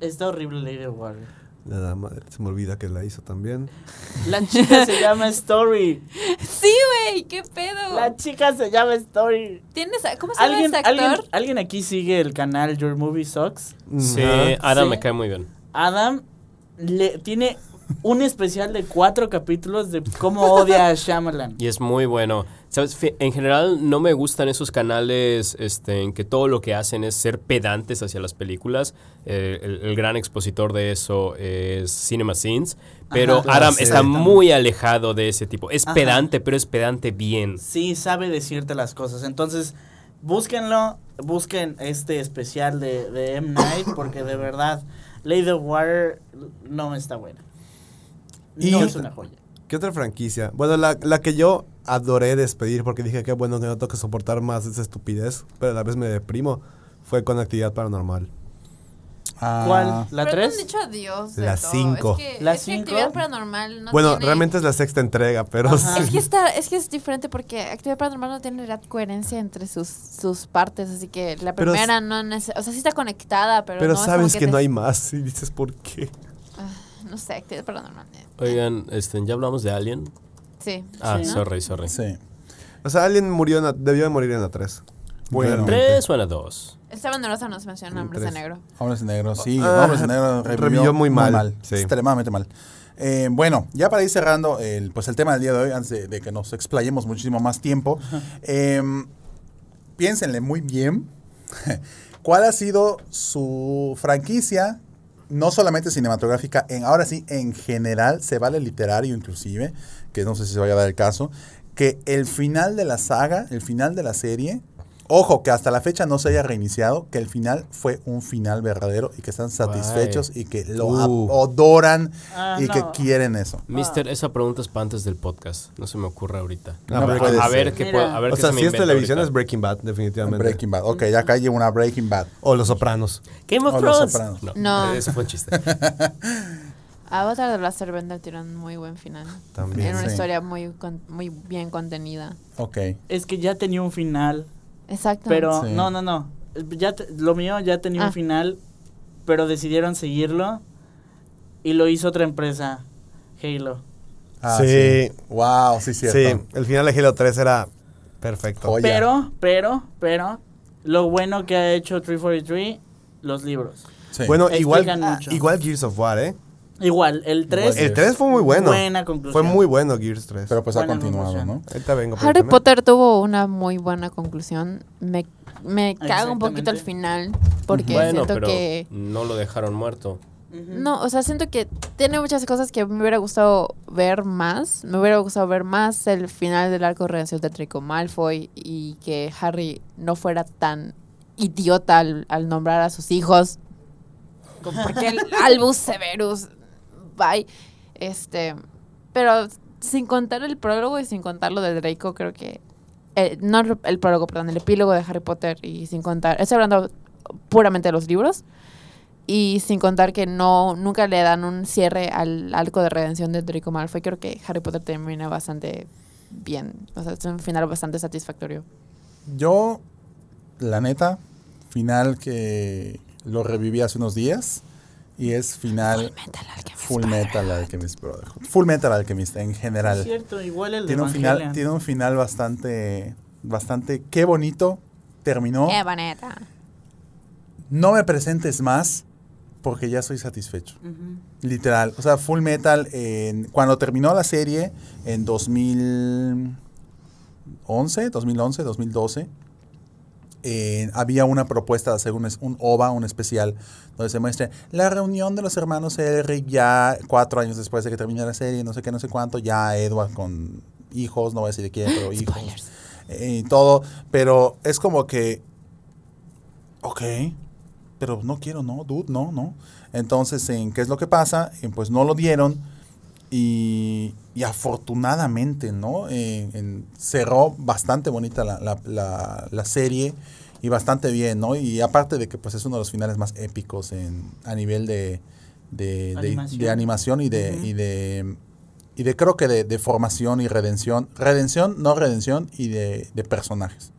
Speaker 6: Está horrible Lady of Water.
Speaker 4: Nada madre, se me olvida que la hizo también.
Speaker 6: La chica se llama Story.
Speaker 3: Sí, güey, qué pedo.
Speaker 6: La chica se llama Story.
Speaker 3: ¿Tienes, ¿Cómo se llama
Speaker 6: ¿Alguien,
Speaker 3: este actor?
Speaker 6: ¿alguien, ¿Alguien aquí sigue el canal Your Movie Sucks?
Speaker 5: Sí,
Speaker 4: Ajá.
Speaker 5: Adam
Speaker 6: Sí.
Speaker 5: me cae muy bien.
Speaker 6: Adam le, tiene un especial de cuatro capítulos de cómo odia a Shyamalan.
Speaker 5: Y es muy bueno. ¿Sabes? En general no me gustan esos canales este, en que todo lo que hacen es ser pedantes hacia las películas. Eh, el, el gran expositor de eso es Cinema Sins. Pero
Speaker 6: Ajá.
Speaker 5: Adam
Speaker 4: sí.
Speaker 5: está muy alejado de ese tipo. Es
Speaker 6: Ajá.
Speaker 5: pedante, pero es pedante bien.
Speaker 6: Sí, sabe decirte las cosas. Entonces, búsquenlo, busquen este especial de, de M. Night, porque de verdad, Lady of Water no está buena. No
Speaker 2: Y-
Speaker 6: es una joya.
Speaker 4: ¿Qué otra franquicia? Bueno, la, la que yo adoré despedir porque dije que bueno que no tengo que soportar más esa estupidez, pero a la vez me deprimo, fue con actividad paranormal.
Speaker 2: Ah,
Speaker 6: ¿Cuál? ¿La
Speaker 3: Pero no han
Speaker 6: 3?
Speaker 3: dicho adiós. de
Speaker 4: La
Speaker 3: todo.
Speaker 4: cinco.
Speaker 3: Es que,
Speaker 6: ¿La
Speaker 3: es que
Speaker 6: cinco?
Speaker 3: actividad paranormal no
Speaker 4: bueno,
Speaker 3: tiene-
Speaker 4: realmente es la sexta entrega, pero sí.
Speaker 3: Es que, está, es que es diferente porque actividad paranormal no tiene la coherencia entre sus, sus partes, así que la
Speaker 4: Pero
Speaker 3: primera no neces- o sea, sí está conectada, pero,
Speaker 4: Pero
Speaker 3: no es
Speaker 4: sabes
Speaker 3: como
Speaker 4: que,
Speaker 3: te-
Speaker 4: no hay más y dices por qué.
Speaker 3: Ah, no sé, actividad paranormal.
Speaker 5: Oigan, este, ¿ya hablamos de Alien?
Speaker 3: Sí.
Speaker 5: Ah,
Speaker 6: Sí, ¿no?
Speaker 5: sorry, sorry.
Speaker 2: Sí.
Speaker 4: O sea, alguien murió en la- debió de morir en la 3.
Speaker 2: Bueno.
Speaker 5: ¿Tres o en la dos?
Speaker 3: Esteban Rosa nos menciona Hombres de
Speaker 4: Tres.
Speaker 3: Negro.
Speaker 2: Hombres de Negro, sí.
Speaker 4: Ah,
Speaker 2: Hombres de Negro revivió,
Speaker 4: revivió muy mal, sí.
Speaker 2: Extremadamente mal. Eh, bueno, ya para ir cerrando el, pues el tema del día de hoy, antes de, de que nos explayemos muchísimo más tiempo, em, piénsenle muy bien cuál ha sido su franquicia, no solamente cinematográfica, en, ahora sí, en general, se vale literario inclusive, que no sé si se vaya a dar el caso, que el final de la saga, el final de la serie, Ojo, que hasta la fecha no se haya reiniciado, que el final fue un final verdadero y que están satisfechos y que lo
Speaker 4: Uh.
Speaker 2: adoran
Speaker 6: Ah,
Speaker 2: y que quieren eso.
Speaker 5: Mister, esa pregunta es para antes del podcast. No se me ocurre ahorita.
Speaker 4: No
Speaker 2: No
Speaker 5: a, ver qué puedo, a ver
Speaker 4: O
Speaker 5: qué
Speaker 4: sea,
Speaker 5: se me
Speaker 4: si es televisión
Speaker 5: ahorita.
Speaker 4: es Breaking Bad, definitivamente.
Speaker 2: Breaking Bad. Ok, ya cae una Breaking Bad.
Speaker 4: O Los Sopranos.
Speaker 5: Game of Thrones. No,
Speaker 3: No.
Speaker 5: eso fue un chiste.
Speaker 3: Avatar de la Bender tiene un muy buen final.
Speaker 4: También.
Speaker 3: Era una
Speaker 2: Sí.
Speaker 3: historia muy, con- muy bien contenida.
Speaker 2: Ok.
Speaker 6: Es que ya tenía un final,
Speaker 3: Exacto.
Speaker 6: pero
Speaker 2: Sí.
Speaker 6: no, no, no. Ya te- lo mío ya tenía
Speaker 3: Ah.
Speaker 6: un final, pero decidieron seguirlo y lo hizo otra empresa, Halo.
Speaker 2: Ah,
Speaker 4: Sí.
Speaker 2: Wow, sí, cierto.
Speaker 4: Sí, el final de Halo 3 era perfecto.
Speaker 2: Joya.
Speaker 6: Pero, pero, pero, lo bueno que ha hecho 343, los libros.
Speaker 2: Sí.
Speaker 4: Bueno, igual,
Speaker 6: mucho.
Speaker 4: igual Gears of War, ¿eh?
Speaker 6: Igual, el 3
Speaker 2: Igual
Speaker 4: El 3 fue muy bueno.
Speaker 6: Buena conclusión.
Speaker 4: Fue muy bueno Gears 3.
Speaker 2: pero pues ha continuado,
Speaker 6: conclusión.
Speaker 2: ¿no?
Speaker 4: Ahorita vengo.
Speaker 3: Harry. Potter tuvo una muy buena conclusión. Me, me caga un poquito al final porque
Speaker 5: bueno,
Speaker 3: siento
Speaker 5: pero
Speaker 3: que...
Speaker 5: no lo dejaron muerto.
Speaker 3: No, o sea, siento que tiene muchas cosas que me hubiera gustado ver más. Me hubiera gustado ver más el final del arco de redención de Draco Malfoy y que Harry no fuera tan idiota al, al nombrar a sus hijos. Como Porque el Albus Severus, bye. Este, pero sin contar el prólogo y sin contar lo de Draco, creo que eh, no el, el prólogo, perdón, el epílogo de Harry Potter y sin contar, estoy hablando puramente de los libros. Y sin contar que no nunca le dan un cierre al arco de redención de Draco Malfoy. Creo que Harry Potter termina bastante bien. O sea, es un final bastante satisfactorio.
Speaker 2: Yo, la neta, final que lo reviví hace unos días. Y es final
Speaker 3: Metal Alchemist
Speaker 2: Full Metal Alchemist Brotherhood. Full Metal Alchemist en
Speaker 6: Es
Speaker 2: general.
Speaker 6: cierto, igual el de
Speaker 2: Tiene un
Speaker 6: Evangelion.
Speaker 2: final, tiene un final bastante, bastante, qué bonito terminó.
Speaker 3: ¡Qué bonita!
Speaker 2: No me presentes más porque ya estoy satisfecho. Literal. O sea, Full Metal, en- cuando terminó la serie en 2011, 2011, 2012, eh, había una propuesta de hacer un, un OVA, un especial, donde se muestre la reunión de los hermanos Elric ya cuatro años después de que termine la serie, no sé qué, no sé cuánto, ya Edward con hijos, no voy a decir de quién, pero hijos. Eh, y todo, pero es como que, ok, pero no quiero, no, dude, no, no. Entonces, ¿en ¿qué es lo que pasa? Pues no lo dieron y, y afortunadamente, ¿no? Eh, en- cerró bastante bonita la, la- la- la serie y bastante bien, ¿no? Y aparte de que pues es uno de los finales más épicos en, a nivel de, de, de-
Speaker 6: Animación.
Speaker 2: de animación y de, y de y de creo que de, de formación y redención, redención, no redención y de, de personajes.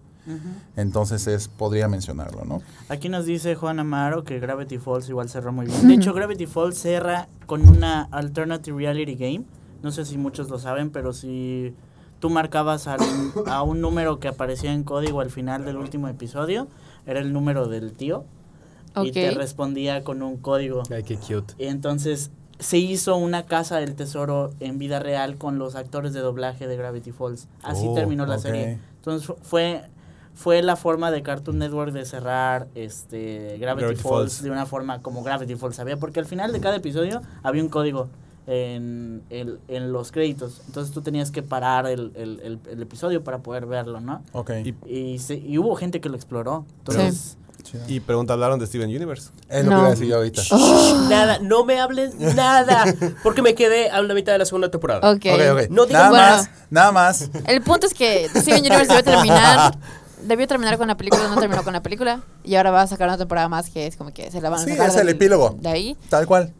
Speaker 2: Entonces es, podría mencionarlo, ¿no?
Speaker 6: Aquí nos dice Juan Amaro que Gravity Falls igual cerró muy bien. De hecho, Gravity Falls cerra con una alternative reality game. No sé si muchos lo saben, pero si tú marcabas al- a un número que aparecía en código al final del último episodio, era el número del tío. Y te respondía con un código.
Speaker 5: Ay, qué cute.
Speaker 6: Y entonces se hizo una casa del tesoro en vida real con los actores de doblaje de Gravity Falls. Así
Speaker 2: Oh,
Speaker 6: terminó la serie. Entonces fu- fue fue la forma de Cartoon Network de cerrar este Gravity,
Speaker 4: Gravity
Speaker 6: Falls,
Speaker 4: Falls.
Speaker 6: de una forma como Gravity Falls había, porque al final de cada episodio había un código en, el- en los créditos. Entonces tú tenías que parar el, el- el- el episodio para poder verlo, ¿no?
Speaker 2: Ok.
Speaker 4: Y-
Speaker 6: Y, se- y hubo gente que lo exploró. Entonces,
Speaker 2: Chido.
Speaker 4: Y pregunta, ¿hablaron de Steven Universe?
Speaker 2: es lo
Speaker 3: No.
Speaker 2: que iba a decir yo ahorita.
Speaker 5: Nada, no me hablen nada. Porque me quedé a la mitad de la segunda temporada.
Speaker 3: Ok.
Speaker 2: Ok, ok.
Speaker 5: No
Speaker 2: nada
Speaker 3: bueno.
Speaker 2: más, nada más.
Speaker 3: El punto es que Steven Universe debió terminar. Debió terminar con la película, no terminó con la película. Y ahora va a sacar una temporada más que es como que se la van a
Speaker 2: Sí,
Speaker 3: sacar
Speaker 2: es el
Speaker 3: del-
Speaker 2: epílogo.
Speaker 3: De ahí.
Speaker 2: Tal cual.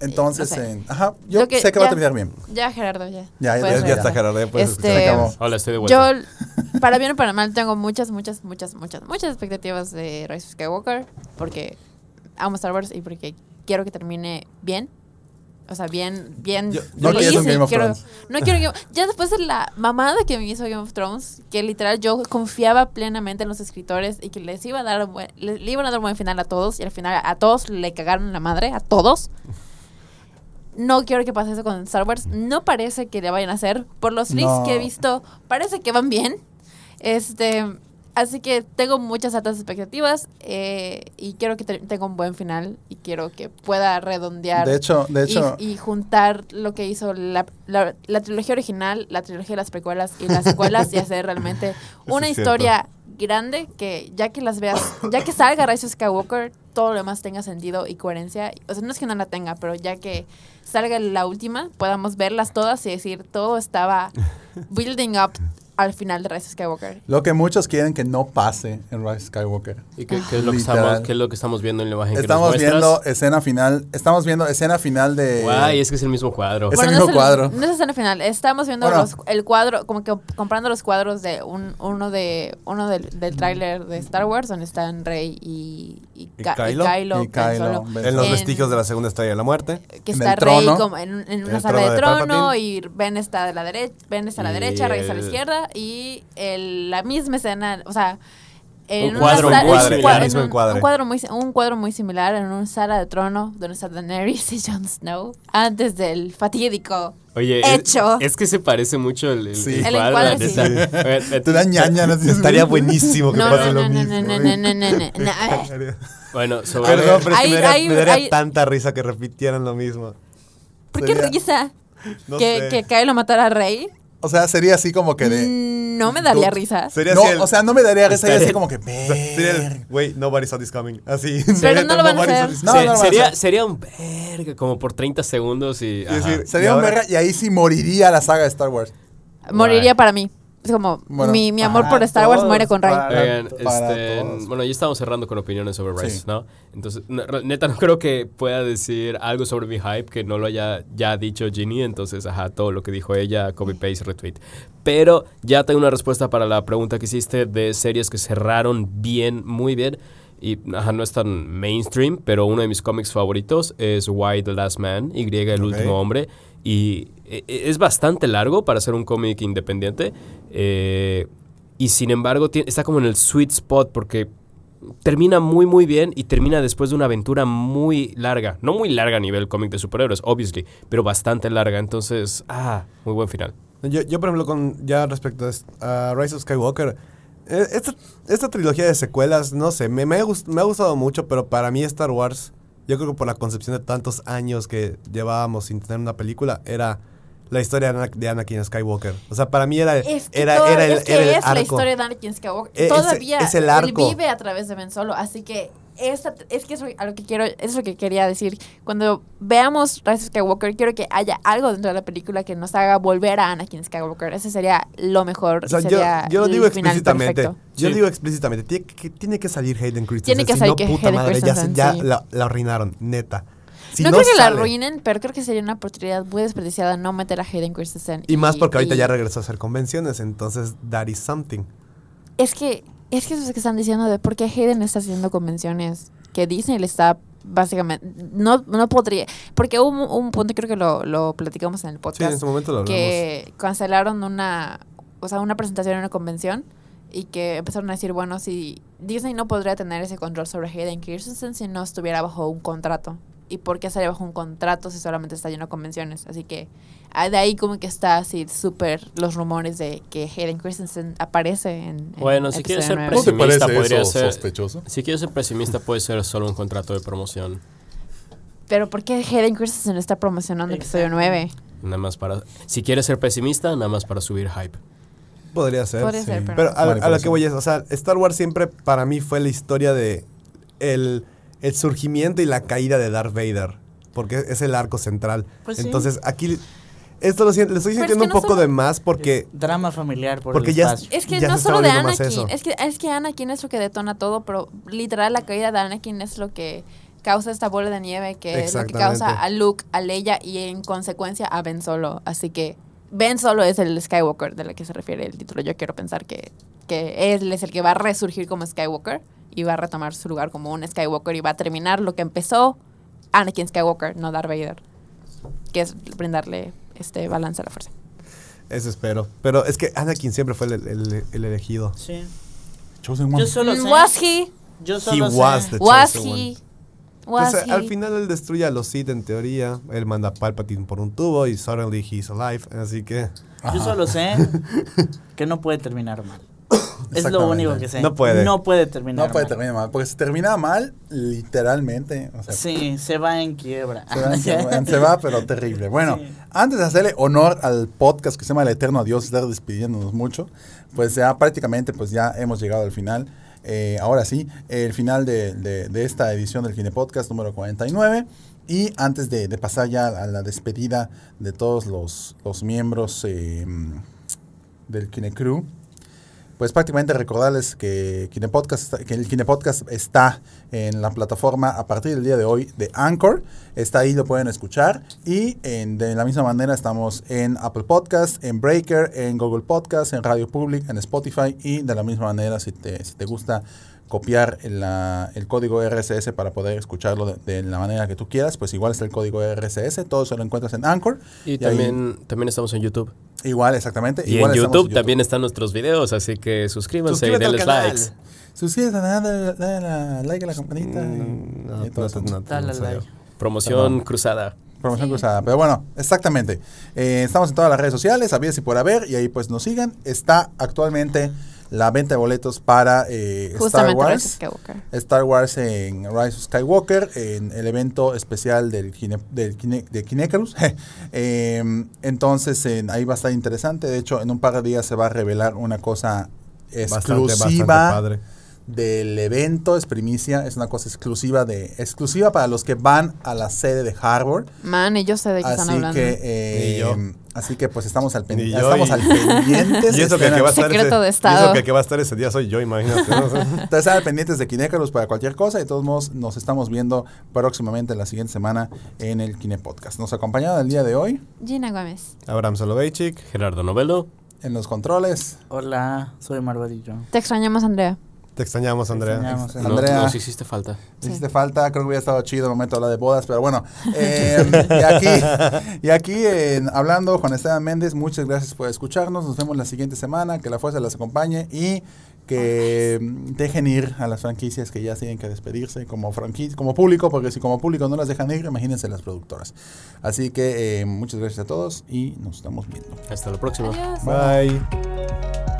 Speaker 2: Entonces,
Speaker 3: no sé.
Speaker 2: en- ajá, yo
Speaker 3: que-
Speaker 2: sé que va a terminar bien.
Speaker 3: Ya, Gerardo, ya.
Speaker 2: Ya, ya, ya
Speaker 4: está, Gerardo. ya puedes
Speaker 3: Este,
Speaker 2: Se acabó.
Speaker 5: Hola, estoy de vuelta.
Speaker 3: Yo, para bien o para mal, tengo muchas, muchas, muchas, muchas, muchas expectativas de Rise of Skywalker. Porque amo Star Wars y porque quiero que termine bien. O sea, bien, bien.
Speaker 4: Yo-
Speaker 2: No un Game of
Speaker 3: quiero-
Speaker 2: Thrones.
Speaker 3: No quiero Game Ya después de la mamada que me hizo Game of Thrones, que literal yo confiaba plenamente en los escritores y que les iba a dar un buen, le, le iban a dar un buen final a todos y al final a todos le cagaron la madre, a todos. No quiero que pase eso con Star Wars. No parece que le vayan a hacer. Por los leaks
Speaker 2: No.
Speaker 3: que he visto, parece que van bien. Este, así que tengo muchas altas expectativas eh, y quiero que te- tenga un buen final y quiero que pueda redondear
Speaker 2: De hecho, de
Speaker 3: y-
Speaker 2: hecho,
Speaker 3: y, juntar lo que hizo la, la- la trilogía original, la trilogía de las precuelas y las secuelas y hacer realmente una historia grande que ya que las veas, ya que salga Rise of Skywalker, todo lo demás tenga sentido y coherencia. O sea, no es que no la tenga, pero ya que salga la última, podamos verlas todas y decir todo estaba building up al final de Rise Skywalker.
Speaker 2: lo que muchos quieren que no pase en Rise Skywalker.
Speaker 5: ¿Y qué, qué es lo que estamos, qué es lo que estamos viendo en la imagen
Speaker 2: Estamos
Speaker 5: que nos
Speaker 2: viendo escena final, estamos viendo escena final de...
Speaker 5: Guay, es que es el mismo cuadro.
Speaker 2: Es
Speaker 3: Bueno,
Speaker 2: el
Speaker 3: no
Speaker 2: mismo cuadro.
Speaker 3: No es escena final. Estamos viendo
Speaker 2: Bueno.
Speaker 3: los- el cuadro, como que comprando los cuadros de un, uno de uno del, del tráiler de Star Wars, donde están Rey y, y,
Speaker 4: ¿Y
Speaker 3: Ca- y
Speaker 4: Kylo?
Speaker 3: Ben Solo,
Speaker 4: En los
Speaker 3: En-
Speaker 4: vestigios de la segunda estrella de la muerte.
Speaker 3: que
Speaker 2: en
Speaker 3: está
Speaker 2: el
Speaker 3: Rey
Speaker 2: trono.
Speaker 3: como en, en una sala
Speaker 4: trono
Speaker 3: de trono y Ben está de la derecha, Ben está a la
Speaker 5: Y
Speaker 3: derecha, Rey está a la izquierda y el- la misma escena, o sea, en
Speaker 5: cuadro
Speaker 3: cuadro muy un cuadro muy similar en una sala de trono donde está Daenerys y Jon Snow antes del fatídico
Speaker 5: Oye, es-
Speaker 3: hecho.
Speaker 5: Es, que se parece mucho el, el,
Speaker 2: Sí.
Speaker 5: el
Speaker 3: El
Speaker 5: cuadro.
Speaker 3: encuadre, sí.
Speaker 5: neta. A ver, eh,
Speaker 2: Te da ñaña, ¿no?
Speaker 4: Estaría buenísimo que
Speaker 3: No,
Speaker 4: pase
Speaker 3: no,
Speaker 4: lo
Speaker 3: no, no,
Speaker 4: mismo.
Speaker 3: no, no, no, no, no, no, no.
Speaker 5: Bueno, sobre...
Speaker 4: Perdón, pero es que me daría, me tanta risa que repitieran lo mismo.
Speaker 3: ¿Por qué
Speaker 2: Sería-
Speaker 3: risa?
Speaker 4: No
Speaker 3: que,
Speaker 4: sé.
Speaker 3: que Kylo matara a Rey.
Speaker 2: O sea, sería así como que de...
Speaker 3: Mm, No me daría
Speaker 2: Dude,
Speaker 3: risa.
Speaker 4: Sería
Speaker 2: No,
Speaker 4: así el-
Speaker 2: o sea, no me daría risa y así como que...
Speaker 4: sería. Wait, nobody saw this coming. Así.
Speaker 3: Pero no lo van a
Speaker 4: Nobody saw
Speaker 3: hacer.
Speaker 4: this
Speaker 2: No, no lo van a
Speaker 5: sería,
Speaker 2: hacer.
Speaker 5: sería un verga, como por 30 segundos y...
Speaker 2: Sería
Speaker 4: Y
Speaker 2: un verga y ahí sí moriría la saga de Star Wars.
Speaker 3: Moriría para mí. Es como,
Speaker 2: Bueno,
Speaker 3: mi, mi amor por Star Wars
Speaker 6: todos
Speaker 3: muere con Rey.
Speaker 6: para-
Speaker 5: Oigan, este, bueno, ya estamos cerrando con opiniones sobre Rise,
Speaker 2: Sí.
Speaker 5: ¿no? Entonces, neta, no creo que pueda decir algo sobre mi hype que no lo haya ya dicho Ginny. Entonces, ajá, todo lo que dijo ella, copy paste, retweet. Pero ya tengo una respuesta para la pregunta que hiciste de series que cerraron bien, muy bien. Y ajá, no es tan mainstream, pero uno de mis cómics favoritos es Why the Last Man, Y el
Speaker 4: Ok.
Speaker 5: último hombre. Y es bastante largo para ser un cómic independiente. eh, y sin embargo, está como en el sweet spot porque termina muy muy bien y termina después de una aventura muy larga. No muy larga a nivel cómic de superhéroes, obviously, pero bastante larga. Entonces, ah, muy buen final.
Speaker 4: Yo, yo, por ejemplo, con ya respecto a, Rise of Skywalker, eh, esta, esta trilogía de secuelas, no sé, me, me ha gustado mucho, pero para mí Star Wars, yo creo que por la concepción de tantos años que llevábamos sin tener una película, era la historia de, Ana- de Anakin Skywalker. O sea, para mí era,
Speaker 3: Es que,
Speaker 4: era,
Speaker 3: todo-
Speaker 4: era el,
Speaker 3: es, que
Speaker 4: era el
Speaker 3: es la historia de Anakin Skywalker.
Speaker 4: E-
Speaker 3: Todavía
Speaker 4: es el
Speaker 3: él vive a través de Ben Solo, así que esta, es que eso a lo que quiero, eso es lo que quería decir. Cuando veamos Rise of Skywalker, quiero que haya algo dentro de la película que nos haga volver a Anakin Skywalker. Ese sería lo mejor.
Speaker 4: O sea, yo, lo digo explícitamente.
Speaker 3: perfecto.
Speaker 4: Yo
Speaker 5: Sí.
Speaker 4: digo explícitamente. Tiene que, tiene que salir Hayden Christensen.
Speaker 3: Tiene que
Speaker 4: si
Speaker 3: salir
Speaker 4: no,
Speaker 3: que
Speaker 4: puta
Speaker 3: Hayden
Speaker 4: madre, ya, se-
Speaker 3: Christensen,
Speaker 4: ya
Speaker 3: sí.
Speaker 4: la, la arruinaron, neta. Si
Speaker 3: no, creo que la arruinen, pero creo que sería una oportunidad muy desperdiciada no meter a Hayden Christensen.
Speaker 4: Y más porque ahorita
Speaker 3: y-
Speaker 4: ya regresó a hacer convenciones, entonces that is something.
Speaker 3: Es que, es que eso es que están diciendo de por qué Hayden está haciendo convenciones. Que Disney le está básicamente. No, no podría. Porque hubo un, un punto, creo que lo, lo platicamos en el
Speaker 4: Sí, en
Speaker 3: podcast.
Speaker 4: ese momento lo
Speaker 3: que cancelaron una. O sea, una presentación en una convención. Y que empezaron a decir, bueno, si Disney no podría tener ese control sobre Hayden Christensen si no estuviera bajo un contrato. ¿Y por qué estaría bajo un contrato si solamente está lleno de convenciones? Así que ah, de ahí como que está así súper los rumores de que Hayden Christensen aparece en... en
Speaker 5: Bueno, si quieres
Speaker 3: episodio
Speaker 5: ser
Speaker 3: nueve.
Speaker 2: ¿No te
Speaker 5: pesimista,
Speaker 2: parece
Speaker 5: podría
Speaker 2: eso
Speaker 5: ser-
Speaker 2: sospechoso?
Speaker 5: Si quieres ser pesimista, puede ser solo un contrato de promoción.
Speaker 3: Pero ¿por qué Hayden Christensen está promocionando episodio
Speaker 6: Exacto.
Speaker 3: 9?
Speaker 5: Nada más para. Si quieres ser pesimista, nada más para subir hype.
Speaker 4: Podría ser.
Speaker 3: Podría
Speaker 2: sí.
Speaker 3: ser, pero...
Speaker 4: Pero a, a lo que voy es, o sea, Star Wars siempre para mí fue la historia de el, el surgimiento y la caída de Darth Vader, porque es el arco central.
Speaker 6: Pues sí.
Speaker 4: Entonces aquí esto lo, siento- le estoy
Speaker 3: es
Speaker 4: sintiendo
Speaker 3: que
Speaker 4: un
Speaker 3: no
Speaker 4: poco
Speaker 3: solo-
Speaker 4: de más porque
Speaker 6: Drama familiar por
Speaker 4: Porque
Speaker 6: el
Speaker 4: ya-.
Speaker 3: Es que
Speaker 4: Ya
Speaker 3: no solo de Anakin, es que, es que Anakin es lo que detona todo, pero literal la caída de Anakin es lo que causa esta bola de nieve, que es lo que causa a Luke, a Leia y en consecuencia a Ben Solo. Así que Ben Solo es el Skywalker de la que se refiere el título. Yo quiero pensar que, que él es el que va a resurgir como Skywalker y va a retomar su lugar como un Skywalker y va a terminar lo que empezó Anakin Skywalker, no Darth Vader, que es brindarle este balance a la fuerza.
Speaker 4: eso espero. Pero es que Anakin siempre fue el, el- el elegido.
Speaker 6: Sí.
Speaker 2: Chosen one.
Speaker 6: Yo solo sé.
Speaker 3: Was he?
Speaker 6: Yo
Speaker 4: He
Speaker 6: solo
Speaker 4: was
Speaker 6: sé.
Speaker 4: the
Speaker 3: Was
Speaker 4: chosen one. Al final él destruye a los Sith en teoría. Él manda a Palpatine por un tubo y suddenly he's alive. Así que
Speaker 6: Yo solo sé que no puede terminar mal. Es lo único que sé.
Speaker 4: No puede.
Speaker 6: No puede terminar
Speaker 2: No puede
Speaker 6: mal.
Speaker 2: terminar mal, porque si termina mal, literalmente, o sea,
Speaker 6: Sí, se va en quiebra.
Speaker 2: se, va, se va- se va, pero terrible. Bueno,
Speaker 6: Sí.
Speaker 2: antes de hacerle honor al podcast que se llama El Eterno Adiós, estar despidiéndonos mucho, pues ya prácticamente pues ya hemos llegado al final. Eh, ahora sí, el final de, de- de esta edición del Kine Podcast número 49. Y antes de, de pasar ya a la despedida de todos los, los miembros eh, del Kine Crew, pues prácticamente recordarles que, que el Kine Podcast está en la plataforma a partir del día de hoy de Anchor. Está ahí, lo pueden escuchar. Y en- de la misma manera estamos en Apple Podcast, en Breaker, en Google Podcast, en Radio Public, en Spotify. Y de la misma manera, si te, si te gusta copiar el, la- el código RSS para poder escucharlo de, de la manera que tú quieras, pues igual está el código RSS. Todo se lo encuentras en Anchor.
Speaker 5: Y, también, también estamos en YouTube.
Speaker 2: igual, exactamente.
Speaker 5: Y
Speaker 2: igual
Speaker 5: en YouTube, también están nuestros videos, así que suscríbanse y denles
Speaker 4: canal.
Speaker 5: likes.
Speaker 2: Suscríbete, dale, dale, like a la campanita. y-
Speaker 4: Mm.
Speaker 5: Promoción
Speaker 2: Perdón.
Speaker 5: cruzada.
Speaker 2: Promoción cruzada. Pero bueno, exactamente. Eh, estamos en todas las redes sociales, había si por haber, y ahí pues nos sigan. Está actualmente la venta de boletos para eh, Star Wars.
Speaker 3: Skywalker.
Speaker 2: Star Wars en Rise of Skywalker, en el evento especial del, Kine, del Kine- de Kinecarus. Eh, entonces, en- ahí va a estar interesante. De hecho, en un par de días se va a revelar una cosa
Speaker 4: Bastante, bastante
Speaker 2: exclusiva
Speaker 4: padre.
Speaker 2: Del evento, es primicia, es una cosa exclusiva de exclusiva para los que van a la sede de Harvard.
Speaker 3: Man, y yo sé de qué están
Speaker 2: Así
Speaker 3: hablando.
Speaker 2: que, eh,
Speaker 4: yo.
Speaker 2: así que pues estamos al, pen-
Speaker 4: Ni yo,
Speaker 2: estamos
Speaker 4: y-
Speaker 2: al pendientes.
Speaker 4: Y eso que, que va a estar
Speaker 3: Secreto
Speaker 4: ese,
Speaker 3: de
Speaker 4: y eso que va a estar ese día soy yo, imagínate. ¿no?
Speaker 2: Entonces, están pendientes de Kinecarus para cualquier cosa. Y de todos modos, nos estamos viendo próximamente la siguiente semana en el Kine Podcast. Nos acompañaron el día de hoy
Speaker 3: Gina Gómez.
Speaker 4: Abraham Soloveitchik.
Speaker 5: Gerardo Novelo.
Speaker 2: en los controles.
Speaker 6: Hola, soy Marvadillo.
Speaker 3: Te extrañamos, Andrea.
Speaker 4: Te extrañamos, Andrea.
Speaker 6: extrañamos.
Speaker 5: No,
Speaker 2: Andrea.
Speaker 5: nos hiciste falta.
Speaker 2: Me hiciste falta, creo que hubiera estado chido el momento de hablar de bodas, pero bueno. eh, y aquí, y aquí eh, hablando, Juan Esteban Méndez, muchas gracias por escucharnos. Nos vemos la siguiente semana. Que la fuerza las acompañe y que dejen ir a las franquicias que ya tienen que despedirse como como público, porque si como público no las dejan ir, imagínense las productoras. Así que eh, muchas gracias a todos y nos estamos viendo.
Speaker 5: Hasta la próxima.
Speaker 3: Adiós.
Speaker 4: Bye.